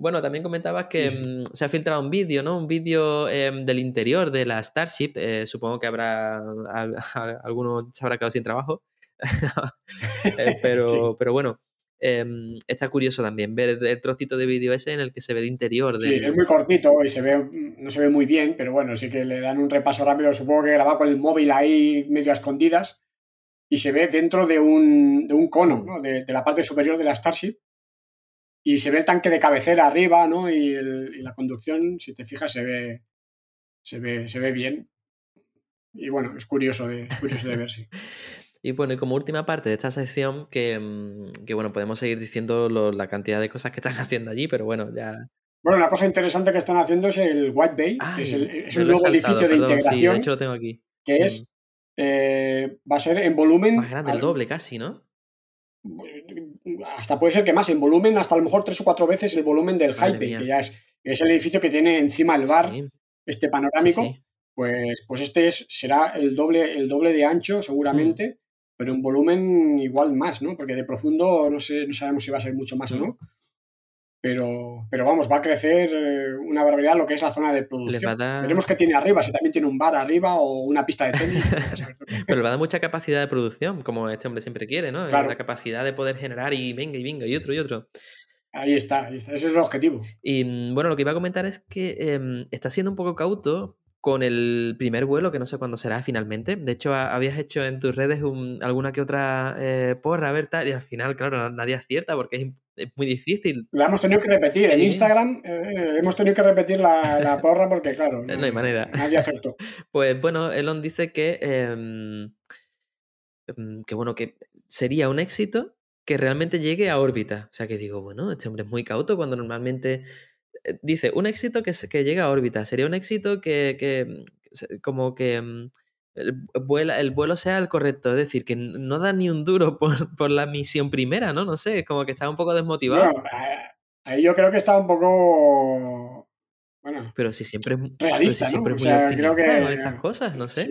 Bueno, también comentabas que mm, se ha filtrado un vídeo, ¿no? Un vídeo em, del interior de la Starship. Eh, supongo que habrá alguno se habrá quedado sin trabajo. Eh, pero, pero bueno, em, está curioso también ver el trocito de vídeo ese en el que se ve el interior. Sí, es muy cortito y se ve, no se ve muy bien, pero bueno, sí que le dan un repaso rápido. Supongo que grabado con el móvil ahí medio a escondidas y se ve dentro de un, de un cono, mm. ¿no? de, de la parte superior de la Starship y se ve el tanque de cabecera arriba, ¿no? Y, la conducción, si te fijas, se ve, se ve, se ve bien. Y bueno, es curioso de, curioso de ver, sí. Y bueno, y como última parte de esta sección, que, mm, que bueno, podemos seguir diciendo la cantidad de cosas que están haciendo allí, pero bueno, ya. Bueno, una cosa interesante que están haciendo es el White Bay, que es, el, es un nuevo edificio de integración. Sí, de hecho lo tengo aquí. Que es. Mm. Eh, va a ser en volumen. Más grande, el doble casi, ¿no? Hasta puede ser que más, en volumen, hasta a lo mejor tres o cuatro veces el volumen del Hype, que ya es, es el edificio que tiene encima el bar, este panorámico. Pues, pues este es, será el doble, el doble de ancho, seguramente, mm. pero en volumen igual más, ¿no? Porque de profundo no sé, no sabemos si va a ser mucho más o no. Pero, pero vamos, va a crecer eh, una barbaridad lo que es la zona de producción. Veremos qué tiene arriba, si también tiene un bar arriba o una pista de tenis. pero le va a dar mucha capacidad de producción, como este hombre siempre quiere, ¿no? La capacidad de poder generar y venga y venga y otro y otro. Ahí está, ese es el objetivo. Y mm, bueno, lo que iba a comentar es que em, está siendo un poco cauto con el primer vuelo, que no sé cuándo será finalmente. De hecho, habías hecho en tus redes alguna que otra eh, porra, ¿verdad? Y al final, claro, nadie acierta porque es, muy difícil. La hemos tenido que repetir. En Instagram eh, hemos tenido que repetir la, porra porque, claro, no, hay manera. Nadie acertó. pues bueno, Elon dice que, em, em, que, bueno, que sería un éxito que realmente llegue a órbita. O sea, que digo, bueno, este hombre es muy cauto cuando normalmente eh, dice, un éxito que, que llega a órbita, sería un éxito que, mm, como que el, el vuelo sea el correcto, es decir, que no da ni un duro por, la misión primera, ¿no? No sé, es como que está un poco desmotivado. ahí yo creo que está un poco... Bueno, pero si siempre, realista, siempre es muy optimista creo estas cosas, no sé.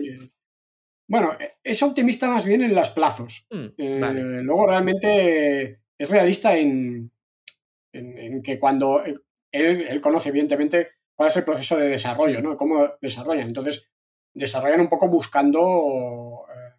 Bueno, e, es optimista más bien en los plazos. Mm, eh, luego realmente es realista en, en, que cuando eh, él, conoce evidentemente cuál es el proceso de desarrollo, ¿no? Cómo desarrollan. Entonces, desarrollan un poco buscando eh,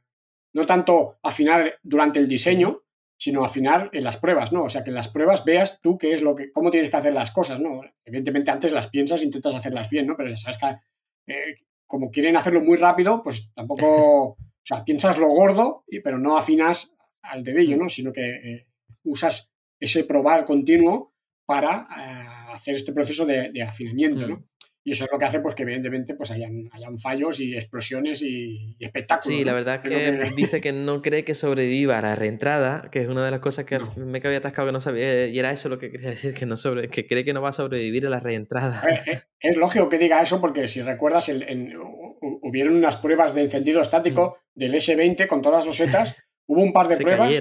no tanto afinar durante el diseño, sino afinar en las pruebas, ¿no? O sea, que en las pruebas veas tú qué es lo que, cómo tienes que hacer las cosas, ¿no? Evidentemente antes las piensas, e intentas hacerlas bien, ¿no? Pero ya sabes que eh, como quieren hacerlo muy rápido, pues tampoco, o sea, piensas lo gordo, pero no afinas al dedillo, ¿no? Sino que eh, usas ese probar continuo para hacer este proceso de, afinamiento, ¿no? Y eso es lo que hace pues, que evidentemente pues, hayan, hayan fallos y explosiones y, espectáculos. Sí, la verdad es que, dice que no cree que sobreviva a la reentrada, que es una de las cosas que me había atascado que no sabía, y era eso lo que quería decir, que, no sobre, que cree que no va a sobrevivir a la reentrada. Eh, eh, es, lógico que diga eso porque si recuerdas, el, hubieron unas pruebas de encendido estático mm. del S20 con todas las losetas Hubo un par de pruebas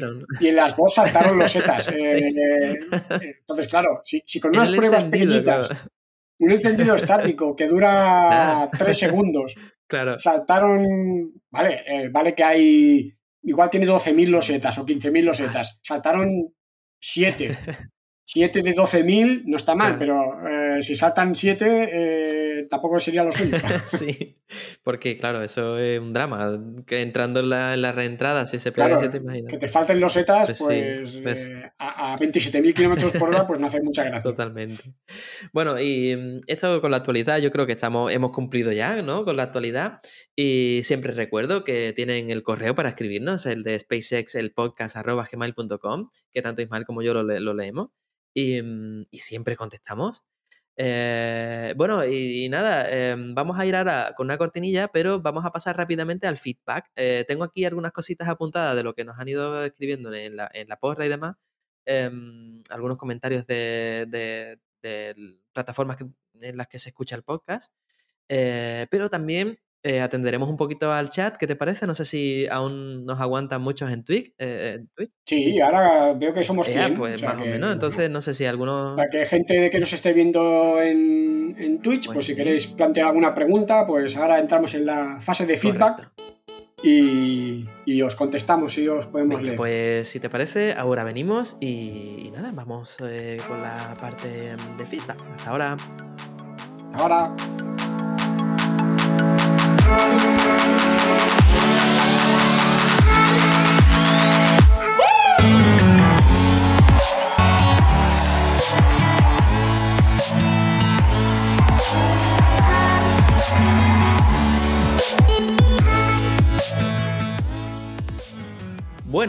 y en las dos saltaron los setas. Eh, entonces, claro, si, con unas pruebas pequeñitas, un encendido estático que dura tres segundos, claro. saltaron, vale, eh, vale que hay, igual tiene 12.000 losetas o 15.000 losetas, saltaron 7. 7 de 12.000 no está mal, pero eh, si saltan 7 eh, tampoco sería lo suyo. sí, porque claro, eso es un drama. Que entrando en la, en reentrada, si se pierde 7, imagínate. Que te falten los setas, pues, pues eh, a, 27.000 kilómetros por hora, pues no hace mucha gracia. Totalmente. Bueno, y mm, esto con la actualidad, yo creo que estamos, hemos cumplido ya, ¿no? Con la actualidad. Y siempre recuerdo que tienen el correo para escribirnos, el de SpaceX, el podcast arroba gmail.com, que tanto Ismael como yo lo, lo leemos. Mm, y, siempre contestamos. Eh, bueno, y, nada, em, vamos a ir ahora con una cortinilla, pero vamos a pasar rápidamente al feedback. Eh, tengo aquí algunas cositas apuntadas de lo que nos han ido escribiendo en la, en la porra y demás. Em, algunos comentarios de, de, plataformas en las que se escucha el podcast. Eh, pero también eh, atenderemos un poquito al chat, ¿qué te parece? No sé si aún nos aguantan muchos en Twitch. Eh, sí, ahora veo que somos 100. pues más o menos, entonces no sé si alguno... Para que gente que nos esté viendo en, en Twitch, pues, pues si queréis plantear alguna pregunta, pues ahora entramos en la fase de feedback. Y, y, os contestamos si os podemos leer. Pues si te parece, ahora venimos y, nada, vamos eh, con la parte de feedback. Hasta ahora. Hasta ahora. Thank you.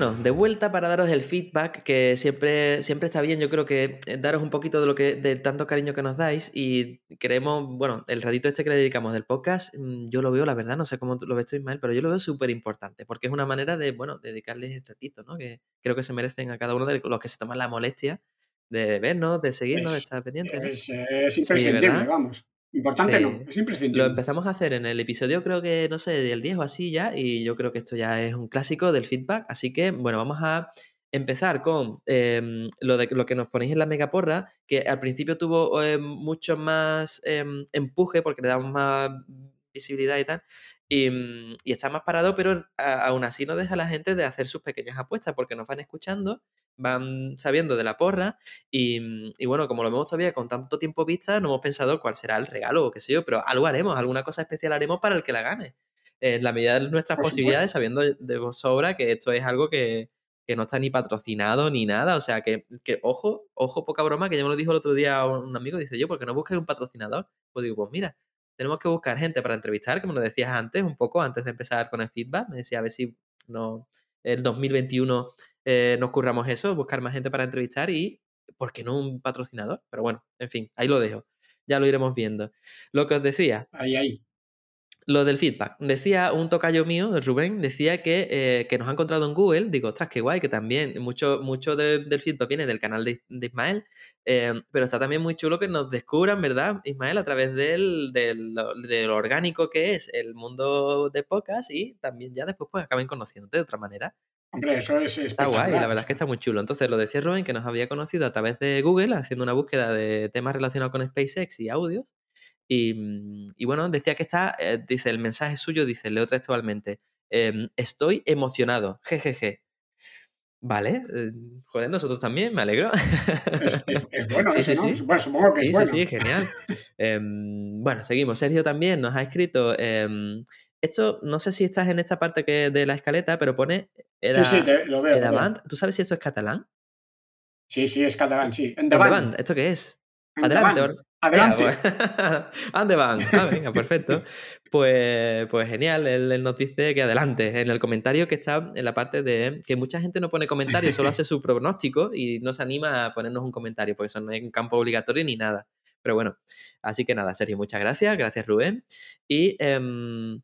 Bueno, de vuelta para daros el feedback, que siempre, siempre está bien, yo creo que eh, daros un poquito de lo que, del tanto cariño que nos dais y queremos, bueno, el ratito este que le dedicamos del podcast, mm, yo lo veo, la verdad, no sé cómo lo ves tú, Ismael, pero yo lo veo súper importante, porque es una manera de, bueno, dedicarles el ratito, ¿no? Que creo que se merecen a cada uno de los que se toman la molestia de vernos, de seguirnos, de estar pendientes. Es, imprescindible, vamos. Importante no, es imprescindible. Lo empezamos a hacer en el episodio, creo que, no sé, del 10 o así ya, y yo creo que esto ya es un clásico del feedback. Así que, bueno, vamos a empezar con em, lo, de, lo que nos ponéis en la megaporra, que al principio tuvo em, mucho más em, empuje porque le damos más visibilidad y tal. Y, mm, está más parado, pero aún así no deja a la gente de hacer sus pequeñas apuestas porque nos van escuchando van sabiendo de la porra mm, y, bueno, como lo vemos todavía con tanto tiempo vista, no hemos pensado cuál será el regalo o qué sé yo, pero algo haremos, alguna cosa especial haremos para el que la gane. En la medida de nuestras posibilidades, sabiendo de vos sobra que esto es algo que, no está ni patrocinado ni nada. O sea, que, que, ojo, ojo, poca broma, que ya me lo dijo el otro día un amigo, dice yo, ¿por qué no buscas un patrocinador? Pues digo, pues mira, tenemos que buscar gente para entrevistar, como lo decías antes, un poco antes de empezar con el feedback. Me decía, a ver si no, el 2021 eh, nos curramos eso, buscar más gente para entrevistar y, ¿por qué no un patrocinador? Pero bueno, en fin, ahí lo dejo. Ya lo iremos viendo. Lo que os decía. Ahí, ahí. Lo del feedback. Decía un tocayo mío, Rubén, decía que, eh, que nos ha encontrado en Google. Digo, ostras, qué guay, que también mucho, mucho del feedback viene del canal de, Ismael. Eh, pero está también muy chulo que nos descubran, ¿verdad, Ismael? A través del, del, del, orgánico que es el mundo de podcast y también ya después pues acaben conociéndote de otra manera. Hombre, eso es Está guay, la verdad es que está muy chulo. Entonces, lo decía Rubén, que nos había conocido a través de Google, haciendo una búsqueda de temas relacionados con SpaceX y audios. Y, mm, bueno, decía que está, eh, dice, el mensaje suyo, dice, leo textualmente, em, estoy emocionado, jejeje. Vale, eh, joder, nosotros también, me alegro. Es, bueno, sí, sí, sí. Bueno, supongo que es bueno. Sí, sí, genial. Em, bueno, seguimos. Sergio también nos ha escrito em, esto, no sé si estás en esta parte que de la escaleta, pero pone. sí, sí, lo veo. ¿Tú sabes si eso es catalán? Sí, sí, es catalán, sí. Endavant. ¿Esto qué es? Adelante. Adelante. ¿Dónde van? Ah, venga, perfecto. Pues, pues genial, él, nos dice que adelante, en el comentario que está en la parte de que mucha gente no pone comentarios, solo hace su pronóstico y no se anima a ponernos un comentario, porque eso no es un campo obligatorio ni nada. Pero bueno, así que nada, Sergio, muchas gracias, gracias Rubén. Y em,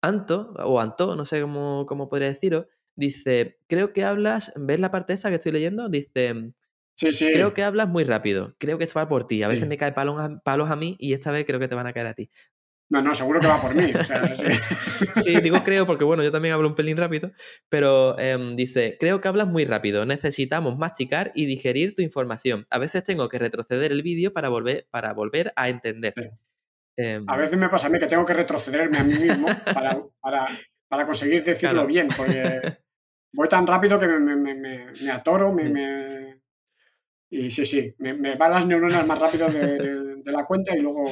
Anto, o Anto, no sé cómo, cómo podría deciros, dice, creo que hablas, ¿ves la parte esa que estoy leyendo? Dice, sí, sí. creo que hablas muy rápido, creo que esto va por ti, a veces me cae palos a, palos a mí y esta vez creo que te van a caer a ti. No, no, seguro que va por mí. sí. digo creo porque, bueno, yo también hablo un pelín rápido, pero em, dice, creo que hablas muy rápido, necesitamos masticar y digerir tu información. A veces tengo que retroceder el vídeo para volver, para volver a entender. Em, a veces me pasa a mí que tengo que retrocederme a mí mismo para, conseguir decirlo bien, porque voy tan rápido que me, atoro, me, Y sí, sí, me, me van las neuronas más rápido de, la cuenta y luego...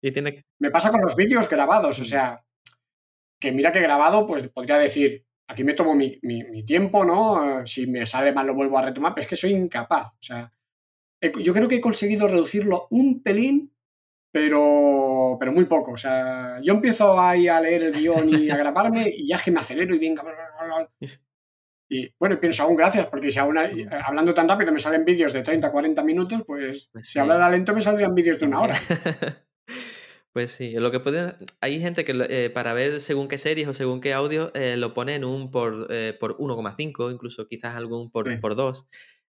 Y tiene... Me pasa con los vídeos grabados, o sea, que mira que grabado, pues podría decir, aquí me tomo mi, tiempo, ¿no? Si me sale mal lo vuelvo a retomar, pero es que soy incapaz. O sea, yo creo que he conseguido reducirlo un pelín, pero, pero muy poco. O sea, yo empiezo ahí a leer el guion y a grabarme y ya es que me acelero y venga. Y bueno, pienso aún gracias, porque si aún hablando tan rápido me salen vídeos de 30, 40 minutos, pues, pues si hablara lento me saldrían vídeos de una hora. Pues sí, lo que puede. Hay gente que eh, para ver según qué series o según qué audio eh, lo pone en un por, eh, por 1,5, incluso quizás algún por, por 2.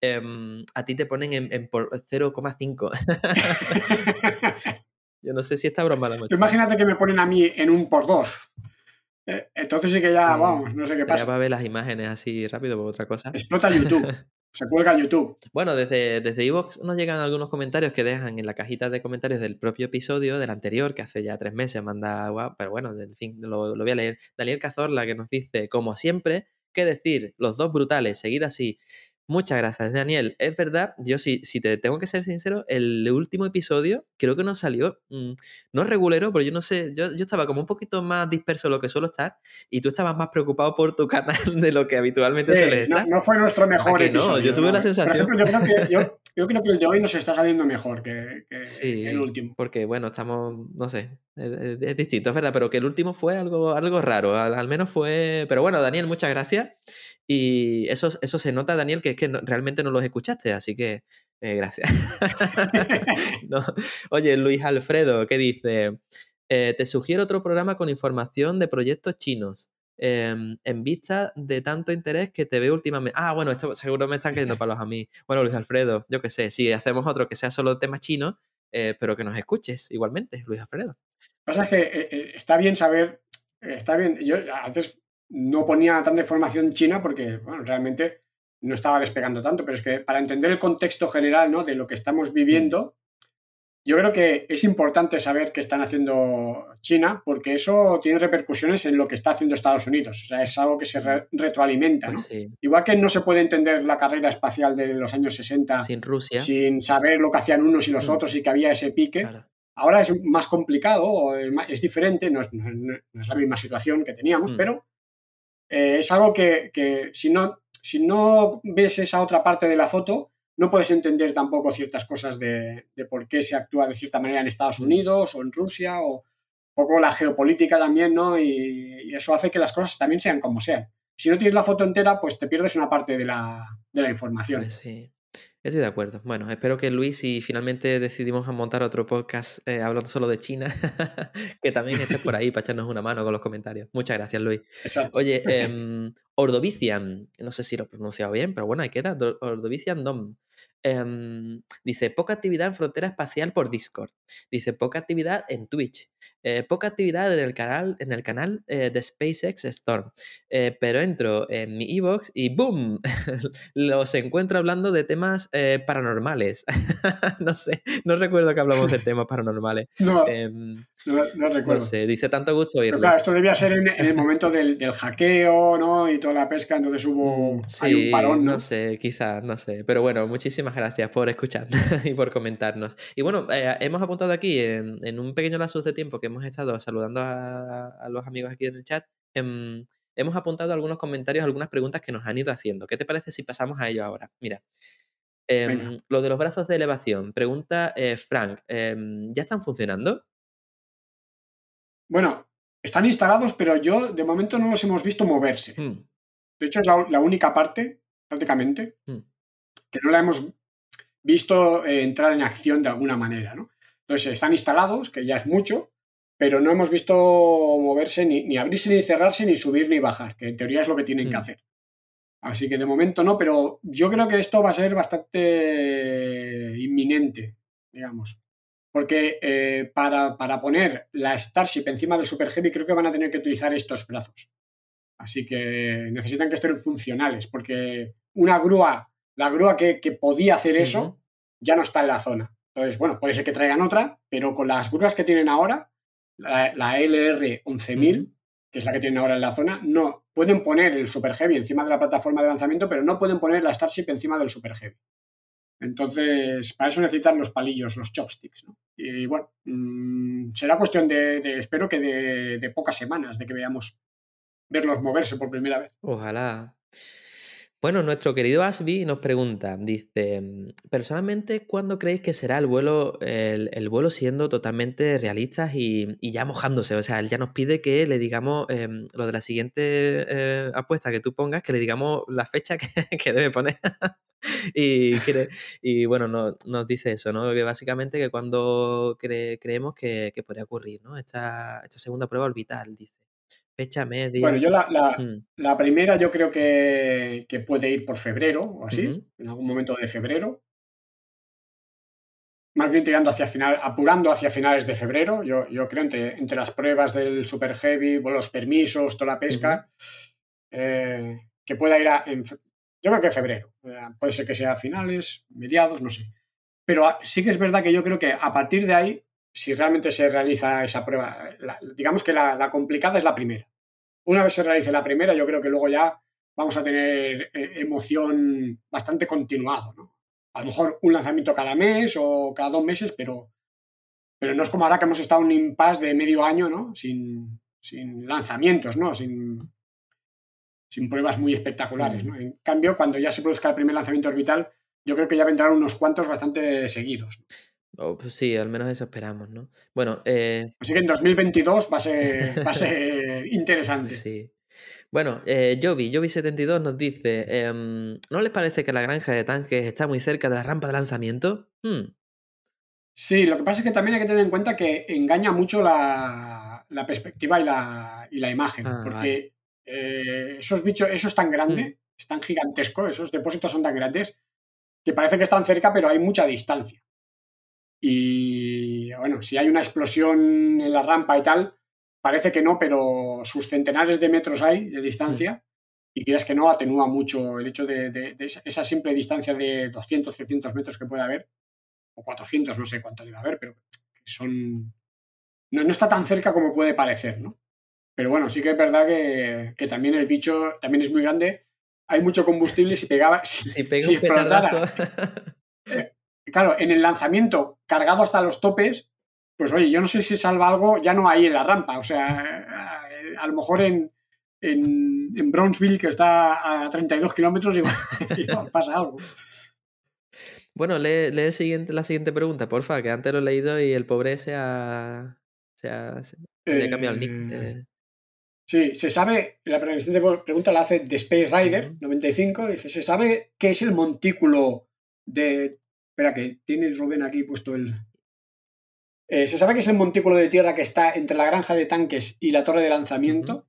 Em, a ti te ponen en, por 0,5. Yo no sé si esta broma la Imagínate que me ponen a mí en un por 2. Entonces sí que ya, vamos, no sé qué pasa. Ya va a ver las imágenes así rápido por otra cosa. Explota YouTube. Se cuelga YouTube. Bueno, desde, desde Evox nos llegan algunos comentarios que dejan en la cajita de comentarios del propio episodio, del anterior, que hace ya tres meses manda, pero bueno, en fin, lo, lo voy a leer. Daniel Cazorla que nos dice, como siempre, ¿qué decir? Los dos brutales, seguid así. Muchas gracias, Daniel. Es verdad, yo sí, si te tengo que ser sincero, el último episodio creo que no salió, mm, no regulero, pero yo no sé, yo, yo, estaba como un poquito más disperso de lo que suelo estar y tú estabas más preocupado por tu canal de lo que habitualmente sí, suele estar. No, fue nuestro mejor episodio. No, yo tuve la sensación. yo, creo que, yo, creo que, el de hoy nos está saliendo mejor que, el último. Porque, bueno, estamos, no sé, es, distinto, es verdad, pero que el último fue algo, algo raro, al menos fue... Pero bueno, Daniel, muchas gracias. Y eso, eso se nota, Daniel, que es que realmente no los escuchaste, así que eh, gracias. Oye, Luis Alfredo, ¿qué dice? Eh, te sugiero otro programa con información de proyectos chinos. Em, en vista de tanto interés que te veo últimamente. Ah, bueno, esto seguro me están cayendo palos a mí. Bueno, Luis Alfredo, yo qué sé, si hacemos otro que sea solo temas chinos, eh, pero que nos escuches igualmente, Luis Alfredo. Pasa es que está bien saber, está bien, yo antes no ponía tanta información china porque, bueno, realmente no estaba despegando tanto, pero es que para entender el contexto general ¿no? de lo que estamos viviendo, yo creo que es importante saber qué están haciendo China, porque eso tiene repercusiones en lo que está haciendo Estados Unidos. O sea, es algo que se retroalimenta. Pues Igual que no se puede entender la carrera espacial de los años 60 sin Rusia, sin saber lo que hacían unos y los mm. otros y que había ese pique. Ahora es más complicado, es diferente, no es, la misma situación que teníamos, mm. pero eh, es algo que, si, no, si no ves esa otra parte de la foto, no puedes entender tampoco ciertas cosas de, por qué se actúa de cierta manera en Estados mm. Unidos o en Rusia o un poco la geopolítica también, ¿no? Y, eso hace que las cosas también sean como sean. Si no tienes la foto entera, pues te pierdes una parte de la, de la información. Pues sí. Estoy de acuerdo. Bueno, espero que Luis, si finalmente decidimos montar otro podcast eh, hablando solo de China, que también estés por ahí para echarnos una mano con los comentarios. Muchas gracias, Luis. Oye, eh, Ordovician, no sé si lo he pronunciado bien, pero bueno, ahí queda. Ordovician Dom. Em, dice, poca actividad en frontera espacial por Discord. Dice, poca actividad en Twitch. Eh, poca actividad en el canal, en el canal eh, de SpaceX Storm. Eh, pero entro en mi Evox y ¡boom! Los encuentro hablando de temas paranormales. no sé, no recuerdo que hablamos de temas paranormales. No, em, no, recuerdo. No sé, dice tanto gusto oírlo. claro, esto debía ser en, el momento del, hackeo, ¿no? Y toda la pesca, entonces hubo mm, un parón, ¿no? sé, quizás, no sé. Pero bueno, muchísimas gracias por escuchar y por comentarnos. Y bueno, hemos apuntado aquí en, en un pequeño lapsus de tiempo que hemos estado saludando a, los amigos aquí en el chat, em, hemos apuntado algunos comentarios, algunas preguntas que nos han ido haciendo. ¿Qué te parece si pasamos a ello ahora? Mira, em, lo de los brazos de elevación. Pregunta eh, Frank, em, ¿ya están funcionando? Bueno, están instalados, pero yo de momento no los hemos visto moverse. Hmm. De hecho, es la, única parte, prácticamente, hmm. que no la hemos visto eh, entrar en acción de alguna manera. ¿no? Entonces, están instalados, que ya es mucho, pero no hemos visto moverse ni, abrirse ni cerrarse, ni subir ni bajar, que en teoría es lo que tienen que mm. hacer. Así que de momento no, pero yo creo que esto va a ser bastante inminente, digamos. Porque eh, para, poner la Starship encima del Super Heavy creo que van a tener que utilizar estos brazos. Así que necesitan que estén funcionales, porque una grúa, la grúa que, podía hacer eso, ya no está en la zona. Entonces, bueno, puede ser que traigan otra, pero con las grúas que tienen ahora, la, LR 11000, que es la que tienen ahora en la zona, no pueden poner el Super Heavy encima de la plataforma de lanzamiento, pero no pueden poner la Starship encima del Super Heavy. Entonces, para eso necesitan los palillos, los chopsticks. ¿no? Y bueno, mm, será cuestión de, espero que de, de, pocas semanas, de que veamos verlos moverse por primera vez. Ojalá. Bueno, nuestro querido Asby nos pregunta, dice, personalmente, ¿cuándo creéis que será el vuelo, el, vuelo siendo totalmente realistas y, ya mojándose? O sea, él ya nos pide que le digamos em, lo de la siguiente eh, apuesta que tú pongas, que le digamos la fecha que, debe poner. y, y bueno, nos dice eso, ¿no? Que básicamente que cuando creemos que, podría ocurrir, ¿no? Esta, esta segunda prueba orbital, dice. Fecha media. Bueno, yo la, mm. primera yo creo que, puede ir por febrero o así, en algún momento de febrero. Más bien tirando hacia final, apurando hacia finales de febrero, yo, yo creo, entre, entre las pruebas del Super Heavy, los permisos, toda la pesca, eh, que pueda ir a. yo creo que febrero. Eh, puede ser que sea a finales, mediados, no sé. Pero sí que es verdad que yo creo que a partir de ahí si realmente se realiza esa prueba. digamos que la, complicada es la primera. Una vez se realice la primera, yo creo que luego ya vamos a tener eh, emoción bastante continuado. ¿no? A lo mejor un lanzamiento cada mes o cada dos meses, pero, pero no es como ahora que hemos estado en un impasse de medio año ¿no? sin, sin lanzamientos, ¿no? sin, sin pruebas muy espectaculares. ¿no? En cambio, cuando ya se produzca el primer lanzamiento orbital, yo creo que ya vendrán unos cuantos bastante seguidos. Pues sí, al menos eso esperamos, ¿no? Bueno, eh... Así que en 2022 va a ser, va a ser interesante. Sí. Bueno, eh, Jovi72 nos dice, em, ¿no les parece que la granja de tanques está muy cerca de la rampa de lanzamiento? Hmm. Sí, lo que pasa es que también hay que tener en cuenta que engaña mucho la, perspectiva y la, y la imagen, ah, porque eh, esos bichos, eso es tan grande, hmm. es tan gigantesco, esos depósitos son tan grandes, que parece que están cerca, pero hay mucha distancia. Y bueno, si hay una explosión en la rampa y tal, parece que no, pero sus centenares de metros hay de distancia y quieras que no, atenúa mucho el hecho de, esa simple distancia de 200, 300 metros que puede haber, o 400, no sé cuánto debe haber, pero son... No, está tan cerca como puede parecer, ¿no? Pero bueno, sí que es verdad que, también el bicho también es muy grande. Hay mucho combustible si pegaba. Si, pega un explotara, claro, en el lanzamiento cargado hasta los topes, pues oye, yo no sé si salva algo, ya no hay en la rampa. O sea, eh, a lo mejor en, en, Brownsville, que está a 32 kilómetros, igual, pasa algo. Bueno, lee, lee siguiente, la siguiente pregunta, porfa, que antes lo he leído y el pobre se ha, se ha, cambiado el nick. Eh. Sí, se sabe, la pregunta la hace de Space Rider 95, dice, ¿se sabe qué es el montículo de Espera, que tiene Rubén aquí puesto el. Eh, se sabe que es el montículo de tierra que está entre la granja de tanques y la torre de lanzamiento.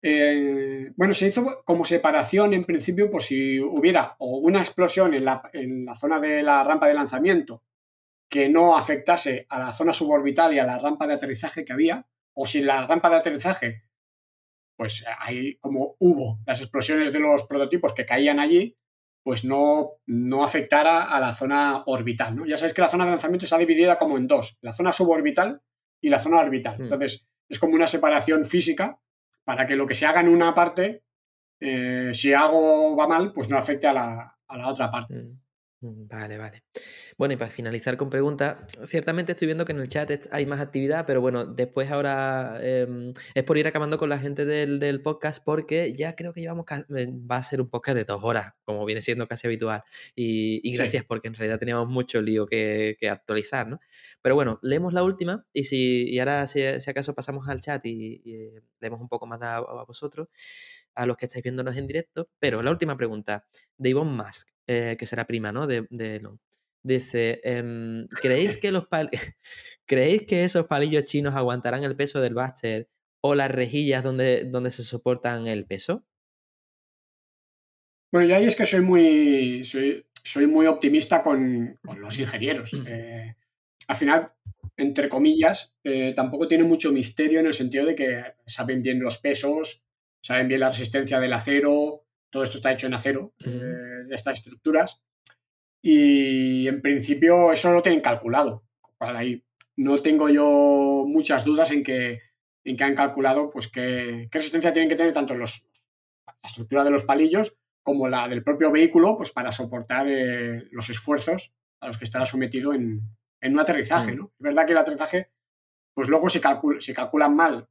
Eh, bueno, se hizo como separación en principio por si hubiera una explosión en la, en la zona de la rampa de lanzamiento que no afectase a la zona suborbital y a la rampa de aterrizaje que había, o si la rampa de aterrizaje, pues ahí como hubo las explosiones de los prototipos que caían allí, pues no, no afectara a la zona orbital. ¿no? Ya sabéis que la zona de lanzamiento está dividida como en dos, la zona suborbital y la zona orbital. Hmm. Entonces, es como una separación física para que lo que se haga en una parte, eh, si algo va mal, pues no afecte a la, a la otra parte. Hmm. Mm, vale, vale. Bueno, y para finalizar con preguntas, ciertamente estoy viendo que en el chat hay más actividad, pero bueno, después ahora em, es por ir acabando con la gente del, podcast porque ya creo que llevamos, eh, va a ser un podcast de dos horas, como viene siendo casi habitual. Y, gracias porque en realidad teníamos mucho lío que, actualizar, ¿no? Pero bueno, leemos la última y, si, y ahora si, acaso pasamos al chat y, eh, leemos un poco más a, a vosotros a los que estáis viéndonos en directo. Pero la última pregunta, de Yvonne Musk, eh, que será prima, ¿no? De, de Dice, em, ¿creéis que los ¿creéis que esos palillos chinos aguantarán el peso del Buster o las rejillas donde, donde se soportan el peso? Bueno, yo ahí es que soy muy, soy, soy muy optimista con, los ingenieros. Eh, al final, entre comillas, eh, tampoco tiene mucho misterio en el sentido de que saben bien los pesos, saben bien la resistencia del acero, todo esto está hecho en acero, eh, estas estructuras, y en principio eso lo tienen calculado. Ahí no tengo yo muchas dudas en que, en que han calculado pues qué, resistencia tienen que tener tanto los, la estructura de los palillos como la del propio vehículo, pues para soportar eh, los esfuerzos a los que estará sometido en, un aterrizaje. ¿no? Es verdad que el aterrizaje, pues luego se, calcula, se calculan mal,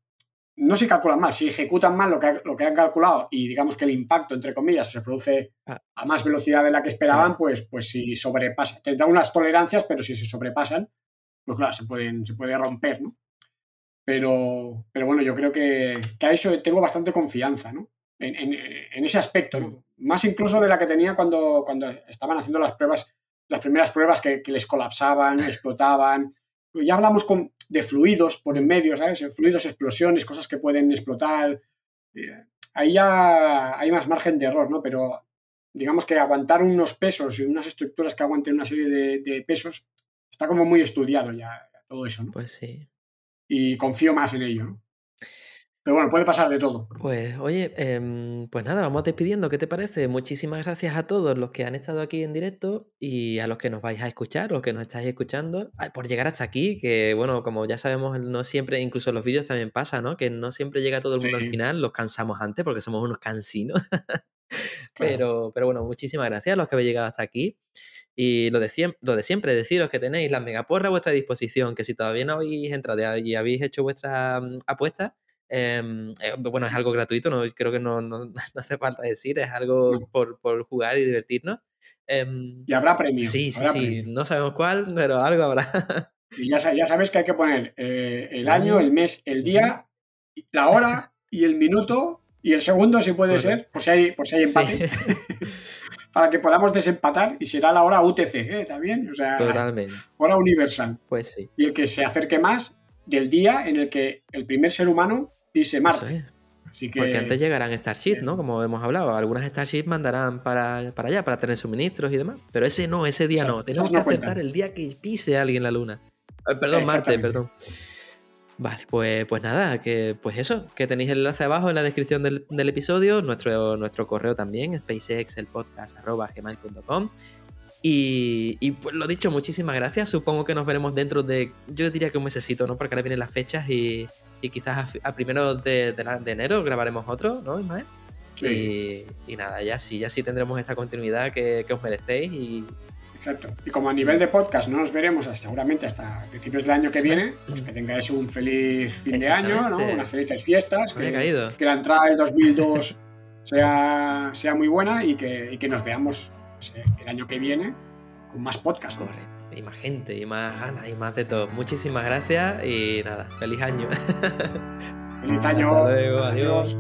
no se calculan mal, si ejecutan mal lo que, lo que han calculado y digamos que el impacto, entre comillas, se produce ah. a más velocidad de la que esperaban, pues, pues si sobrepasa, tendrán unas tolerancias, pero si se sobrepasan, pues claro, se, pueden, se puede romper, ¿no? Pero, pero bueno, yo creo que, a eso tengo bastante confianza, ¿no? En, ese aspecto, ¿no? Más incluso de la que tenía cuando, cuando estaban haciendo las pruebas, las primeras pruebas que, les colapsaban, explotaban. Ya hablamos con, de fluidos por en medio, ¿sabes? Fluidos, explosiones, cosas que pueden explotar. Eh, ahí ya hay más margen de error, ¿no? Pero digamos que aguantar unos pesos y unas estructuras que aguanten una serie de, pesos está como muy estudiado ya todo eso, ¿no? Pues sí. Y confío más en ello, ¿no? Pero bueno, puede pasar de todo. Pues oye, em, pues nada, vamos despidiendo. ¿Qué te parece? Muchísimas gracias a todos los que han estado aquí en directo y a los que nos vais a escuchar, los que nos estáis escuchando, por llegar hasta aquí, que bueno, como ya sabemos, no siempre, incluso en los vídeos también pasa, ¿no? Que no siempre llega todo el mundo al final, los cansamos antes porque somos unos cansinos. pero, pero bueno, muchísimas gracias a los que habéis llegado hasta aquí. Y lo de, siempre, lo de siempre, deciros que tenéis la megaporra a vuestra disposición, que si todavía no habéis entrado y habéis hecho vuestra mm, apuesta, eh, bueno, es algo gratuito, no, creo que no, no, hace falta decir, es algo por, por jugar y divertirnos. Em, y habrá premios. Sí, sí, sí, no sabemos cuál, pero algo habrá. y ya, ya sabes que hay que poner eh, el año, el mes, el día, la hora y el minuto y el segundo, si puede ser, por si hay, por si hay empate. para que podamos desempatar y será la hora UTC, ¿eh? ¿También? O sea, Totalmente. hora universal. Pues sí. Y el que se acerque más del día en el que el primer ser humano pise Marte. Porque antes llegarán Starship, ¿no? Como hemos hablado. Algunas Starship mandarán para, para, allá para tener suministros y demás. Pero ese no, ese día no. Tenemos que acertar el día que pise alguien la luna. perdón, Marte, perdón. Vale, pues, pues nada, que pues eso, que tenéis el enlace abajo en la descripción del, episodio, nuestro, nuestro correo también, spacexelpodcast.com. Y, y pues lo dicho, muchísimas gracias. Supongo que nos veremos dentro de, yo diría que un mesecito, ¿no? Porque ahora vienen las fechas y, y quizás a, primero de, de, enero grabaremos otro, ¿no, Ismael? Sí. Y, nada, ya sí, ya sí tendremos esa continuidad que, os merecéis y, Exacto. Y como a nivel de podcast no nos veremos seguramente hasta principios del año que viene, pues que tengáis un feliz fin de año, ¿no? unas felices fiestas, que, que, la entrada del 2002 sea, sea muy buena y que, y que nos veamos el año que viene con más podcast. Correcto y más gente, y más ganas, y más de todo. Muchísimas gracias y nada, feliz año. Feliz año. Hasta luego, adiós.